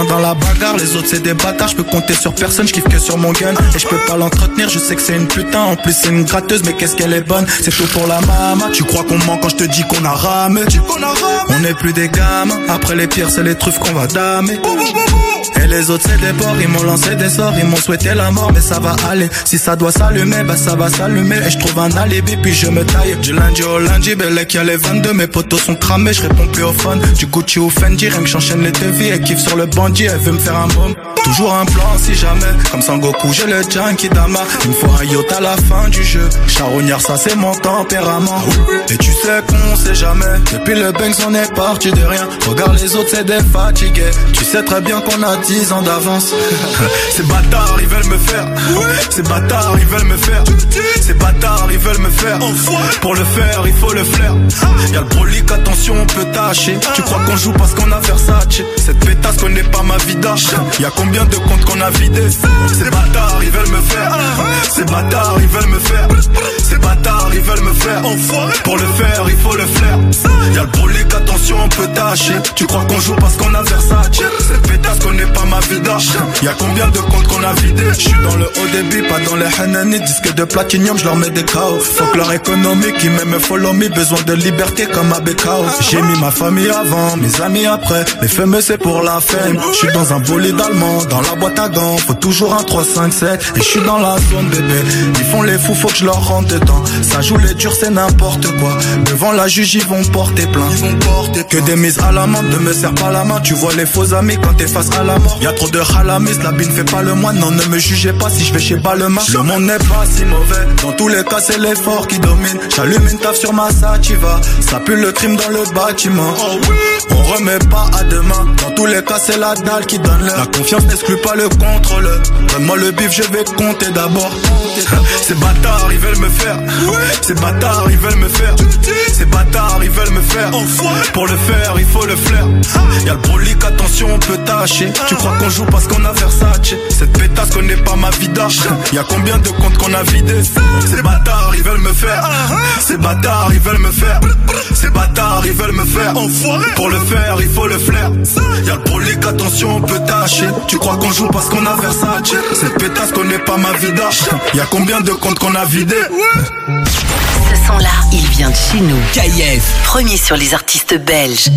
Dans la bagarre, les autres c'est des bâtards, je peux compter sur personne, je kiffe que sur mon gun. Et je peux pas l'entretenir, je sais que c'est une putain, en plus c'est une gratteuse, mais qu'est-ce qu'elle est bonne. C'est tout pour la mama, tu crois qu'on ment quand je te dis qu'on a ramé? On n'est plus des gamins, après les pires c'est les truffes qu'on va damer. Et les autres c'est des porcs, ils m'ont lancé des sorts, ils m'ont souhaité la mort, mais ça va aller. Si ça doit s'allumer, bah ça va s'allumer. Et je trouve un alibi, puis je me taille. Du lundi au lundi, Belek y'a les 22, mes potos sont cramés, je réponds plus au phone. Du Gucci au Fendi, rien que j'enchaîne les devis, elle kiffe sur le elle veut me faire un bomb. Toujours un plan si jamais, comme Sangoku, j'ai le Dama. Une fois un yacht à la fin du jeu, charognard, ça c'est mon tempérament. Et tu sais qu'on sait jamais, depuis le Banks on est parti de rien. Regarde les autres, c'est des fatigués. Tu sais très bien qu'on a 10 ans d'avance. Ces bâtards, ils veulent me faire. Ces bâtards, ils veulent me faire. Ces bâtards, ils veulent me faire. Pour le faire, il faut le flair. Y'a le brolic, attention, on peut tâcher. Tu crois qu'on joue parce qu'on a Versace. Cette pétasse connaît pas ma vida. Y'a combien de comptes qu'on a vidé Ces bâtards, ils veulent me faire. Ces bâtards, ils veulent me faire. Ces bâtards, ils veulent me faire. Pour le faire, il faut le flair. Y'a le brolic, attention, on peut tâcher. Tu crois qu'on joue parce qu'on a Versace? Cette pétasse connaît pas ma vida. Y'a combien de comptes qu'on a vidé Je suis dans le haut débit, pas dans les Hanani. Disque de platinium, je leur mets des chaos. Fuck leur économie qui m'aime follow me. Besoin de liberté comme à. J'ai mis ma famille avant, mes amis après. Les fameux c'est pour la fame. Je suis dans un bolide allemand, dans la boîte à gants. Faut toujours un 3, 5, 7. Et je suis dans la zone bébé. Ils font les fous, faut que je leur rentre dedans. Ça joue les durs, c'est n'importe quoi. Devant la juge, ils vont porter plainte. Ils vont porter Que des mises à la main, ne me serre pas la main. Tu vois les faux amis quand t'es face à la mort. Y'a trop de halamis, la bine fait pas le moine. Non, ne me jugez pas si je vais chez Balmain. Le monde n'est pas si mauvais. Dans tous les cas, c'est l'effort qui domine. J'allume une taf sur ma sativa. Ça pue le crime dans le bâtiment. On remet pas à demain. Dans tous les cas, c'est la dalle qui donne l'heure. La confiance n'exclut pas le contrôle. Donne-moi le bif, je vais compter d'abord. Ces bâtards, ils veulent me faire. Ces bâtards, ils veulent me faire. Ces bâtards, ils veulent me faire. Pour le faire, il faut le flair. Y'a le brolic, attention, on peut tâcher. Tu crois qu'on joue parce qu'on a Versace? Cette pétasse connaît pas ma vida. Y'a combien de comptes qu'on a vidé Ces bâtards, ils veulent me faire. Ces bâtards, ils veulent me faire. Ces bâtards, ils veulent me faire. Pour le faire, il faut le flair. Y'a le brolic, attention, on peut tâcher. Tu crois qu'on joue parce qu'on a Versace. Cette pétasse connaît pas ma vida. Y'a combien de comptes qu'on a vidé Ce son-là, il vient de chez nous. KIF. Premier sur les artistes belges.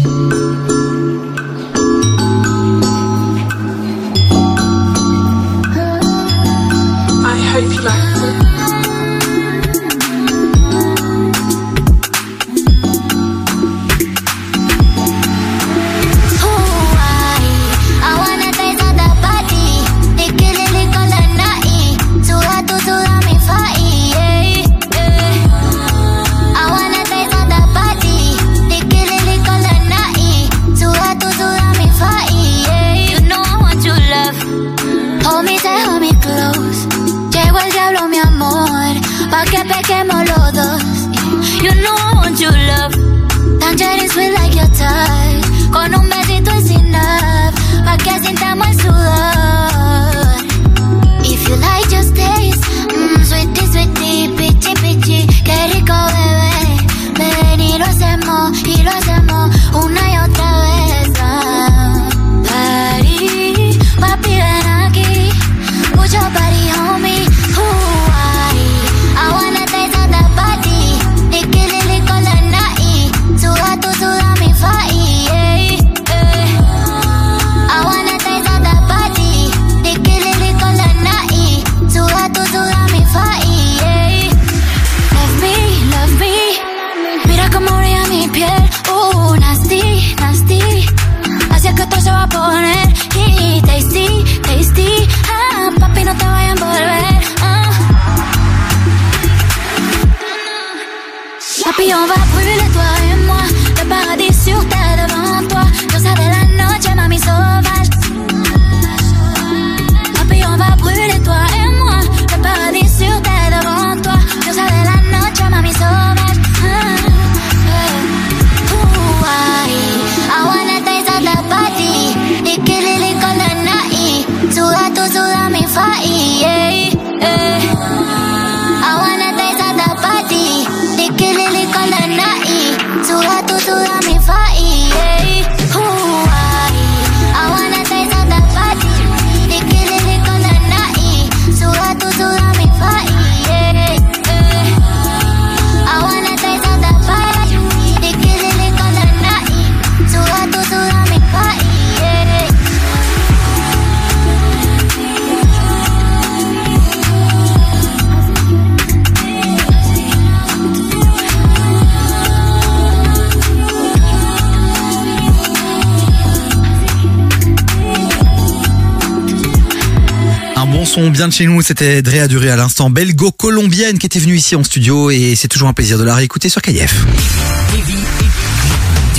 De chez nous, c'était Drea Duré à l'instant, belgo-colombienne qui était venue ici en studio et c'est toujours un plaisir de la réécouter sur KF.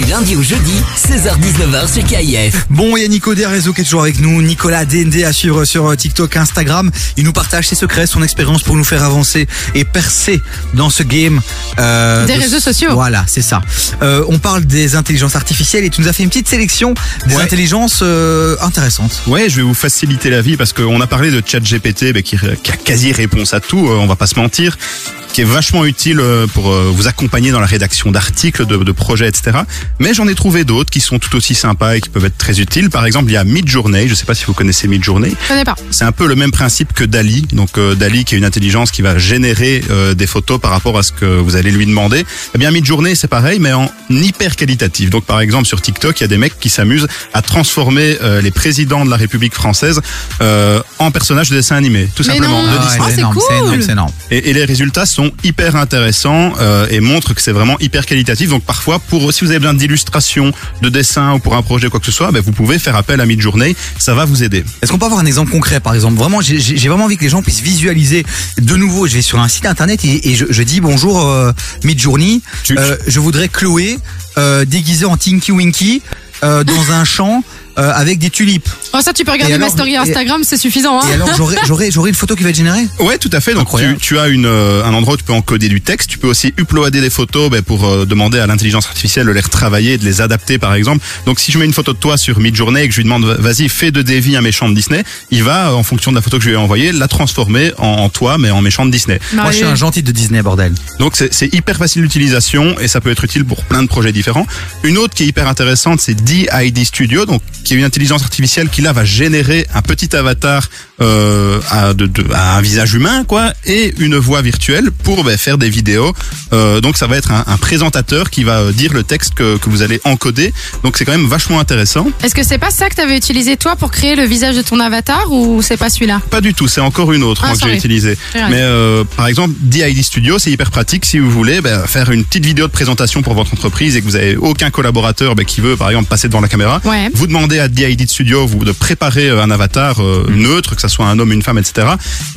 Lundi au jeudi, 16h-19h sur KIF. Bon, il y a Nico des réseaux qui est toujours avec nous, Nicolas DND à suivre sur euh, TikTok, Instagram. Il nous partage ses secrets, son expérience pour nous faire avancer et percer dans ce game. euh, Des de- réseaux sociaux. Voilà, c'est ça. Euh, on parle des intelligences artificielles et tu nous as fait une petite sélection des Ouais. intelligences euh, intéressantes. Ouais, je vais vous faciliter la vie parce qu'on a parlé de ChatGPT bah, qui, qui a quasi réponse à tout, euh, on va pas se mentir, qui est vachement utile euh, pour euh, vous accompagner dans la rédaction d'articles, de, de projets, etc. Mais j'en ai trouvé d'autres qui sont tout aussi sympas et qui peuvent être très utiles. Par exemple, il y a Midjourney, je sais pas si vous connaissez Midjourney. Je connais pas. C'est un peu le même principe que Dali. Donc euh, Dali qui est une intelligence qui va générer euh, des photos par rapport à ce que vous allez lui demander. Eh bien Midjourney c'est pareil mais en hyper qualitatif. Donc par exemple sur TikTok il y a des mecs qui s'amusent à transformer euh, les présidents de la République française euh, en personnages de dessins animés, tout Mais simplement. non. de Ah Disney. c'est cool. énorme, énorme. Et, et les résultats sont hyper intéressants euh, et montrent que c'est vraiment hyper qualitatif. Donc parfois, pour si vous avez besoin d'illustrations, de dessins ou pour un projet quoi que ce soit, ben, vous pouvez faire appel à Midjourney. Ça va vous aider. Est-ce qu'on peut avoir un exemple concret, par exemple? Vraiment, j'ai- vraiment envie que les gens puissent visualiser. De nouveau, je vais sur un site internet et, et je, je dis bonjour euh, Midjourney. Euh, je voudrais Chloé euh, déguisée en Tinky Winky euh, dans un champ euh, avec des tulipes. Oh, ça, tu peux regarder ma story Instagram, c'est suffisant. Hein Et alors, j'aurai j'aurai j'aurai une photo qui va être générée? Ouais, tout à fait. Donc tu, tu as une, euh, un endroit où tu peux encoder du texte. Tu peux aussi uploader des photos ben, pour euh, demander à l'intelligence artificielle de les retravailler, de les adapter par exemple. Donc si je mets une photo de toi sur Midjourney et que je lui demande vas-y fais de Davy un méchant de Disney, il va euh, en fonction de la photo que je lui ai envoyée la transformer en, en toi mais en méchant de Disney. Moi, je suis un gentil de Disney, bordel. Donc c'est c'est hyper facile d'utilisation et ça peut être utile pour plein de projets différents. Une autre qui est hyper intéressante, c'est DID Studio, donc qui est une intelligence artificielle qui là va générer un petit avatar euh, à, de, de- à un visage humain quoi et une voix virtuelle pour ben, faire des vidéos. Euh, donc ça va être un, un présentateur qui va euh, dire le texte que, que vous allez encoder. Donc c'est quand même vachement intéressant. Est-ce que c'est pas ça que t'avais utilisé toi pour créer le visage de ton avatar ou c'est pas celui-là? Pas du tout, c'est encore une autre Ah, moi, que j'ai utilisée. Mais euh, par exemple, DID Studio, c'est hyper pratique si vous voulez ben, faire une petite vidéo de présentation pour votre entreprise et que vous avez aucun collaborateur ben, qui veut par exemple passer devant la caméra. Ouais. Vous demandez à DID Studio vous, de préparer euh, un avatar euh, neutre, que ça soit un homme, une femme, etc.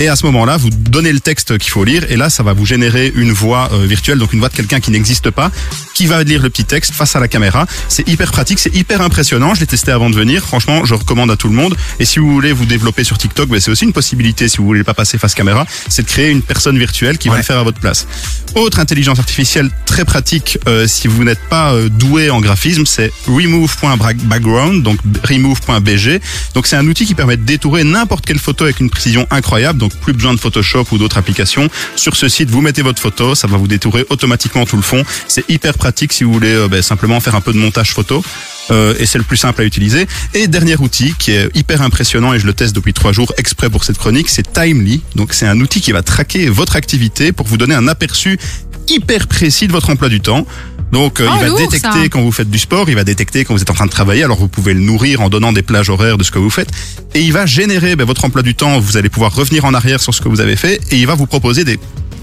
Et à ce moment-là, vous donnez le texte qu'il faut lire et là, ça va vous générer une voix euh, virtuelle, donc une voix de quelqu'un qui n'existe pas, qui va lire le petit texte face à la caméra. C'est hyper pratique, c'est hyper impressionnant. Je l'ai testé avant de venir. Franchement, je recommande à tout le monde. Et si vous voulez vous développer sur TikTok, ben, c'est aussi une possibilité si vous voulez pas passer face caméra, c'est de créer une personne virtuelle qui va le faire à votre place. Autre intelligence artificielle très pratique euh, si vous n'êtes pas doué en graphisme, c'est remove.background, donc remove.bg. Donc c'est un outil qui permet de détourer n'importe quelle photo avec une précision incroyable. Donc plus besoin de Photoshop ou d'autres applications. Sur ce site, vous mettez votre photo, ça va vous détourer automatiquement tout le fond. C'est hyper pratique si vous voulez euh, ben, simplement faire un peu de montage photo. Euh, et c'est le plus simple à utiliser. Et dernier outil qui est hyper impressionnant et je le teste depuis trois jours exprès pour cette chronique, c'est Timely. Donc c'est un outil qui va traquer votre activité pour vous donner un aperçu hyper précis de votre emploi du temps. Donc euh, Oh, il va lourd, détecter ça. quand vous faites du sport, il va détecter quand vous êtes en train de travailler. Alors vous pouvez le nourrir en donnant des plages horaires de ce que vous faites, et il va générer ben, votre emploi du temps. Vous allez pouvoir revenir en arrière sur ce que vous avez fait, et il va vous proposer des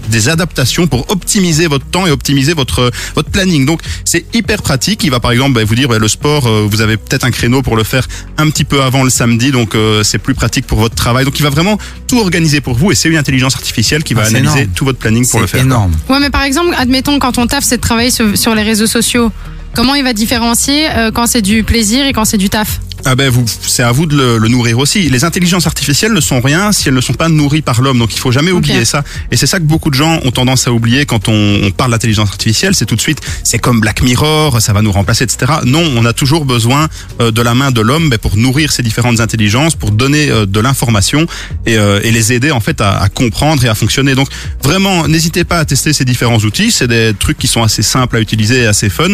des adaptations pour optimiser votre temps et optimiser votre votre planning. Donc c'est hyper pratique. Il va par exemple bah, vous dire bah, le sport, euh, vous avez peut-être un créneau pour le faire un petit peu avant le samedi, donc euh, c'est plus pratique pour votre travail. Donc il va vraiment tout organiser pour vous et c'est une intelligence artificielle qui va Ah, c'est analyser énorme. tout votre planning pour le faire. énorme. Ouais, mais par exemple, admettons, quand on taf, c'est de travailler sur, sur les réseaux sociaux. Comment il va différencier euh, quand c'est du plaisir et quand c'est du taf? Ah ben vous, c'est à vous de le, le nourrir aussi. Les intelligences artificielles ne sont rien si elles ne sont pas nourries par l'homme. Donc il faut jamais oublier ça. Et c'est ça que beaucoup de gens ont tendance à oublier quand on, on parle d'intelligence artificielle. C'est tout de suite, c'est comme Black Mirror, ça va nous remplacer, etc. Non, on a toujours besoin euh, de la main de l'homme ben, pour nourrir ces différentes intelligences, pour donner euh, de l'information et, euh, et les aider en fait à, à comprendre et à fonctionner. Donc vraiment, n'hésitez pas à tester ces différents outils. C'est des trucs qui sont assez simples à utiliser et assez fun.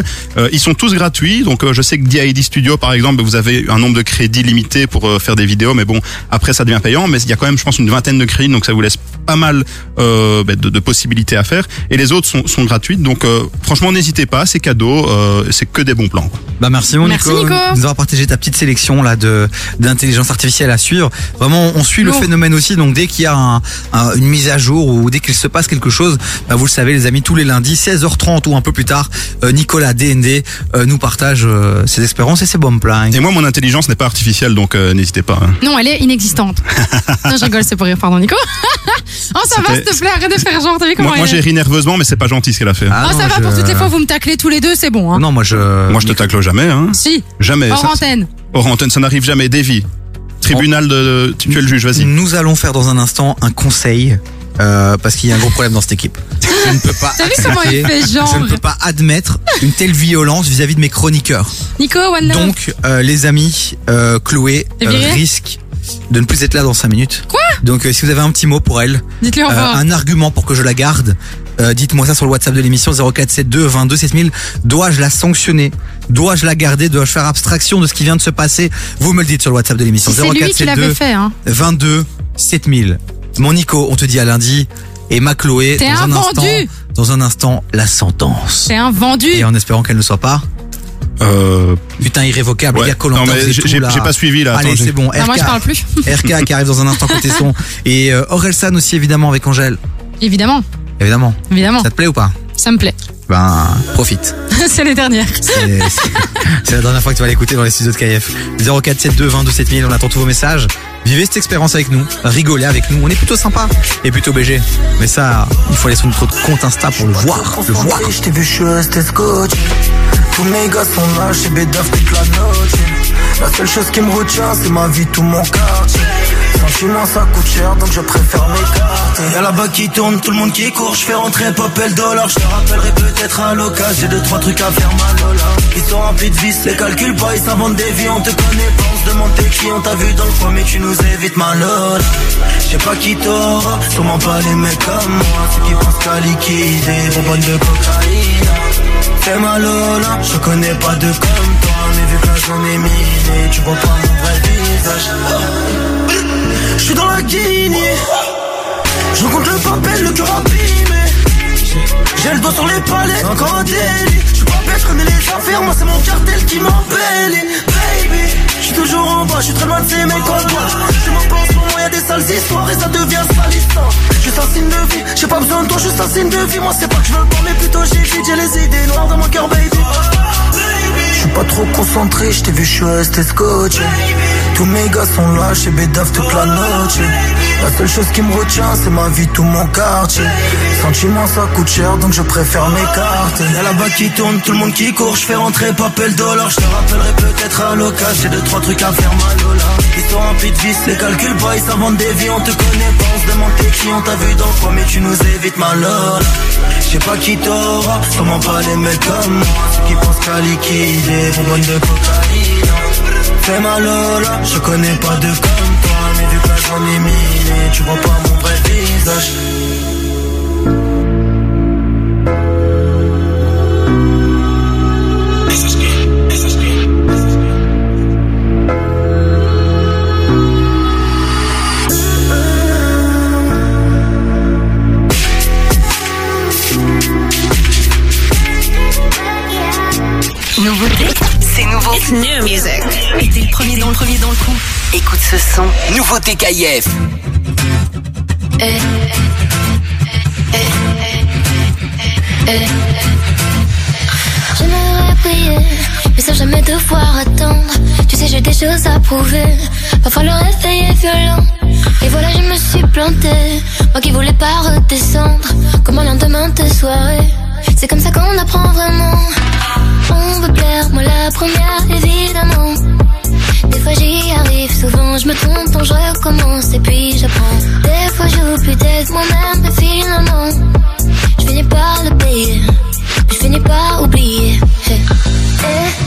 Ils sont tous gratuits. Donc je sais que DID Studio par exemple, vous avez un nombre de crédits limité pour euh, faire des vidéos, mais bon après ça devient payant. Mais il y a quand même, je pense, une vingtaine de crédits, donc ça vous laisse pas mal euh, ben, de, de possibilités à faire. Et les autres sont, sont gratuites. Donc euh, franchement, n'hésitez pas, c'est cadeau, euh, c'est que des bons plans. quoi. Bah merci mon Merci, Nico, nous avoir partagé ta petite sélection là de d'intelligence artificielle à suivre. Vraiment, on suit le phénomène aussi. Donc dès qu'il y a un- un- une mise à jour ou dès qu'il se passe quelque chose, bah, vous le savez les amis, tous les lundis 16h30 ou un peu plus tard, euh, Nicolas DND euh, nous partage euh, ses expériences et ses bons plans. Et moi, mon intelligence n'est pas artificielle, donc euh, n'hésitez pas. hein. Non, elle est inexistante. non, je rigole, c'est pour rire, pardon, Nico. oh, ça va, s'il te plaît, arrête de faire genre, t'as vu comment Moi, moi j'ai est? ri nerveusement, mais c'est pas gentil ce qu'elle a fait. Ah Oh, ça va, pour toutes les fois, vous me taclez tous les deux, c'est bon. Hein. Non, moi je. Moi, je te tacle jamais. Hein. Si, Jamais. hors Ça- antenne. Hors antenne, ça n'arrive jamais. Davy, tribunal de, tu es le juge, vas-y. Nous allons faire dans un instant un conseil. euh, parce qu'il y a un gros problème dans cette équipe. Je ne peux pas T'as vu comment il accepter, fait genre? Je ne peux pas admettre une telle violence vis-à-vis de mes chroniqueurs. Nico, one love. Donc, euh, les amis, euh, Chloé T'es euh, viré? risque de ne plus être là dans 5 minutes. Quoi? Donc, euh, si vous avez un petit mot pour elle, Dites-lui au euh, un argument pour que je la garde, euh, dites-moi ça sur le WhatsApp de l'émission 0472 22 7000. Dois-je la sanctionner? Dois-je la garder? Dois-je faire abstraction de ce qui vient de se passer? Vous me le dites sur le WhatsApp de l'émission Si c'est lui qui l'avait fait, hein. 22 7000. Mon Nico, on te dit à lundi. Et ma Chloé, T'es dans un un instant, dans un instant, la sentence. C'est un vendu. Et en espérant qu'elle ne soit pas. Euh... Putain, irrévocable. Ouais. Il y a êtes j'ai- pas suivi, là. Allez, Attends, c'est bon. Non, moi, je RK. parle plus. RK qui arrive dans un instant côté son. Et euh, Orelsan aussi, évidemment, avec Angèle. Évidemment, Évidemment. évidemment. Ça te plaît ou pas? Ça me plaît. Ben, profite. c'est les dernières. C'est c'est- c'est la dernière fois que tu vas l'écouter dans les studios de KF. 0472 22 7000, on attend tous vos messages. Vivez cette expérience avec nous, rigolez avec nous. On est plutôt sympa et plutôt BG. Mais ça, il faut aller sur notre compte Insta pour le voir. Le voir. Je t'ai vu, suis resté scotché. Tous mes gars sont là, chez Bédaf toute la noche. La seule chose qui me retient, c'est ma vie, tout mon quartier. Sentiment, ça coûte cher, donc je préfère m'écarter. Y'a là-bas qui tourne, tout le monde qui court. Je fais rentrer Popel dollar. Je te rappellerai peut-être à l'occasion. J'ai deux, trois trucs à faire, ma Lola. Ils sont remplis de vis, les calculs pas, ils s'inventent des vies. On te connaît pas, on se demande t'es qui. On t'a vu dans le coin, mais tu nous évites, ma Lola. Je sais pas qui t'aura, sûrement pas les mecs comme moi. Ceux qui pensent qu'à liquider, des bonnes de cocaïne. Fais ma Lola, je connais pas de comme toi. Mais vu que j'en ai miné, tu vois pas mon vrai visage. Je suis dans la Guinée. Je rencontre le papel, le cœur abîmé. J'ai le doigt sur les palais, encore un délit. Je suis pas bête, je connais les affaires, moi c'est mon cartel qui m'embellit. Baby, je suis toujours en bas, je suis très loin de ces mecs en bois. Je m'en pense pour moi, y'a des sales histoires et ça devient salissant. Juste un signe de vie, j'ai pas besoin de toi, juste un signe de vie. Moi c'est pas que je veux pas, mais plutôt j'ai vite, j'ai les idées noires dans mon cœur, baby. Pas trop concentré, je t'ai vu, je suis resté scotché. Tous mes gars sont là, chez Bédaf toute la noche. La seule chose qui me retient, c'est ma vie, tout mon quartier. Sentiment, ça coûte cher, donc je préfère m'écarter. Y'a là-bas qui tourne, tout le monde qui court, je fais rentrer papel dollar. Je te rappellerai peut-être à l'occasion, j'ai deux, trois trucs à faire, ma Lola. Ils sont remplis de vis, les calculs pas, ils s'inventent des vies, on te connaît pas, on se demande t'es on t'a vu dans coin, mais tu nous évites, ma. Je sais pas qui t'aura, sûrement pas les mecs comme moi, ceux qui pensent qu'à liquider, bonbonne de cocaïne. Fais ma Lola, je connais pas de comme toi, mais vu que j'en ai miné, tu vois pas mon vrai visage. Nouveauté, c'est nouveau. It's new music. Et t'es le premier dans le premier dans le coup. Écoute ce son. Nouveauté KIF. J'aimerais prier, mais sans jamais devoir attendre. Tu sais, j'ai des choses à prouver. Parfois le réveil est violent. Et voilà, je me suis plantée. Moi qui voulais pas redescendre. Comme un lendemain de soirée. C'est comme ça qu'on apprend vraiment. On veut plaire, moi la première, évidemment. Des fois j'y arrive, souvent je me trompe, donc je recommence et puis j'apprends. Des fois j'oublie d'être moi-même, mais finalement, je finis par le payer. Je finis par oublier. Hey.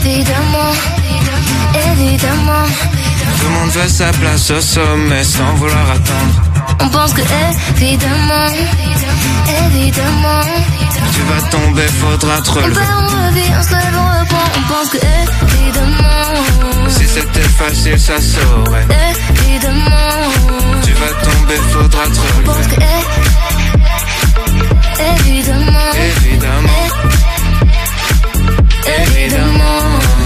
Évidemment, évidemment, Tout le monde veut sa place au sommet sans vouloir attendre. On pense que évidemment, évidemment, Tu vas tomber, faudra te on relever. perd, on revit, on se lève, on reprend, on pense que évidemment, Si c'était facile, ça saurait. évidemment, Tu vas tomber, faudra te on pense relever. que évidemment, Évidemment, évidemment.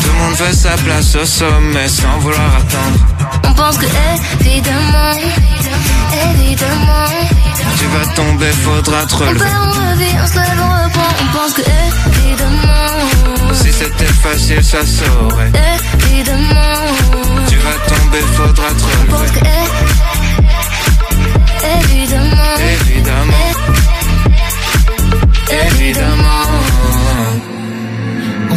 Tout le monde veut sa place au sommet sans vouloir attendre. on pense que évidemment, évidemment, Tu vas tomber, faudra te on relever. on revit, on se lève, on reprend, on pense que évidemment, Si c'était facile, ça saurait. évidemment, Tu vas tomber, faudra te on pense que évidemment, Évidemment, évidemment.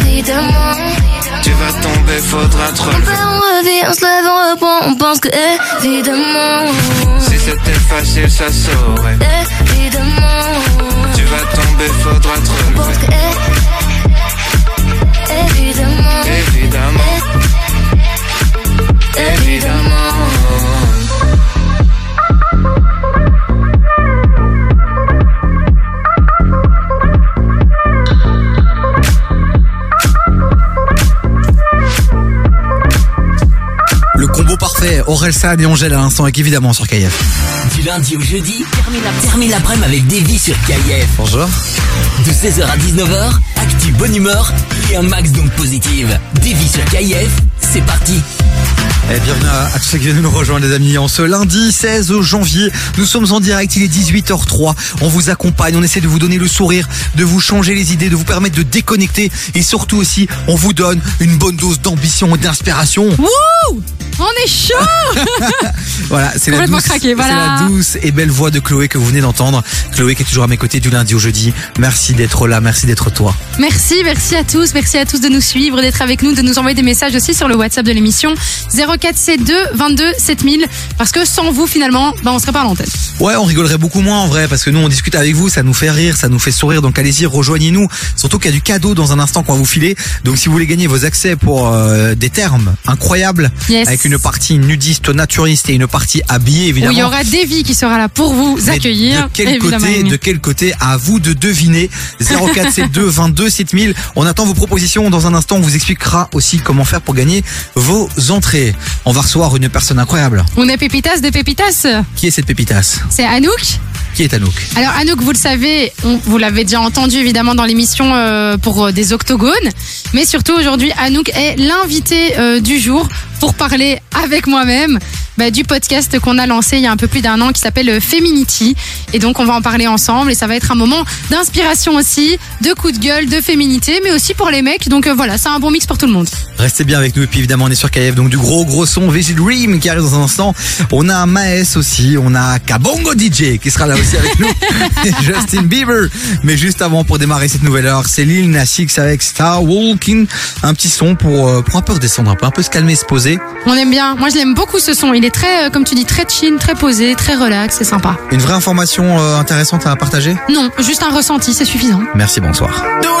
évidemment, Tu vas tomber, faudra te on on revit, on se lève, on reprend, on pense que évidemment, Si c'était facile, ça saurait. évidemment. Tu vas tomber, faudra te pense relever. que évidemment, Évidemment, évidemment. Combo parfait, Aurel San et Angèle à l'instant avec évidemment sur KF. Du lundi au jeudi, termine la- termine l'après-midi avec Davy sur KIF. Bonjour. De 16h à 19h, actu bonne humeur et un max d'ondes positives. Davy sur KIF, c'est parti. Et bienvenue à, à tous ceux qui viennent nous rejoindre les amis en ce lundi 16 janvier. Nous sommes en direct, il est 18h03. On vous accompagne, on essaie de vous donner le sourire, de vous changer les idées, de vous permettre de déconnecter et surtout aussi on vous donne une bonne dose d'ambition et d'inspiration. Wouh On est chaud Voilà, c'est la, douce, craqué, c'est voilà. la douce et belle voix de Chloé que vous venez d'entendre. Chloé qui est toujours à mes côtés du lundi au jeudi. Merci d'être là, merci d'être toi. Merci, merci à tous, merci à tous de nous suivre, d'être avec nous, de nous envoyer des messages aussi sur le WhatsApp de l'émission 0472 22 7000 parce que sans vous finalement, bah, on serait pas à l'antenne. Ouais, on rigolerait beaucoup moins en vrai parce que nous on discute avec vous, ça nous fait rire, ça nous fait sourire. Donc allez-y, rejoignez-nous. Surtout qu'il y a du cadeau dans un instant qu'on va vous filer. Donc si vous voulez gagner vos accès pour euh, des termes incroyables Yes. avec une partie nudiste, naturiste et une partie habillée Où évidemment. il y aura Davy qui sera là pour vous Mais accueillir. De quel côté, de quel côté, à vous de deviner. 0472 22 7000. On attend vos propositions. Dans un instant, on vous expliquera aussi comment faire pour gagner vos entrées. On va recevoir une personne incroyable. On est pépitas de pépitas. Qui est cette pépitas? C'est Anouk. Qui est Anouk? Alors Anouk, vous le savez, on- vous l'avez déjà entendu évidemment dans l'émission euh, pour euh, des octogones, mais surtout aujourd'hui, Anouk est l'invité euh, du jour pour parler avec moi-même bah, du podcast qu'on a lancé il y a un peu plus d'un an qui s'appelle euh, Feminity. Et donc on va en parler ensemble et ça va être un moment d'inspiration aussi, de coup de gueule, de féminité, mais aussi pour les mecs. Donc euh, voilà, c'est un bon mix pour tout le monde. Restez bien avec nous et puis évidemment on est sur KF donc du gros gros son Vigil Dream qui arrive dans un instant. On a Maes aussi, on a Kabongo DJ qui sera là aussi avec nous. Et Justin Bieber. Mais juste avant pour démarrer cette nouvelle heure, c'est Lil Nas X avec Star Walking. Un petit son pour, euh, pour un peu redescendre un peu, un peu se calmer, se poser. On aime bien. Moi, je l'aime beaucoup ce son. Il est très, euh, comme tu dis, très chill, très posé, très relax. C'est sympa. Une vraie information euh, intéressante à partager? Non, juste un ressenti, c'est suffisant. Merci, bonsoir. Don't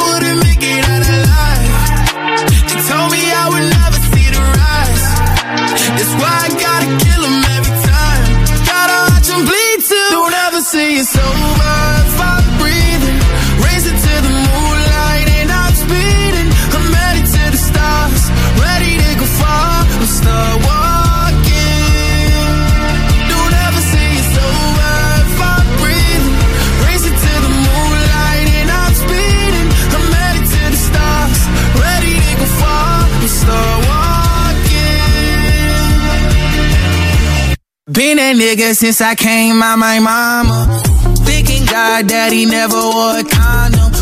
it's over if I'm breathing. Racing to the moonlight and I'm speeding. I'm headed to the stars, ready to go far. Start walking. Don't ever say it's over if I'm breathing. Racing to the moonlight and I'm speeding. I'm headed to the stars, ready to go far. Start walking. Been that nigga since I came out my mama. God that never wore a condom.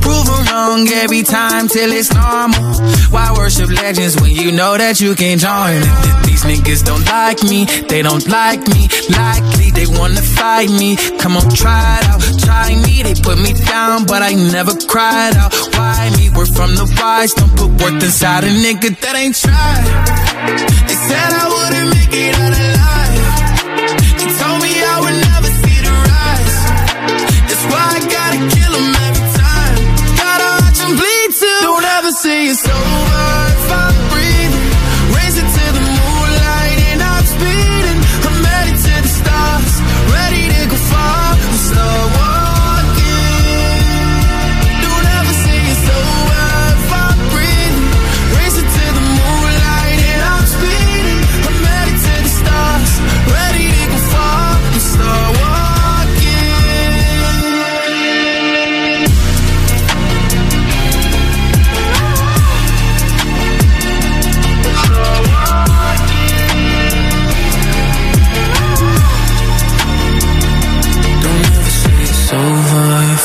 Prove him wrong every time till it's normal. Why worship legends when you know that you can join them? These niggas don't like me, they don't like me. Likely they wanna fight me. Come on, try it out, try me. They put me down, but I never cried out. Why me? We're from the wise, don't put worth inside a nigga that ain't tried. They said I wouldn't make it out alive. Don't ever say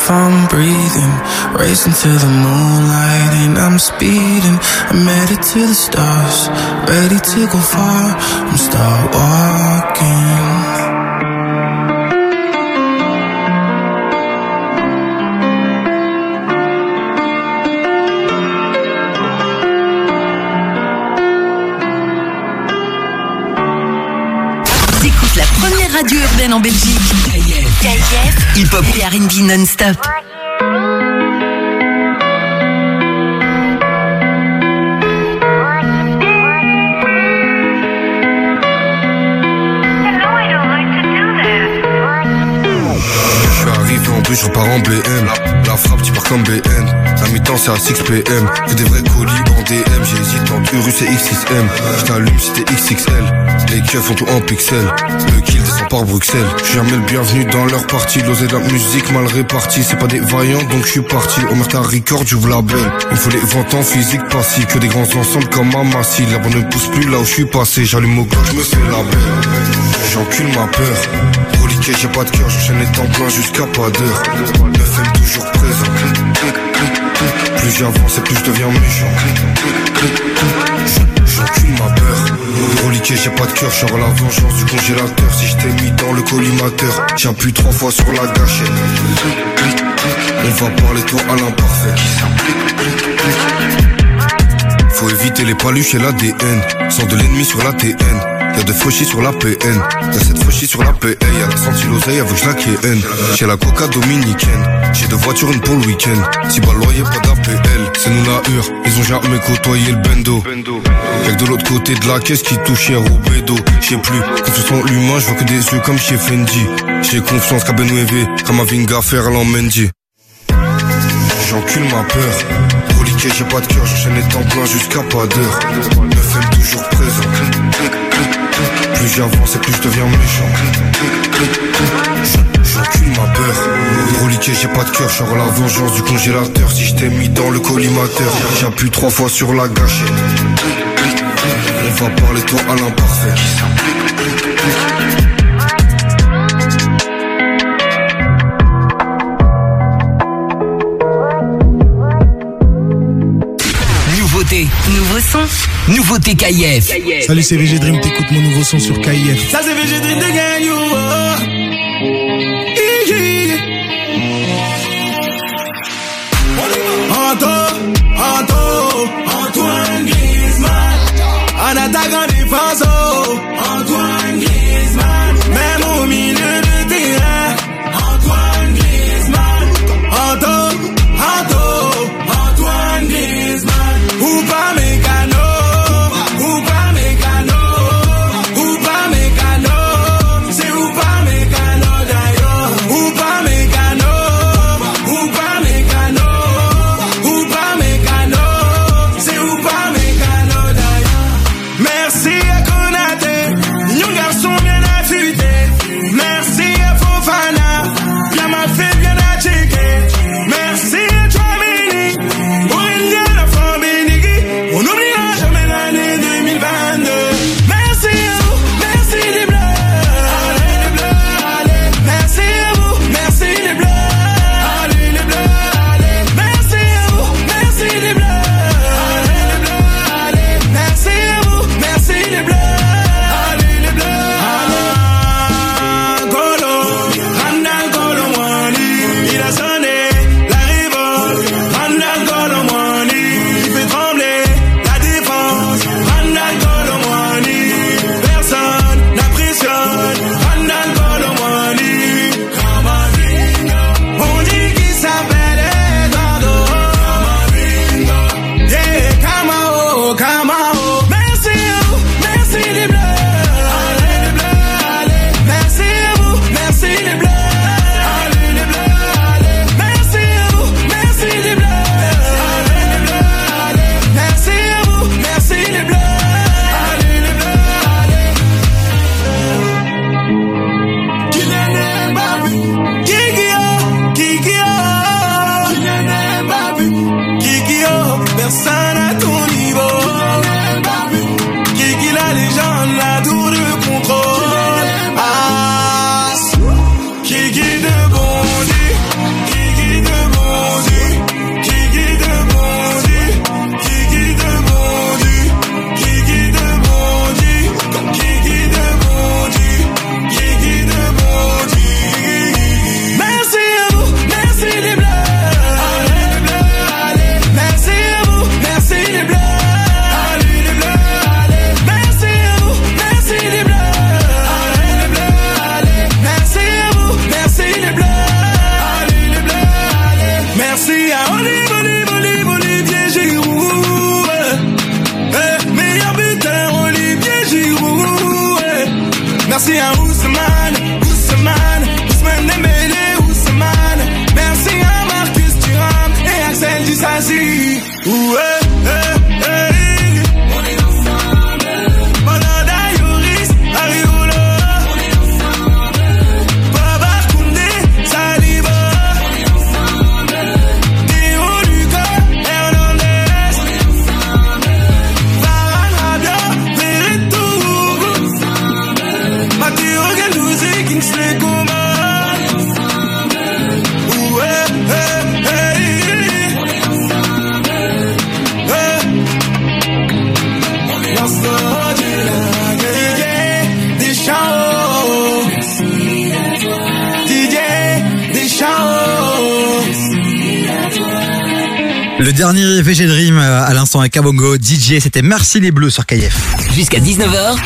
I'm breathing. Racing to the moonlight and I'm speeding. I'm headed to the stars, ready to go far. I'm start walking. T'écoutes la première radio urbaine en Belgique. KIF. Hip Hop et R&B non-stop. Je repars en BM. La frappe, tu pars comme BN. C'est à 6 PM. Que des vrais colis en DM. J'hésite entre Urus et XXM. Je t'allume si t'es XXL. Les keufs font tout en pixels. Le kill descend par Bruxelles. Je jamais le bienvenu dans leur partie. L'osé de la musique mal répartie. C'est pas des vaillants, donc je suis parti. Omerta Record, j'ouvre la belle. Il faut les ventes en physique passif. Que des grands ensembles comme Amassi. La bonne ne pousse plus là où je suis passé. J'allume au gauche, je me fais la belle. J'encule ma peur. Reliqué, j'ai pas de cœur, j'enchaîne les temps jusqu'à pas d'heure. Me femme toujours présent. Plus j'avance et plus je deviens méchant. J'encule ma peur. Reliqué, j'ai pas de cœur, je la vengeance du congélateur. Si je t'ai mis dans le collimateur, j'appuie trois fois sur la gâchette. On va parler toi à l'imparfait. Faut éviter les paluches et l'ADN. Sans de l'ennemi sur la TN. Y'a de fauchis sur la PN. Y'a cette fauchis sur la PA. Y'a la senti l'oseille avec je la la coca dominicaine. J'ai deux voitures, une pour le week-end. Si pas loyer, pas d'APL. C'est nous la hure, ils ont jamais côtoyé le bendo. Y'a que de l'autre côté de la caisse qui touche hier au bédo. J'sais plus, quand ce sont l'humain, je vois que des yeux comme chez Fendi. J'ai confiance qu'à Benouévé, qu'à ma vinga Ferland Mendy. J'encule ma peur. Reliqué, j'ai pas de cœur, j'enchaîne les temps pleins jusqu'à pas d'heure. Me femme toujours présent. Plus j'avance et plus je deviens méchant j'encule ma peur Reliqué j'ai pas de cœur, je la vengeance du congélateur Si je t'ai mis dans le collimateur J'appuie trois fois sur la gâchette On va parler toi à l'imparfait Nouveau son. Nouveauté KIF. Salut, c'est VG Dream. T'écoutes mon nouveau son sur KIF. Ça, c'est VG Dream de Gagnant. vazar. Kabongo, DJ, c'était Merci les Bleus sur KF. Jusqu'à 19h,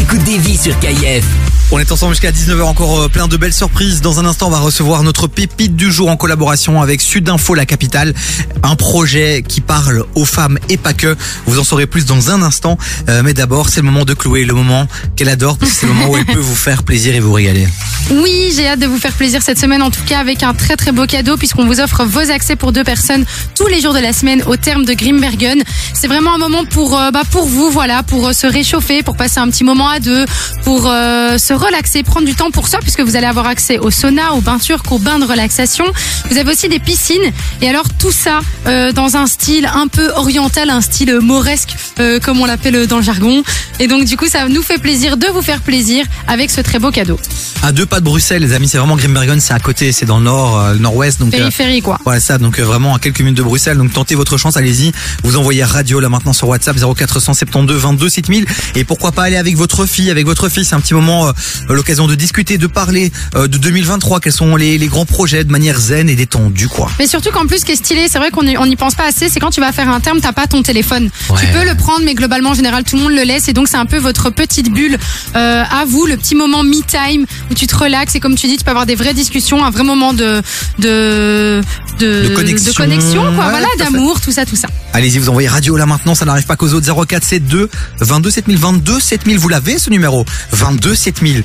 écoute des sur KF. On est ensemble jusqu'à 19h, encore euh, plein de belles surprises. Dans un instant, on va recevoir notre pépite du jour en collaboration avec Sudinfo La Capitale, un projet qui parle aux femmes et pas que. Vous en saurez plus dans un instant, euh, mais d'abord, c'est le moment de Chloé, le moment qu'elle adore, parce c'est le moment où elle peut vous faire plaisir et vous régaler. Oui, j'ai hâte de vous faire plaisir cette semaine, en tout cas avec un très très beau cadeau, puisqu'on vous offre vos accès pour deux personnes tous les jours de la semaine au terme de Grimbergen. C'est vraiment un moment pour euh, bah, pour vous, voilà, pour euh, se réchauffer, pour passer un petit moment à deux, pour euh, se relaxer, prendre du temps pour soi, puisque vous allez avoir accès au sauna, aux bains turcs, aux bains de relaxation. Vous avez aussi des piscines, et alors tout ça euh, dans un style un peu oriental, un style mauresque, comme on l'appelle dans le jargon. Et donc du coup, ça nous fait plaisir de vous faire plaisir avec ce très beau cadeau. À deux pas de Bruxelles, les amis, c'est vraiment Grimbergen, c'est à côté, c'est dans le nord, euh, le nord-ouest. Donc, euh, Périphérie, quoi. Voilà ça, donc euh, vraiment à quelques minutes de Bruxelles. Donc tentez votre chance, allez-y. Vous envoyez radio là maintenant sur WhatsApp 0472 22 7000 et pourquoi pas aller avec votre fille, avec votre fille, c'est un petit moment euh, l'occasion de discuter, de parler euh, de 2023, quels sont les, les grands projets de manière zen et détendue quoi. Mais surtout qu'en plus, ce qui est stylé, c'est vrai qu'on on n'y pense pas assez, c'est quand tu vas faire un terme, t'as pas ton téléphone. Ouais. Tu peux le prendre, mais globalement, en général, tout le monde le laisse. Et donc, c'est un peu votre petite bulle euh, à vous, le petit moment me-time où tu te relaxes. Et comme tu dis, tu peux avoir des vraies discussions, un vrai moment de de de, De connexion. connexion, quoi. Ouais, voilà, d'amour, tout ça, tout ça. Allez-y, vous envoyez radio là maintenant, ça n'arrive pas qu'aux autres 0472 22 7000 22 7000, vous l'avez ce numéro 22 7000.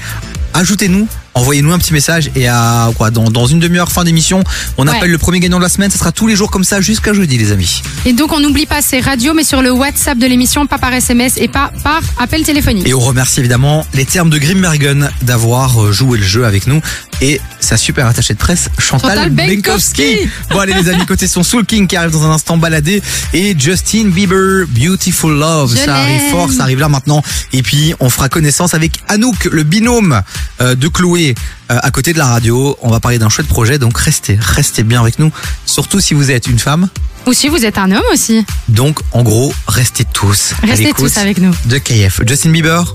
Ajoutez-nous, envoyez-nous un petit message et à quoi dans, dans une demi-heure fin d'émission, on Ouais. appelle le premier gagnant de la semaine, ce sera tous les jours comme ça jusqu'à jeudi les amis. Et donc, on n'oublie pas, c'est radio, mais sur le WhatsApp de l'émission, pas par SMS et pas par appel téléphonique. Et on remercie évidemment les termes de Grimbergen d'avoir euh, joué le jeu avec nous et sa super attachée de presse Chantal, Chantal Benkowski. Benkowski. Bon allez les amis, côté son Soul King qui arrive dans un instant baladé et Justin Bieber Beautiful Love, Je ça arrive fort, ça arrive là maintenant et puis on fera connaissance avec Anouk, le binôme euh, de Chloé euh, à côté de la radio. On va parler d'un chouette projet donc restez, restez bien avec nous, surtout si vous êtes une femme. Ou si vous êtes un homme aussi. Donc en gros, restez tous Restez tous avec nous. de KF. Justin Bieber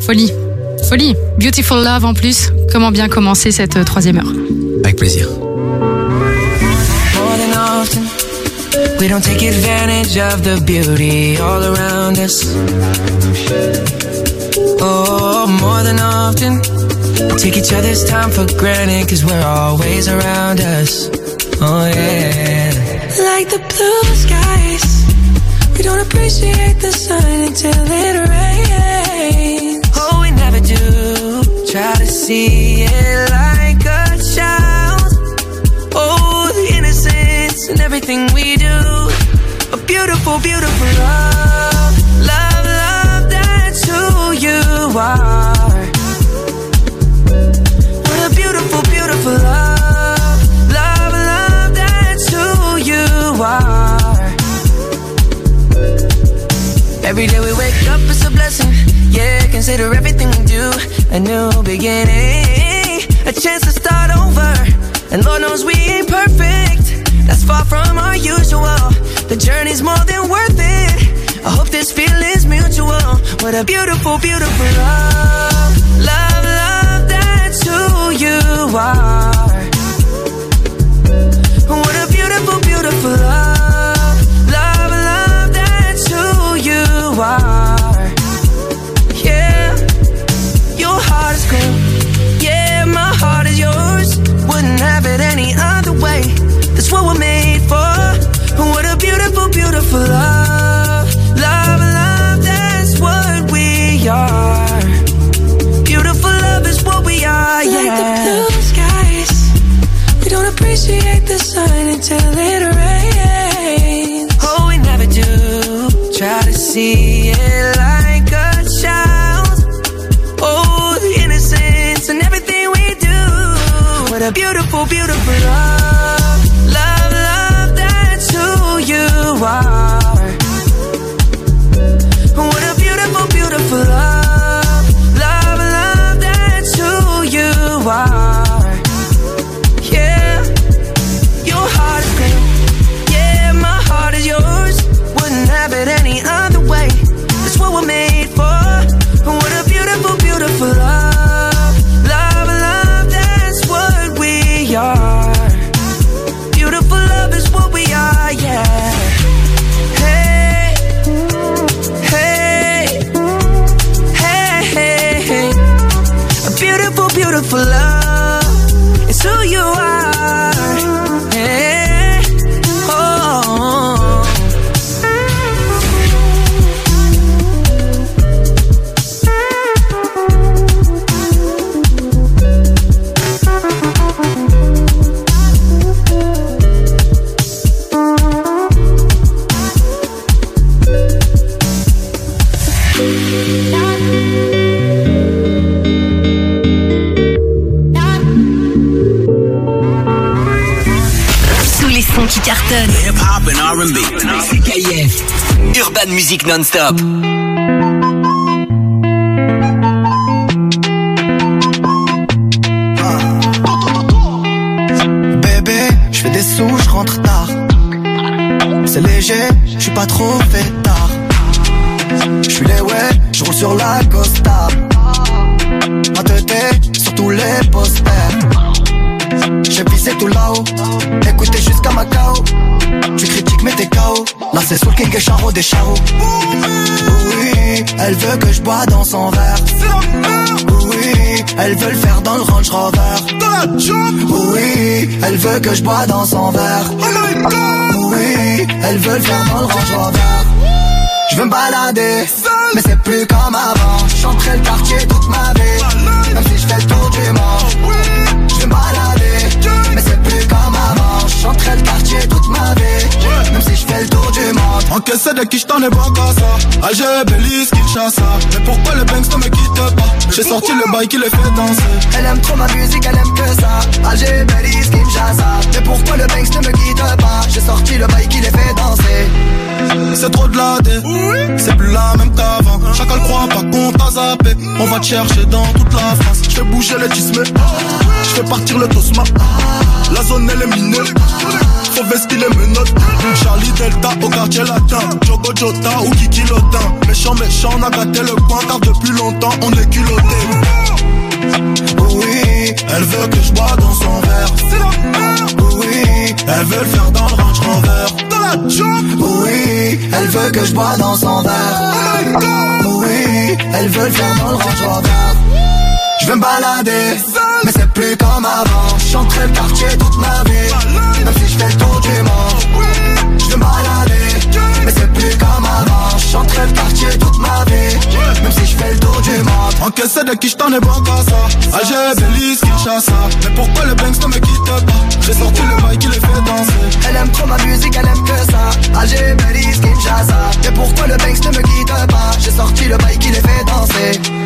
Folie. Folie. Beautiful Love en plus. Comment bien commencer cette euh, troisième heure. avec plaisir. More than often, we don't take advantage of the beauty all around us. Oh, more than often, take each other's time for granted cause we're always around us. Oh, yeah. Like the blue skies, we don't appreciate the sun until it rains. Oh, we never do. Try to see it like a child. Oh, the innocence and everything we do. A beautiful, beautiful love. Love, Every day we wake up, it's a blessing. Yeah, consider everything we do a new beginning. A chance to start over. And Lord knows we ain't perfect. That's far from our usual. The journey's more than worth it. I hope this feeling's mutual. What a beautiful, beautiful love. Love, love, that's who you are. What a beautiful, beautiful love. Made for. What a beautiful, beautiful love. Love, love, that's what we are. Beautiful love is what we are, yeah. Like the blue skies. We don't appreciate the sun until it rains. Oh, we never do. Try to see it like a child. Oh, the innocence and everything we do. What a beautiful, beautiful love. Music Non-Stop. Bébé, je fais des sous, je rentre tard. C'est léger, je suis pas trop fait tard. Je suis les ouais, je roule sur la Costa. Ma tête sur tous les posters. J'ai visé tout là-haut, écoutez jusqu'à Macao. Tu critiques mais t'es KO. Là c'est Soul King et Charo des Charo. Oui, elle veut que je bois dans son verre. Oui, elle veut le faire dans le Range Rover. Oui, elle veut que je bois dans son verre. Oui, elle veut le faire dans le Range Rover. Je veux me balader, mais c'est plus comme avant. J'entrais le quartier toute ma vie, même si je fais le J'entrais le quartier toute ma vie, même si je fais le tour du monde. Encaissé de qui j't'en ai pas qu'à ça. Alger, Belize, Kinshasa Mais pourquoi le Banks ne me quitte pas? J'ai sorti le bail qui les fait danser. Elle aime trop ma musique, elle aime que ça. Alger, Belize, Kinshasa. Mais pourquoi le Banks ne me quitte pas? J'ai sorti le bail qui les fait danser. C'est trop de la dé C'est plus la même qu'avant. Chacun le croit pas qu'on t'a zappé. On va te chercher dans toute la France. Je fais bouger les tismes Je fais partir le tosma. La zone elle est minée. Faut vestir les menottes. Charlie Delta au quartier latin. Jogo Jota ou Kiki Lotin. Méchant méchant on a gâté le coin Car depuis longtemps on est culotté. Oui, Elle veut que je bois dans son verre. Oui, Elle veut le faire dans le Range Rover. Dans la job. Oui, elle veut que je bois dans son verre. Oui, elle veut le faire dans le Range Rover. Je veux me balader, mais c'est plus comme avant. J'entrais le quartier toute ma vie, même si je fais le tour du monde. Je veux balader, mais c'est plus comme avant. Le quartier toute ma vie, même si je fais le tour du monde. Encaissé de qui j't'en ai pas qu'à ça Alger, Belize, Kinshasa Mais pourquoi le Banks ne me quitte pas? J'ai sorti le bail qui les fait danser Elle aime trop ma musique, elle aime que ça. Alger, Belize, Kinshasa. Mais pourquoi le Banks ne me quitte pas? J'ai sorti le bail qui les fait danser.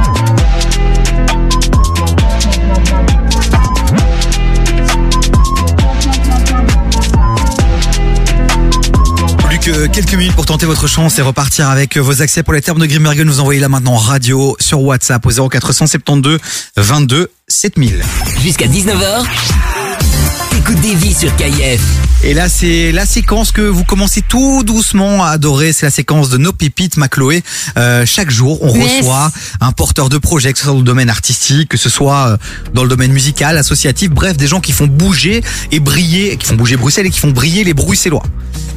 Quelques minutes pour tenter votre chance et repartir avec vos accès pour les termes de Grimbergen. Vous envoyez là maintenant en radio sur WhatsApp au 0472 22 7000. Jusqu'à 19h. Écoute des vies sur KIF. Et là, c'est la séquence que vous commencez tout doucement à adorer. C'est la séquence de nos pépites, ma Chloé. Euh, chaque jour, on Yes. reçoit un porteur de projet, que ce soit dans le domaine artistique, que ce soit euh, dans le domaine musical, associatif, bref, des gens qui font bouger et briller, qui font bouger Bruxelles et qui font briller les Bruxellois.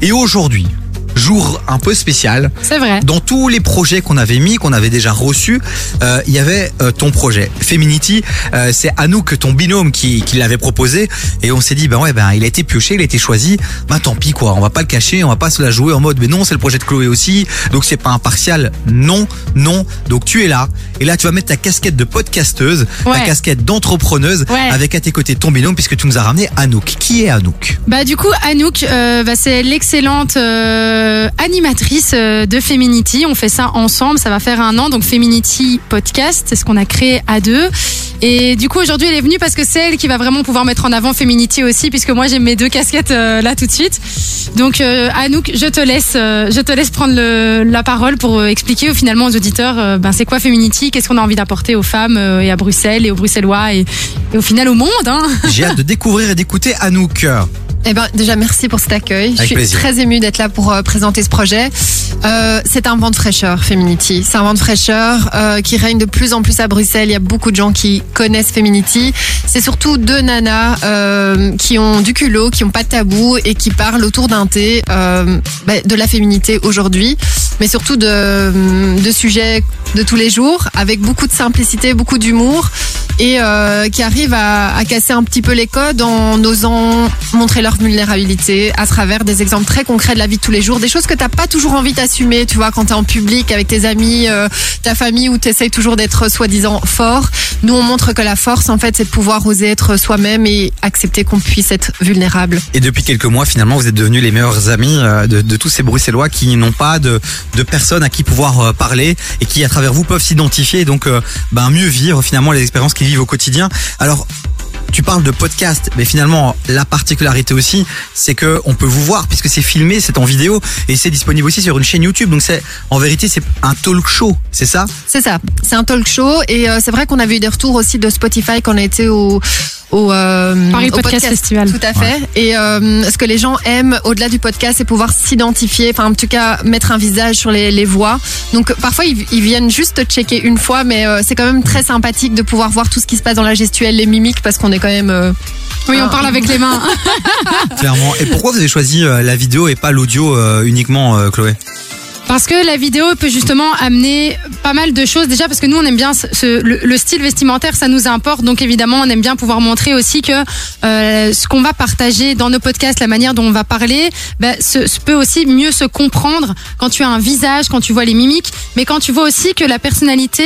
Et aujourd'hui, jour un peu spécial. C'est vrai. Dans tous les projets qu'on avait mis, qu'on avait déjà reçus, euh, il y avait euh, ton projet. Feminity, euh, c'est Anouk, ton binôme, qui, qui l'avait proposé. Et on s'est dit, ben ouais, ben il a été pioché, il a été choisi. Ben tant pis quoi, on va pas le cacher, on va pas se la jouer en mode, mais non, c'est le projet de Chloé aussi. Donc c'est pas impartial. Non, non. Donc tu es là. Et là, tu vas mettre ta casquette de podcasteuse, ta Ouais. casquette d'entrepreneuse, Ouais. avec à tes côtés ton binôme, puisque tu nous as ramené Anouk. Qui est Anouk? Bah du coup Anouk, euh, bah, c'est l'excellente euh, animatrice euh, de Feminity. On fait ça ensemble, ça va faire un an. Donc Feminity Podcast, c'est ce qu'on a créé à deux. Et du coup aujourd'hui elle est venue parce que c'est elle qui va vraiment pouvoir mettre en avant Feminity aussi, puisque moi j'ai mes deux casquettes euh, là tout de suite. Donc euh, Anouk, je te laisse, euh, je te laisse prendre le- la parole pour expliquer finalement aux auditeurs, ben c'est quoi Feminity, qu'est-ce qu'on a envie d'apporter aux femmes et à Bruxelles et aux Bruxellois et, et au final au monde. Hein? J'ai hâte de découvrir et d'écouter Anouk. Eh ben, déjà, merci pour cet accueil. Avec je suis plaisir. très émue d'être là pour euh, présenter ce projet. Euh, c'est un vent de fraîcheur, Feminity. C'est un vent de fraîcheur euh, qui règne de plus en plus à Bruxelles. Il y a beaucoup de gens qui connaissent Feminity. C'est surtout deux nanas euh, qui ont du culot, qui ont pas de tabou et qui parlent autour d'un thé euh, bah, de la féminité aujourd'hui, mais surtout de, de sujets de tous les jours, avec beaucoup de simplicité, beaucoup d'humour et euh, qui arrivent à, casser un petit peu les codes en osant montrer leur vulnérabilité à travers des exemples très concrets de la vie de tous les jours, des choses que t'as pas toujours envie d'assumer, tu vois, quand t'es en public avec tes amis, euh, ta famille, où t'essayes toujours d'être soi-disant fort. Nous, on montre que la force, en fait, c'est de pouvoir oser être soi-même et accepter qu'on puisse être vulnérable. Et depuis quelques mois, finalement, vous êtes devenus les meilleurs amis euh, de tous ces Bruxellois qui n'ont pas de, de personnes à qui pouvoir euh, parler et qui, à travers vous, peuvent s'identifier et donc euh, ben, mieux vivre finalement les expériences qu'ils vivent au quotidien. Alors, tu parles de podcast, mais finalement, la particularité aussi, c'est que on peut vous voir puisque c'est filmé, c'est en vidéo et c'est disponible aussi sur une chaîne YouTube. Donc c'est, en vérité, c'est un talk show, c'est ça? C'est ça, c'est un talk show et euh, c'est vrai qu'on avait eu des retours aussi de Spotify quand on a été au au, euh, Paris au Podcast Festival. Tout à fait. Et euh, ce que les gens aiment au-delà du podcast, c'est pouvoir s'identifier, enfin en tout cas mettre un visage sur les, les voix. Donc parfois ils, ils viennent juste checker une fois, mais euh, c'est quand même très sympathique de pouvoir voir tout ce qui se passe dans la gestuelle, les mimiques, parce qu'on est quand même. euh, Oui, on parle avec les mains. Clairement. Et pourquoi vous avez choisi euh, la vidéo et pas l'audio euh, uniquement, Chloé? Parce que la vidéo peut justement amener pas mal de choses. Déjà parce que nous on aime bien ce, ce- le, le style vestimentaire, ça nous importe. Donc évidemment on aime bien pouvoir montrer aussi que euh, ce qu'on va partager dans nos podcasts, la manière dont on va parler, ben, se, se peut aussi mieux se comprendre quand tu as un visage, quand tu vois les mimiques, mais quand tu vois aussi que la personnalité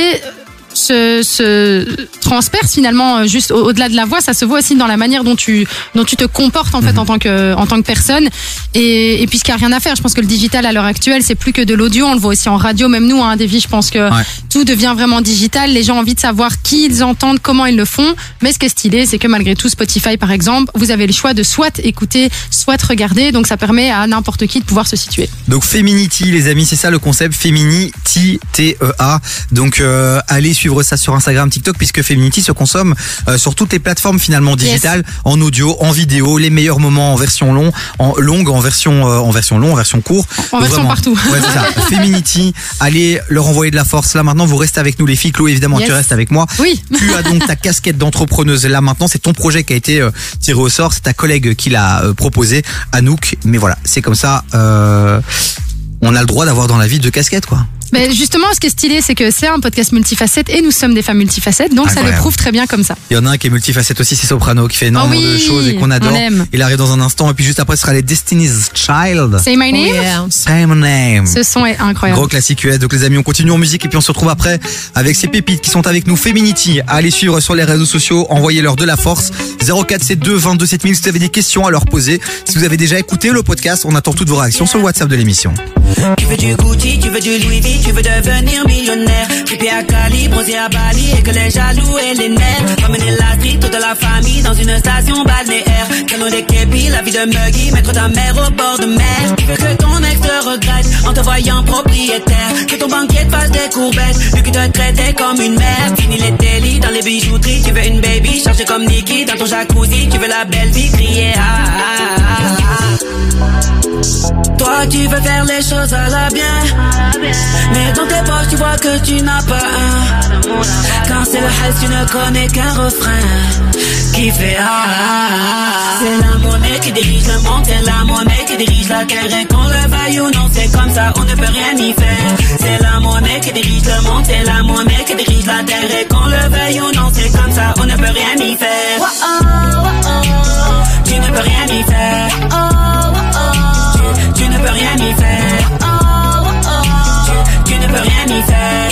se, se transperce finalement euh, juste au- au-delà de la voix, ça se voit aussi dans la manière dont tu dont tu te comportes en fait en tant que en tant que personne et, et puisqu'il n'y a rien à faire, je pense que le digital à l'heure actuelle c'est plus que de l'audio, on le voit aussi en radio, même nous hein, Davy, je pense que Ouais. tout devient vraiment digital, les gens ont envie de savoir qui ils entendent, comment ils le font, mais ce qui est stylé c'est que malgré tout Spotify par exemple, vous avez le choix de soit écouter, soit regarder, donc ça permet à n'importe qui de pouvoir se situer. Donc Feminity, les amis, c'est ça le concept. Feminity, T-E-A. Donc euh, allez suivre ça sur Instagram, TikTok, puisque Feminity se consomme euh, sur toutes les plateformes finalement digitales, en audio, en vidéo, les meilleurs moments en version long, en longue, en version euh, en version long, en version court. En version partout. Ouais, c'est ça. Feminity, allez leur envoyer de la force. Là maintenant, vous restez avec nous les filles. Chloé, évidemment, Yes. tu restes avec moi. Oui. Tu as donc ta casquette d'entrepreneuse là maintenant. C'est ton projet qui a été euh, tiré au sort. C'est ta collègue qui l'a euh, proposé, Anouk. Mais voilà, c'est comme ça. on a le droit d'avoir dans la vie deux casquettes, quoi. Mais justement, ce qui est stylé, c'est que c'est un podcast multifacette et nous sommes des femmes multifacettes, donc ça le prouve très bien comme ça. Il y en a un qui est multifacette aussi, c'est Soprano, qui fait énormément Ah oui, de choses et qu'on on adore. Il arrive dans un instant, et puis juste après, ce sera les Destiny's Child. Say my name? Say my name. Ce son est incroyable. Gros classique US. Donc les amis, on continue en musique et puis on se retrouve après avec ces pépites qui sont avec nous. Feminity, allez suivre sur les réseaux sociaux, envoyez-leur de la force. 0472 22 7000 si vous avez des questions à leur poser. Si vous avez déjà écouté le podcast, on attend toutes vos réactions sur le WhatsApp de l'émission. Tu veux du Gucci, tu veux du Louis Tu veux devenir millionnaire. Trippé à Cali, bronzé à Bali et que les jaloux et les nerfs. Emmener la street, toute la famille dans une station balnéaire. Canon des képis, la vie de Muggy, mettre ta mère au bord de mer. Tu veux que ton ex te regrette en te voyant propriétaire. Que ton banquier te fasse des courbettes, lui qui te traitait comme une mère. Fini les délits dans les bijouteries, tu veux une baby chargée comme Nikki dans ton jacuzzi. Tu veux la belle vie crier ah, ah, ah, ah. Toi tu veux faire les choses à la bien. Mais dans tes poches tu vois que tu n'as pas un. Quand c'est le tu ne connais qu'un refrain Qui fait ah, ah, ah. C'est la monnaie qui dirige le monde C'est la monnaie qui dirige la terre Et qu'on le veuille ou non. C'est comme ça on ne peut rien y faire. C'est la monnaie qui dirige le monde C'est la monnaie qui dirige la terre Et qu'on le veuille ou non. C'est comme ça on ne peut rien y faire. Tu ne peux rien y faire tu, ne peux rien y faire. Tu, ne peux rien y faire.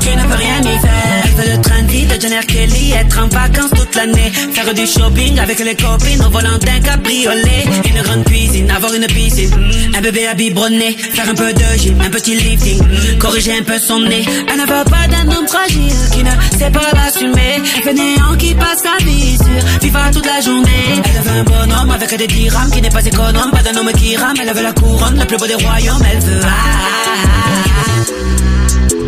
Tu, ne peux rien y faire. Train de vie de Jenner Kelly, être en vacances toute l'année, faire du shopping avec les copines au volant d'un cabriolet, une grande cuisine, avoir une piscine, un bébé à biberonner, faire un peu de gym, un petit lifting, corriger un peu son nez. Elle ne veut pas d'un homme fragile qui ne sait pas l'assumer, fainéant qui passe sa vie sur FIFA toute la journée. Elle veut un bonhomme avec des dirhams qui n'est pas économe, pas d'un homme qui rame, elle veut la couronne, le plus beau des royaumes, elle veut. ah, ah, ah.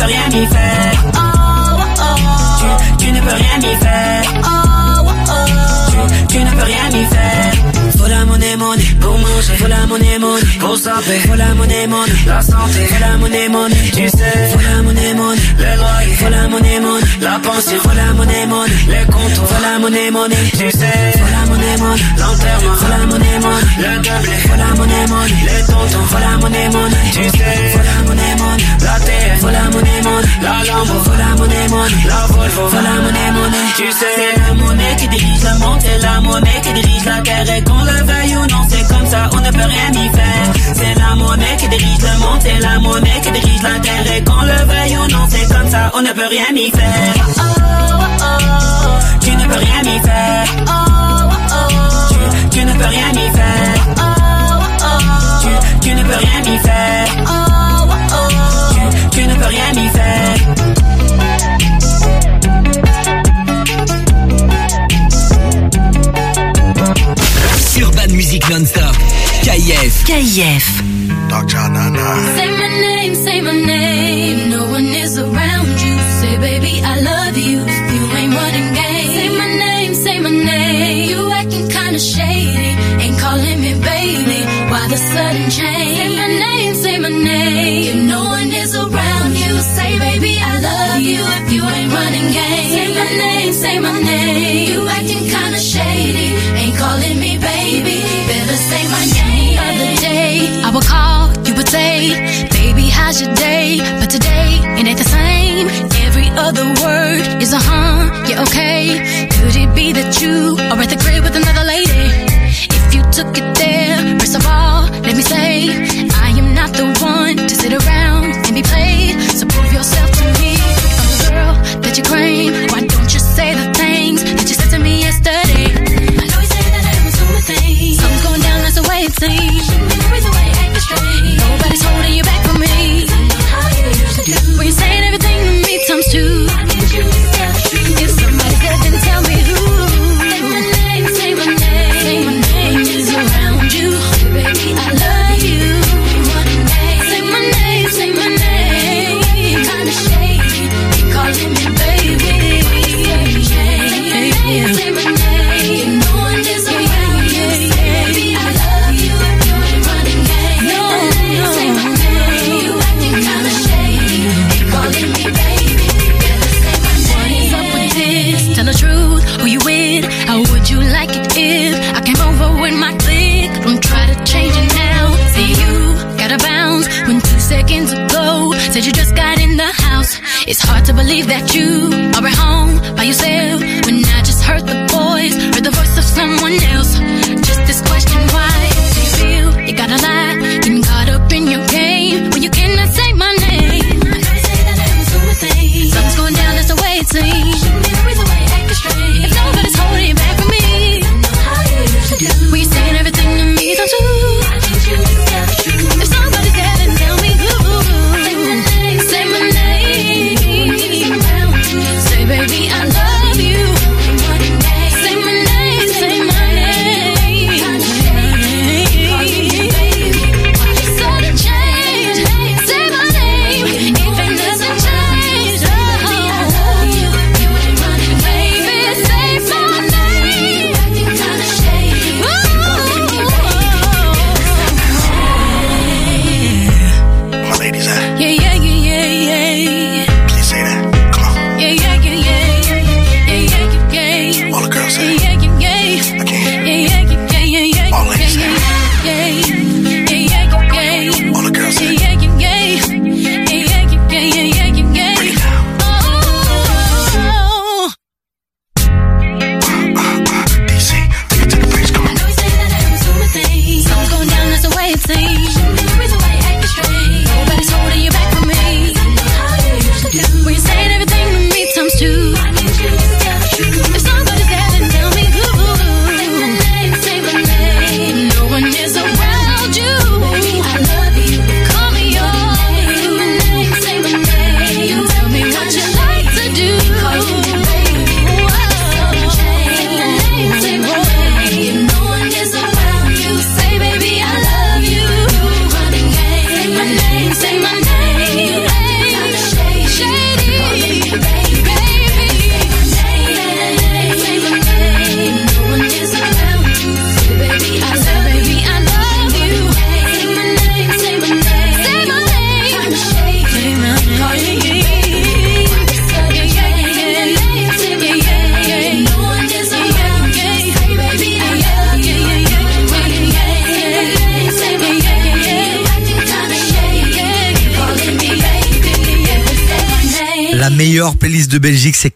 Peux rien y faire. Tu, tu ne peux rien y faire. Tu, tu ne peux rien y faire. Faut la monnaie, monnaie pour saper. La monnaie, monnaie la santé. La monnaie, monnaie tu sais. La monnaie, monnaie les loyers. La monnaie, monnaie la. Faut la monnaie, monnaie les comptes. La monnaie, monnaie tu sais. La monnaie, monnaie l'enterrement. La monnaie, monnaie le doublé. Faut la monnaie, monnaie les tontons. La monnaie, monnaie tu sais. La monnaie, monnaie la terre. La monnaie, monnaie la Lambo. Faut la monnaie, monnaie la Volvo. La monnaie, monnaie tu sais. C'est la monnaie qui dirige le monde. C'est la monnaie qui dirige la terre. Et qu'on le veuille ou non, c'est comme ça, on ne peut rien y faire. C'est la monnaie qui dirige le monde, c'est la monnaie qui dirige la terre. Et qu'on le veuille ou non, c'est comme ça, on ne peut rien y faire. Oh, oh, oh, tu ne peux rien y faire. Tu, tu ne peux rien y faire. Tu, tu ne peux rien y faire. Tu, tu ne peux rien y faire. Urban Music Non-Stop. KIF. KIF. Say my name, say my name. No one is around you. Say, baby, I love you. You ain't running game. Say my name, say my name. You acting kinda shady. Ain't calling me baby. Why the sudden change? Say my name, say my name. If no one is around you, say, baby, I love you. If you ain't running game. Say my name, say my name. You acting say, baby, how's your day? But today, it ain't the same. Every other word is a huh, yeah, okay. Could it be that you are at the crib with another lady? If you took it there, first of all, let me say, I am not the one to sit around and be played. So prove yourself to me. I'm the girl that you claim, why don't you say the things that you said to me yesterday? I know you say that I was doing things. Something's going down, that's the way it seems. Me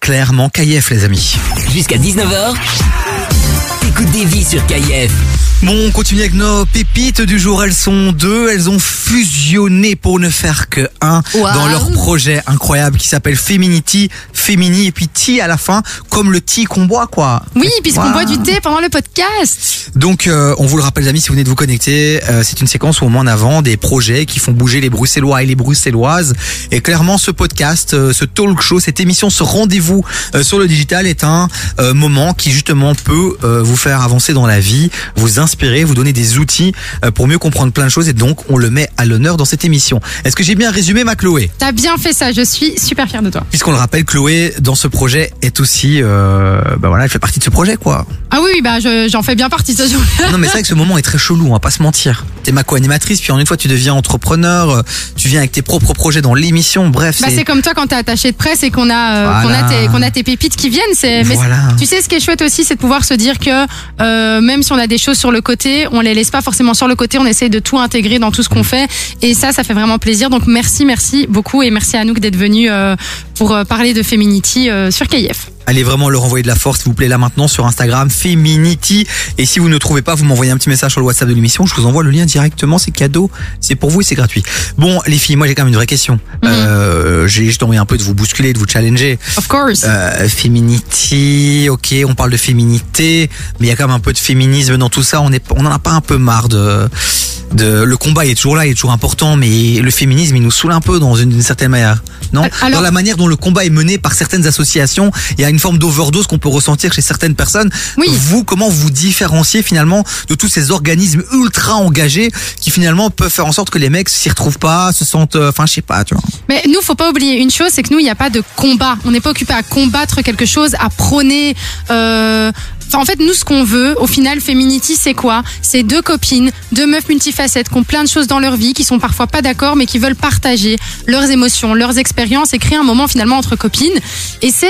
clairement KF, les amis. Jusqu'à 19h, écoute des vies sur KF. Bon, on continue avec nos pépites du jour. Elles sont deux. Elles ont fusionné pour ne faire que un Wow. dans leur projet incroyable qui s'appelle Feminity, Femini et puis Tea à la fin, comme le tea qu'on boit, quoi. Oui, puisqu'on Wow. boit du thé pendant le podcast. Donc, euh, on vous le rappelle, les amis, si vous venez de vous connecter, euh, c'est une séquence où on met en avant des projets qui font bouger les Bruxellois et les Bruxelloises. Et clairement, ce podcast, euh, ce talk show, cette émission, ce rendez-vous euh, sur le digital est un euh, moment qui justement peut euh, vous faire avancer dans la vie, vous inspirer, vous donner des outils euh, pour mieux comprendre plein de choses. Et donc, on le met à l'honneur dans cette émission. Est-ce que j'ai bien résumé ma Chloé? T'as bien fait ça, je suis super fière de toi. Puisqu'on le rappelle, Chloé, dans ce projet, est aussi, euh, bah voilà, elle fait partie de ce projet, quoi. Oui, bah je- j'en fais bien partie. Ça, je- Non mais c'est vrai que ce moment est très chelou, on va pas se mentir. T'es ma co-animatrice, puis en une fois tu deviens entrepreneur, euh, tu viens avec tes propres projets dans l'émission, bref. Bah, c'est comme toi quand t'es attaché de presse et qu'on a, euh, qu'on a, tes, qu'on a tes pépites qui viennent. C'est, mais Voilà. tu sais, ce qui est chouette aussi, c'est de pouvoir se dire que euh, même si on a des choses sur le côté, on les laisse pas forcément sur le côté. On essaye de tout intégrer dans tout ce qu'on fait. Et ça, ça fait vraiment plaisir. Donc merci, merci beaucoup et merci à Anouk d'être venu euh, pour euh, parler de Feminity euh, sur KF. Allez vraiment leur envoyer de la force, s'il vous plaît, là maintenant sur Instagram, Feminity. Et si vous ne trouvez pas, vous m'envoyez un petit message sur le WhatsApp de l'émission, je vous envoie le lien directement, c'est cadeau, c'est pour vous et c'est gratuit. Bon, les filles, moi j'ai quand même une vraie question. Euh, j'ai juste envie un peu de vous bousculer, de vous challenger. Of course. Euh, féminity, ok, on parle de féminité, mais il y a quand même un peu de féminisme dans tout ça. On est, on en a pas un peu marre de, de, le combat il est toujours là, il est toujours important, mais le féminisme il nous saoule un peu dans une, certaine manière, non? Alors- Dans la manière dont le combat est mené par certaines associations, il y a une forme d'overdose qu'on peut ressentir chez certaines personnes. Oui. Vous, comment vous différenciez finalement de tous ces organismes ultra engagés qui finalement peuvent faire en sorte que les mecs s'y retrouvent pas, se sentent, euh, enfin je sais pas, tu vois. Mais nous, faut pas oublier une chose, c'est que nous, il n'y a pas de combat. On n'est pas occupé à combattre quelque chose, à prôner. Euh... Enfin, en fait, nous, ce qu'on veut, au final, Feminity, c'est quoi? C'est deux copines, deux meufs multifacettes qui ont plein de choses dans leur vie, qui sont parfois pas d'accord, mais qui veulent partager leurs émotions, leurs expériences et créer un moment finalement entre copines. Et c'est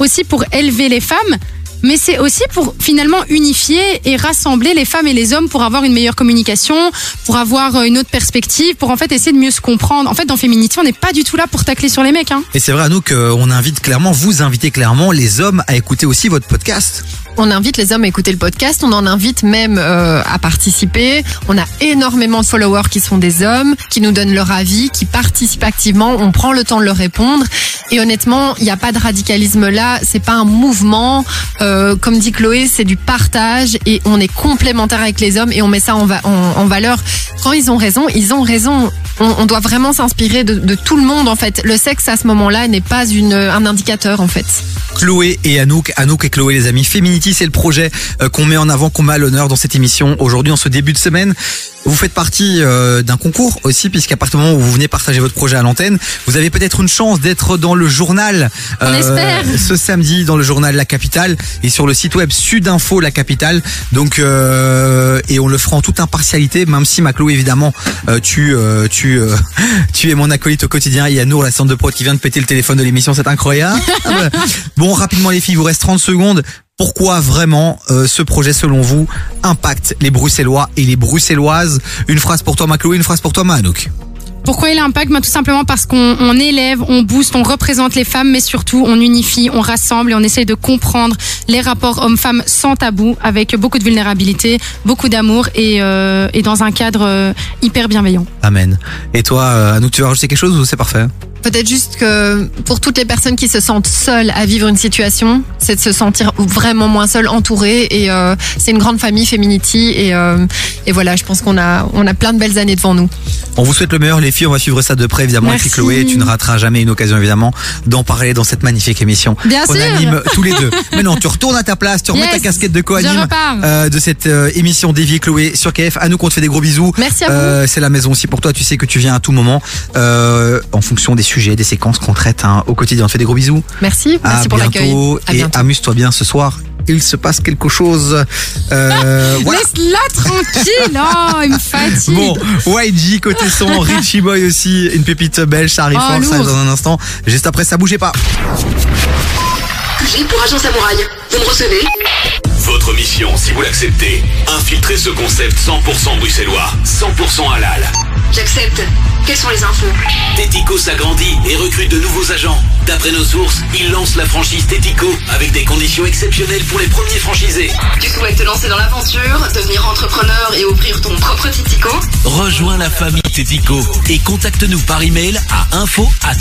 aussi pour élever les femmes. Mais c'est aussi pour finalement unifier et rassembler les femmes et les hommes pour avoir une meilleure communication, pour avoir euh, une autre perspective, pour en fait essayer de mieux se comprendre. En fait, dans Féminité, on n'est pas du tout là pour tacler sur les mecs. Hein. Et c'est vrai nous qu'on invite clairement, vous invitez clairement les hommes à écouter aussi votre podcast. On invite les hommes à écouter le podcast, on en invite même euh, à participer. On a énormément de followers qui sont des hommes, qui nous donnent leur avis, qui participent activement. On prend le temps de leur répondre. Et honnêtement, il n'y a pas de radicalisme là. C'est pas un mouvement. Euh, comme dit Chloé, c'est du partage et on est complémentaire avec les hommes et on met ça en, va- en, en valeur. Quand ils ont raison, ils ont raison. On, doit vraiment s'inspirer de, tout le monde en fait. Le sexe à ce moment-là n'est pas un indicateur en fait. Chloé et Anouk, Anouk et Chloé les amis. C'est le projet euh, qu'on met en avant, qu'on met à l'honneur dans cette émission aujourd'hui en ce début de semaine. Vous faites partie euh, d'un concours aussi, puisqu'à partir du moment où vous venez partager votre projet à l'antenne, vous avez peut-être une chance d'être dans le journal On espère. ce samedi dans le journal La Capitale et sur le site web Sudinfo La Capitale. Donc euh, et on le fera en toute impartialité, même si ma Chloé évidemment euh, tu euh, tu euh, tu es mon acolyte au quotidien. Il y a Nour, la centre de prod, qui vient de péter le téléphone de l'émission, c'est incroyable. bon, rapidement les filles, il vous reste 30 secondes. Pourquoi vraiment euh, ce projet, selon vous, impacte les Bruxellois et les Bruxelloises? Une phrase pour toi, ma Chloé, une phrase pour toi, ma Anouk. Pourquoi il impacte? Bah, Tout simplement parce qu'on on élève, on booste, on représente les femmes, mais surtout on unifie, on rassemble et on essaye de comprendre les rapports hommes-femmes sans tabou, avec beaucoup de vulnérabilité, beaucoup d'amour et, euh, et dans un cadre euh, hyper bienveillant. Amen. Et toi, euh, Anouk, tu veux rajouter quelque chose ou c'est parfait? Peut-être juste que pour toutes les personnes qui se sentent seules à vivre une situation, c'est de se sentir vraiment moins seule, entourée. Et euh, c'est une grande famille, Feminity. Et, euh, et voilà, je pense qu'on a, on a plein de belles années devant nous. On vous souhaite le meilleur, les filles. On va suivre ça de près, évidemment. Merci. Et puis, Chloé, tu ne rateras jamais une occasion, évidemment, d'en parler dans cette magnifique émission. Bien On sûr. anime tous les deux. Mais non, tu retournes à ta place, tu remets Yes. ta casquette de co-anime euh, de cette euh, émission Dévier Chloé sur KF. À nous, on te fait des gros bisous. Merci à vous. C'est la maison aussi pour toi. Tu sais que tu viens à tout moment, en fonction des sujets, des séquences qu'on traite hein, au quotidien. On te fait des gros bisous. Merci, merci à pour l'accueil. et amuse-toi bien ce soir. Il se passe quelque chose. Euh, voilà. Laisse-la tranquille Oh, il me fatigue Bon, YG côté son, Richie Boy aussi, une pépite belge, ça arrive Oh, fort, ça arrive dans un instant. Juste après, ça bougez pas. J'ai pour agent samouraï. Vous me recevez Votre mission, si vous l'acceptez, infiltrer ce concept 100% bruxellois, 100% halal. J'accepte. Quelles sont les infos Tético s'agrandit et recrute de nouveaux agents. D'après nos sources, il lance la franchise Tético avec des conditions exceptionnelles pour les premiers franchisés. Tu souhaites te lancer dans l'aventure, devenir entrepreneur et ouvrir ton propre Titico Rejoins la famille Tético et contacte-nous par email à info at.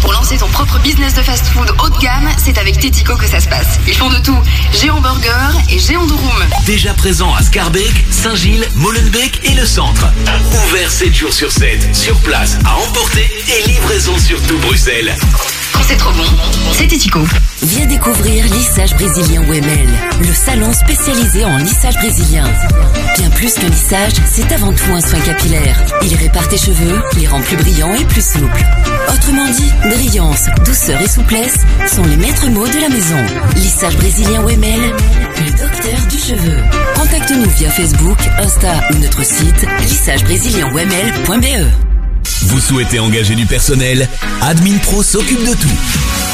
Pour lancer ton propre business de fast-food haut de gamme, c'est avec Que ça se passe. Ils font de tout. Géant Burger et Géant Durum. Déjà présent à Scarbeck, Saint-Gilles, Molenbeek et le centre. Ouvert 7 jours sur 7, sur place, à emporter et livraison sur tout Bruxelles. Quand c'est trop bon, c'est Titico. Viens découvrir lissage brésilien Wemel, le salon spécialisé en lissage brésilien. Bien plus que lissage, c'est avant tout un soin capillaire. Il répare tes cheveux, les rend plus brillants et plus souples. Autrement dit, brillance, douceur et souplesse sont les maîtres mots de la maison. Lissage brésilien Wemel, le docteur du cheveu. Contacte-nous via Facebook, Insta ou notre site lissagebrésilien.wemel.be. Vous souhaitez engager du personnel Admin Pro s'occupe de tout.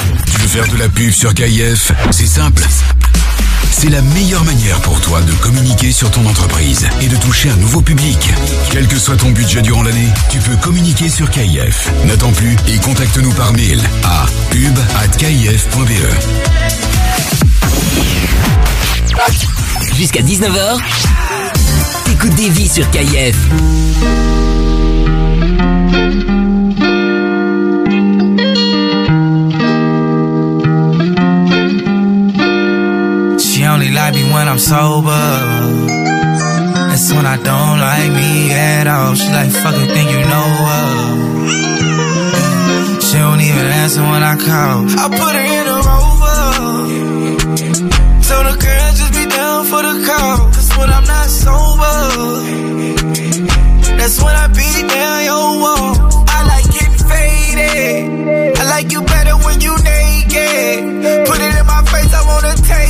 Tu veux faire de la pub sur KIF C'est simple. C'est la meilleure manière pour toi de communiquer sur ton entreprise et de toucher un nouveau public. Quel que soit ton budget durant l'année, tu peux communiquer sur KIF. N'attends plus et contacte-nous par mail à pub@kif.be. Jusqu'à 19h, t'écoutes des vies sur KIF. Only like me when I'm sober. That's when I don't like me at all. She like, fuck it, think you know her. She don't even answer when I call. I put her in a rover. Told the girl just be down for the call. Cause when I'm not sober, that's when I beat down your wall. I like it faded. I like you better when you naked. Put it in my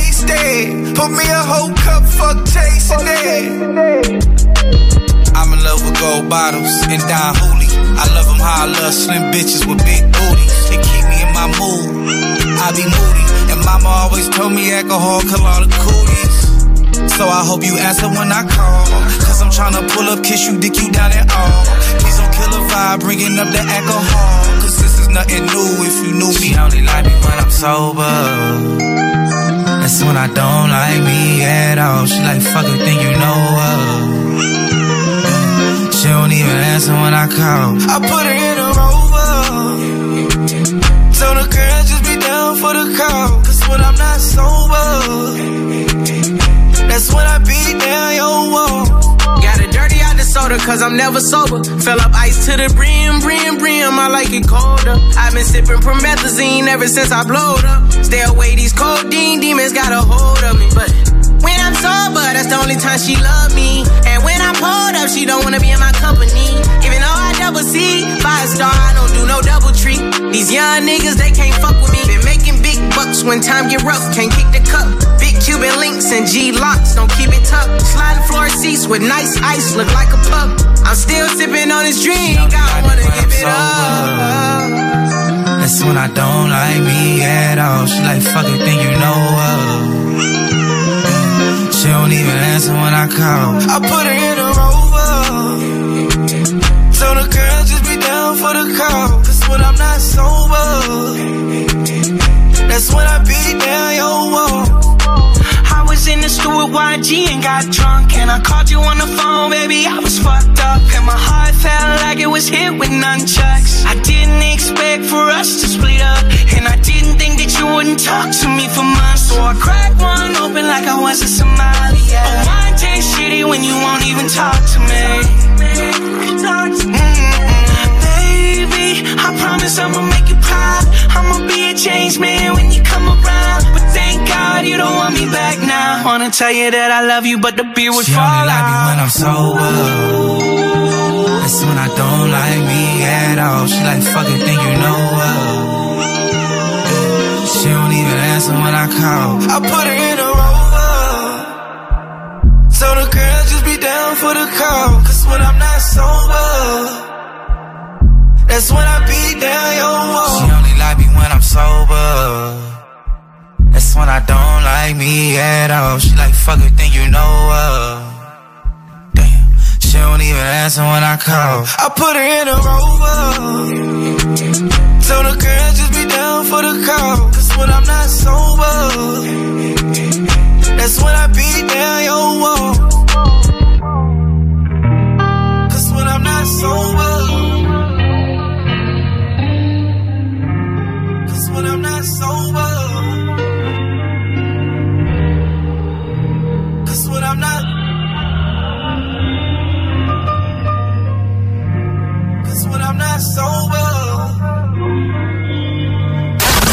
taste it. Put me a whole cup, fuck chasing it. I'm in love with gold bottles and Don Hooley. I love them how I love slim bitches with big booties. They keep me in my mood. I be moody. And mama always told me alcohol kill all the cooties. So I hope you answer when I call. Cause I'm tryna pull up, kiss you, dick you down and all. Please don't kill a vibe, bringing up the alcohol. Cause this is nothing new if you knew me. She only like me when I'm sober. That's when I don't like me at all. She like, fuck it, think you know her. She don't even answer when I call. I put her in a rover. Told the girl just be down for the call. Cause when I'm not sober, that's when I beat down your wall. Got it dirty out the soda cause I'm never sober. Fill up ice to the brim, brim, brim. I like it colder. I've been sipping promethazine ever since I blowed up. Stay away, these codeine demons got a hold of me. But when I'm sober, that's the only time she love me. And when I'm pulled up, she don't wanna be in my company. Even though I double C, five star, I don't do no double treat. These young niggas, they can't fuck with me. Been making bucks when time get rough, can't kick the cup. Big Cuban links and G locks, don't keep it tough. Sliding floor seats with nice ice, look like a pup. I'm still sipping on this drink, I don't wanna give it up. That's when I don't like me at all. She like, fuck it, think you know her. She don't even answer when I call. I put her in a rover. Told the girl just be down for the call. Cause when I'm not sober, that's when I beat down your wall. I was in the store with YG and got drunk. And I called you on the phone, baby. I was fucked up. And my heart felt like it was hit with nunchucks. I didn't expect for us to split up. And I didn't think that you wouldn't talk to me for months. So I cracked one open like I was a Somali. Yeah. But wine tastes shitty when you won't even talk to me. Mm-mm. Baby, I promise I'ma make you proud. I'ma be a changed man when you come around. But thank God you don't want me back now. Wanna tell you that I love you, but the beer was She fall only like me out. when I'm sober. That's when I don't like me at all. She like, fucking think you know her. She don't even answer when I call. I put her in a rover. So the girl just be down for the call. Cause when I'm not sober, that's when I beat down your wall. She only like me when I'm sober. That's when I don't like me at all. She like, fuck it, think you know her. Damn, she don't even answer when I call. I put her in a rover. So the girl just be down for the call. Cause when I'm not sober, that's when I beat down your wall. Cause when I'm not sober,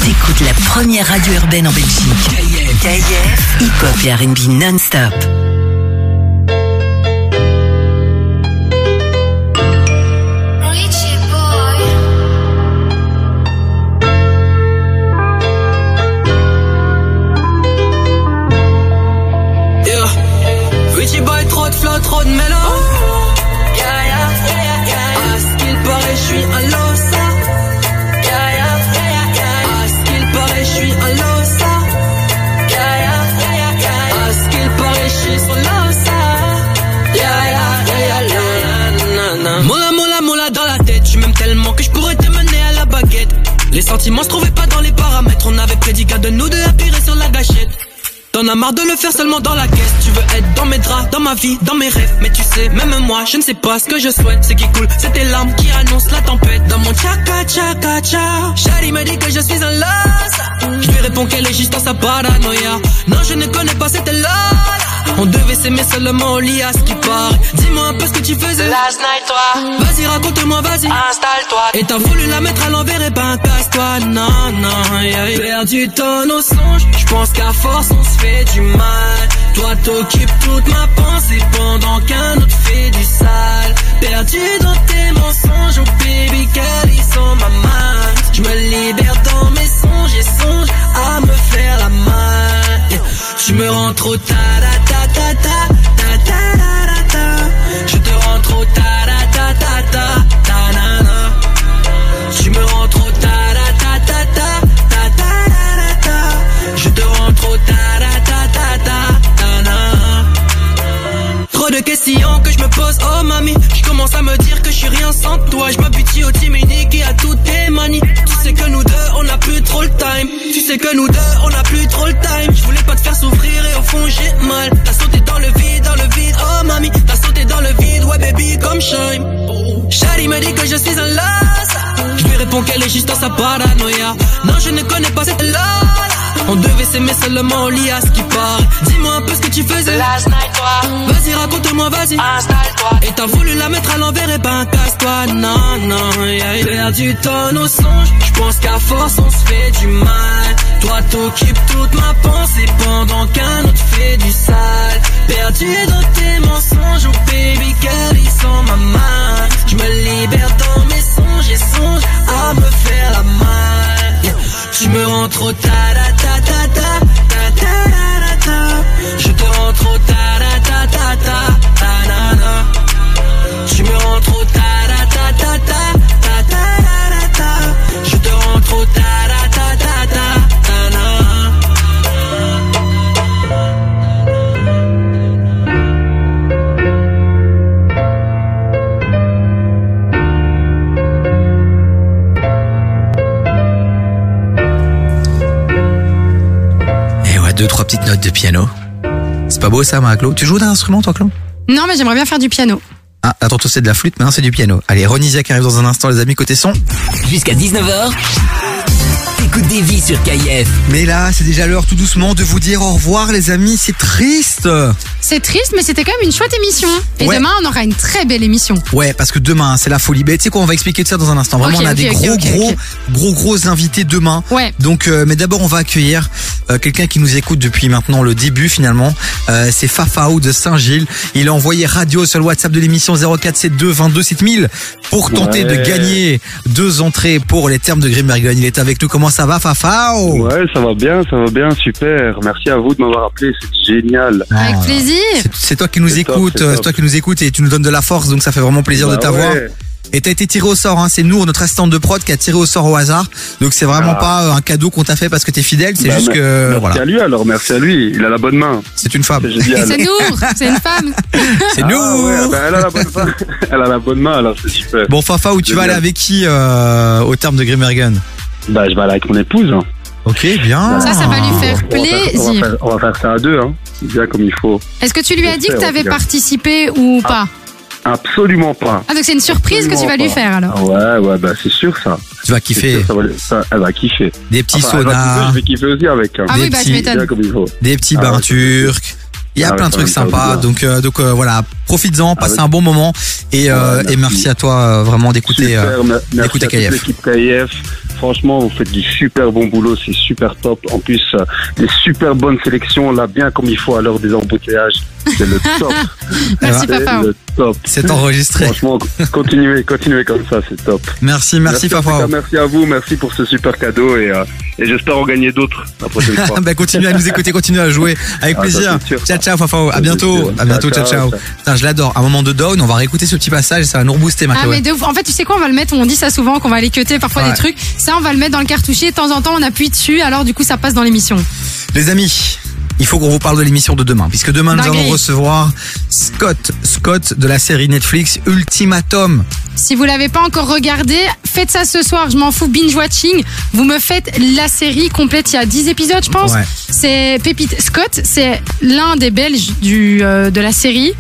T'écoutes la première radio urbaine en Belgique. Hip-hop et R&B non-stop. Les sentiments se trouvaient pas dans les paramètres. On avait prédicat de nous deux appuyer sur la gâchette. T'en as marre de le faire seulement dans la caisse. Tu veux être dans mes draps, dans ma vie, dans mes rêves. Mais tu sais, même moi, je ne sais pas ce que je souhaite. C'est qui coule, c'est tes larmes qui annoncent la tempête. Dans mon tchaka tchaka tcha Shari me dit que je suis un loss Je lui réponds qu'elle est juste dans sa paranoïa. Non, je ne connais pas cette là On devait s'aimer seulement au lit à ce qui paraît Dis-moi un peu ce que tu faisais. Last night, toi. Vas-y, raconte-moi, vas-y. Installe-toi. Et t'as voulu la mettre à l'envers et ben casse-toi. Non, non, yeah. Perdu dans nos songes Je pense qu'à force on se fait du mal. Toi t'occupes toute ma pensée Pendant qu'un autre fait du sale. Perdu dans tes mensonges Oh baby girl ils sont ma main. Je me libère dans mes songes Et songe à me faire je me rends trop tard, ta ta ta mamie Je commence à me dire que je suis rien sans toi. Je m'habitue au team unique et à toutes tes manies Tu sais que nous deux on a plus trop le time. Tu sais que nous deux on a plus trop le time. Je voulais pas te faire souffrir et au fond j'ai mal. T'as sauté dans le vide, dans le vide, oh mamie. T'as sauté dans le vide, ouais baby comme shine. Shari me dit que je suis un las Je lui réponds qu'elle est juste dans sa paranoïa. Non je ne connais pas cette là On devait s'aimer seulement au lit à ce qui paraît Dis-moi un peu ce que tu faisais Last night, toi. Vas-y raconte-moi vas-y Installe-toi. Et t'as voulu la mettre à l'envers et ben casse-toi Non non yeah. Perdu dans nos songes Je pense qu'à force on se fait du mal Toi t'occupes toute ma pensée Pendant qu'un autre fait du sale Perdu dans tes mensonges Oh baby girl ils sont ma main Je me libère dans mes songes Et songe à me faire la Yeah. Tu me rends trop ta ta ta ta ta ta ta ta Je te rends trop ta ta ta ta ta na na Tu me rends trop ta ta ta ta ta ta ta ta Je te rends trop ta notes de piano. C'est pas beau ça, ma Claude Tu joues d'un instrument, toi, Claude? Non, mais j'aimerais bien faire du piano. Ah, attends, toi, c'est de la flûte, maintenant c'est du piano. Allez, Ronisia qui arrive dans un instant, les amis, côté son. Jusqu'à 19h, t'écoutes des vies sur KIF. Mais là, c'est déjà l'heure tout doucement de vous dire au revoir, les amis. C'est triste. C'est triste, mais c'était quand même une chouette émission. Et Ouais. demain, on aura une très belle émission. Ouais, parce que demain, c'est la folie. Mais tu sais quoi, on va expliquer tout ça dans un instant. Vraiment, on a des gros, gros, gros, gros invités demain. Ouais. Donc, euh, mais d'abord, on va accueillir euh, quelqu'un qui nous écoute depuis maintenant le début finalement. Euh, c'est Fafao de Saint-Gilles. Il a envoyé radio sur le WhatsApp de l'émission 0472 22 7000 pour tenter de gagner deux entrées pour les termes de Grimbergen. Il est avec nous. Comment ça va, Fafao? Ouais, ça va bien, ça va bien, super. Merci à vous de m'avoir appelé, c'est génial. Avec plaisir. C'est- toi qui nous écoutes, c'est euh, c'est toi qui nous écoutes et tu nous donnes de la force, donc ça fait vraiment plaisir de Bah t'avoir. ouais. Et t'as été tiré au sort, hein. c'est nous, notre assistante de prod, qui a tiré au sort au hasard. Donc c'est vraiment Ah. pas euh, un cadeau qu'on t'a fait parce que t'es fidèle, c'est Bah, juste que Merci voilà. à lui alors, merci à lui. Il a la bonne main. C'est une femme. C'est génial. C'est une femme. C'est Ah nous. ouais, bah, elle a la bonne main. elle a la bonne main alors, c'est super. Bon Fafa, où tu vas aller avec qui euh, au terme de Grimmergen Bah, je vais aller avec mon épouse. hein. Ok, bien. Ça, ça va lui faire On va faire- on va plaisir. faire- On va faire ça à deux, hein. Bien comme il faut. Est-ce que tu lui as dit que tu avais participé ou pas Absolument pas. Ah, donc c'est une surprise que tu vas lui faire alors. Ah Ouais, ouais, bah c'est sûr ça. Tu vas kiffer. sûr, ça va, ça, elle va kiffer. Des petits Enfin, elle va saunas. kiffer, je vais kiffer aussi avec. hein. Ah Des oui, bah je petits- m'étonne. Bien comme il faut. Des petits Ah bains ouais, turcs. Il y a Ah plein de trucs sympas, donc euh, donc euh, voilà, profites-en, passe Avec- un bon moment et, euh, Ouais, et merci à toi euh, vraiment d'écouter euh, d'écouter KF. Franchement, vous faites du super bon boulot, c'est super top. En plus, euh, des super bonnes sélections, là, bien comme il faut à l'heure des embouteillages. C'est le top. Merci, c'est papa. le top. C'est enregistré. Franchement, continuez, continuez comme ça, c'est top. Merci, merci, Fafa. cas, Merci à vous, merci pour ce super cadeau et, euh, et j'espère en gagner d'autres la prochaine fois. bah continue à nous écouter, continue à jouer avec Ah, plaisir. sûr, ciao ciao Fafao, à bientôt, à bientôt, ciao Ciao, ciao. ciao. Putain, je l'adore. Un moment de down, on va réécouter ce petit passage, ça va nous rebooster ma Ah Chloé. mais de ouf. En fait, tu sais quoi, on va le mettre, on dit ça souvent, qu'on va aller cuter parfois Ouais. des trucs. Ça, on va le mettre dans le cartouchier. De temps en temps, on appuie dessus, alors du coup, ça passe dans l'émission. Les amis, il faut qu'on vous parle de l'émission de demain, puisque demain nous allons recevoir Scott, Scott de la série Netflix Ultimatum. Si vous l'avez pas encore regardé, faites ça ce soir. Je m'en fous. Binge watching. Vous me faites la série complète. Il y a 10 épisodes, je pense. Ouais. C'est Pépite Scott. C'est l'un des Belges du euh, de la série.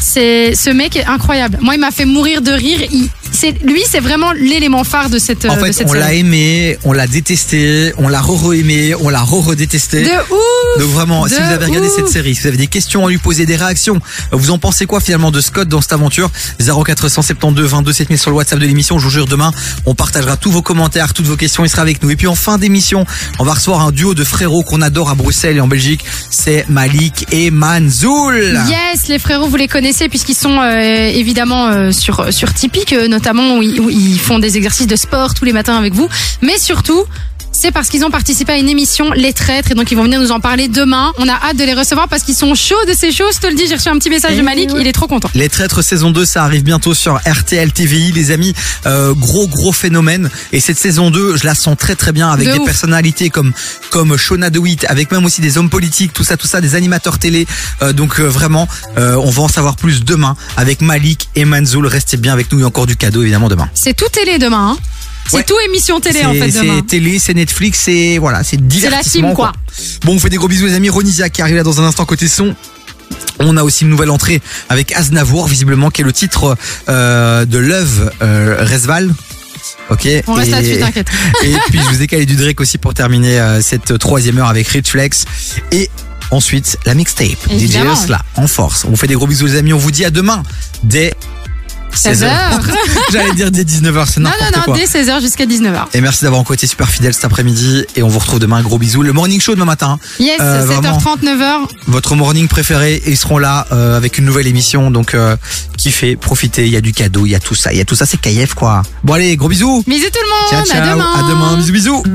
C'est ce mec est incroyable. Moi, il m'a fait mourir de rire. Il, c'est lui, c'est vraiment l'élément phare de cette En euh, de fait, cette on l'a aimé, on l'a détesté, on l'a re-aimé, on l'a re-redétesté. De ouf. Donc vraiment, si De vous avez regardé ouf. cette série, si vous avez des questions à lui poser, des réactions, vous en pensez quoi finalement de Scott dans cette aventure? 0472 22 7000 sur le WhatsApp de l'émission. Je vous jure, demain, on partagera tous vos commentaires, toutes vos questions. Il sera avec nous. Et puis en fin d'émission, on va recevoir un duo de frérots qu'on adore à Bruxelles et en Belgique. C'est Malik et Manzoul. Yes, les frérots, vous les connaissez puisqu'ils sont euh, évidemment euh, sur sur Tipeee, euh, notamment où ils, font des exercices de sport tous les matins avec vous. Mais surtout, c'est parce qu'ils ont participé à une émission Les Traîtres et donc ils vont venir nous en parler demain. On a hâte de les recevoir parce qu'ils sont chauds de ces choses. Je te le dis, j'ai reçu un petit message de Malik, il est trop content. Les Traîtres saison 2, ça arrive bientôt sur RTL TVI, les amis. Euh, gros gros phénomène. Et cette saison 2, je la sens très très bien avec De des ouf. personnalités comme comme Shona DeWitt, avec même aussi des hommes politiques, tout ça, tout ça, des animateurs télé. Euh, donc euh, vraiment, euh, on va en savoir plus demain avec Malik et Manzoul. Restez bien avec nous. Il y a encore du cadeau évidemment demain. C'est tout télé demain. hein. C'est Ouais. tout émission télé en fait demain. C'est télé, c'est Netflix, c'est voilà, c'est C'est la team quoi. Bon, on fait des gros bisous les amis. Ronisia qui arrive là dans un instant côté son. On a aussi une nouvelle entrée avec Aznavour, visiblement, qui est le titre euh, de l'œuvre euh, Resval. Ok. On reste là-dessus, t'inquiète. Et puis je vous ai calé du Drake aussi pour terminer euh, cette troisième heure avec Rich Flex. Et ensuite la mixtape. DJ là en force. On vous fait des gros bisous les amis. On vous dit à demain dès 16h. 16h. J'allais dire dès 19h, c'est Non, n'importe non, non, quoi. dès 16h jusqu'à 19h. Et merci d'avoir encore été super fidèle cet après-midi. Et on vous retrouve demain. Un gros bisou. Le morning show demain matin. Yes, Euh, vraiment, 7h30, 9h. votre morning préféré. Et ils seront là euh, avec une nouvelle émission. Donc, euh, kiffez, profitez. Il y a du cadeau, il y a tout ça. Il y a tout ça, c'est KF quoi. Bon allez, gros bisous. Bisous tout le monde. Ciao, ciao. À demain. À demain. Bisous, bisous.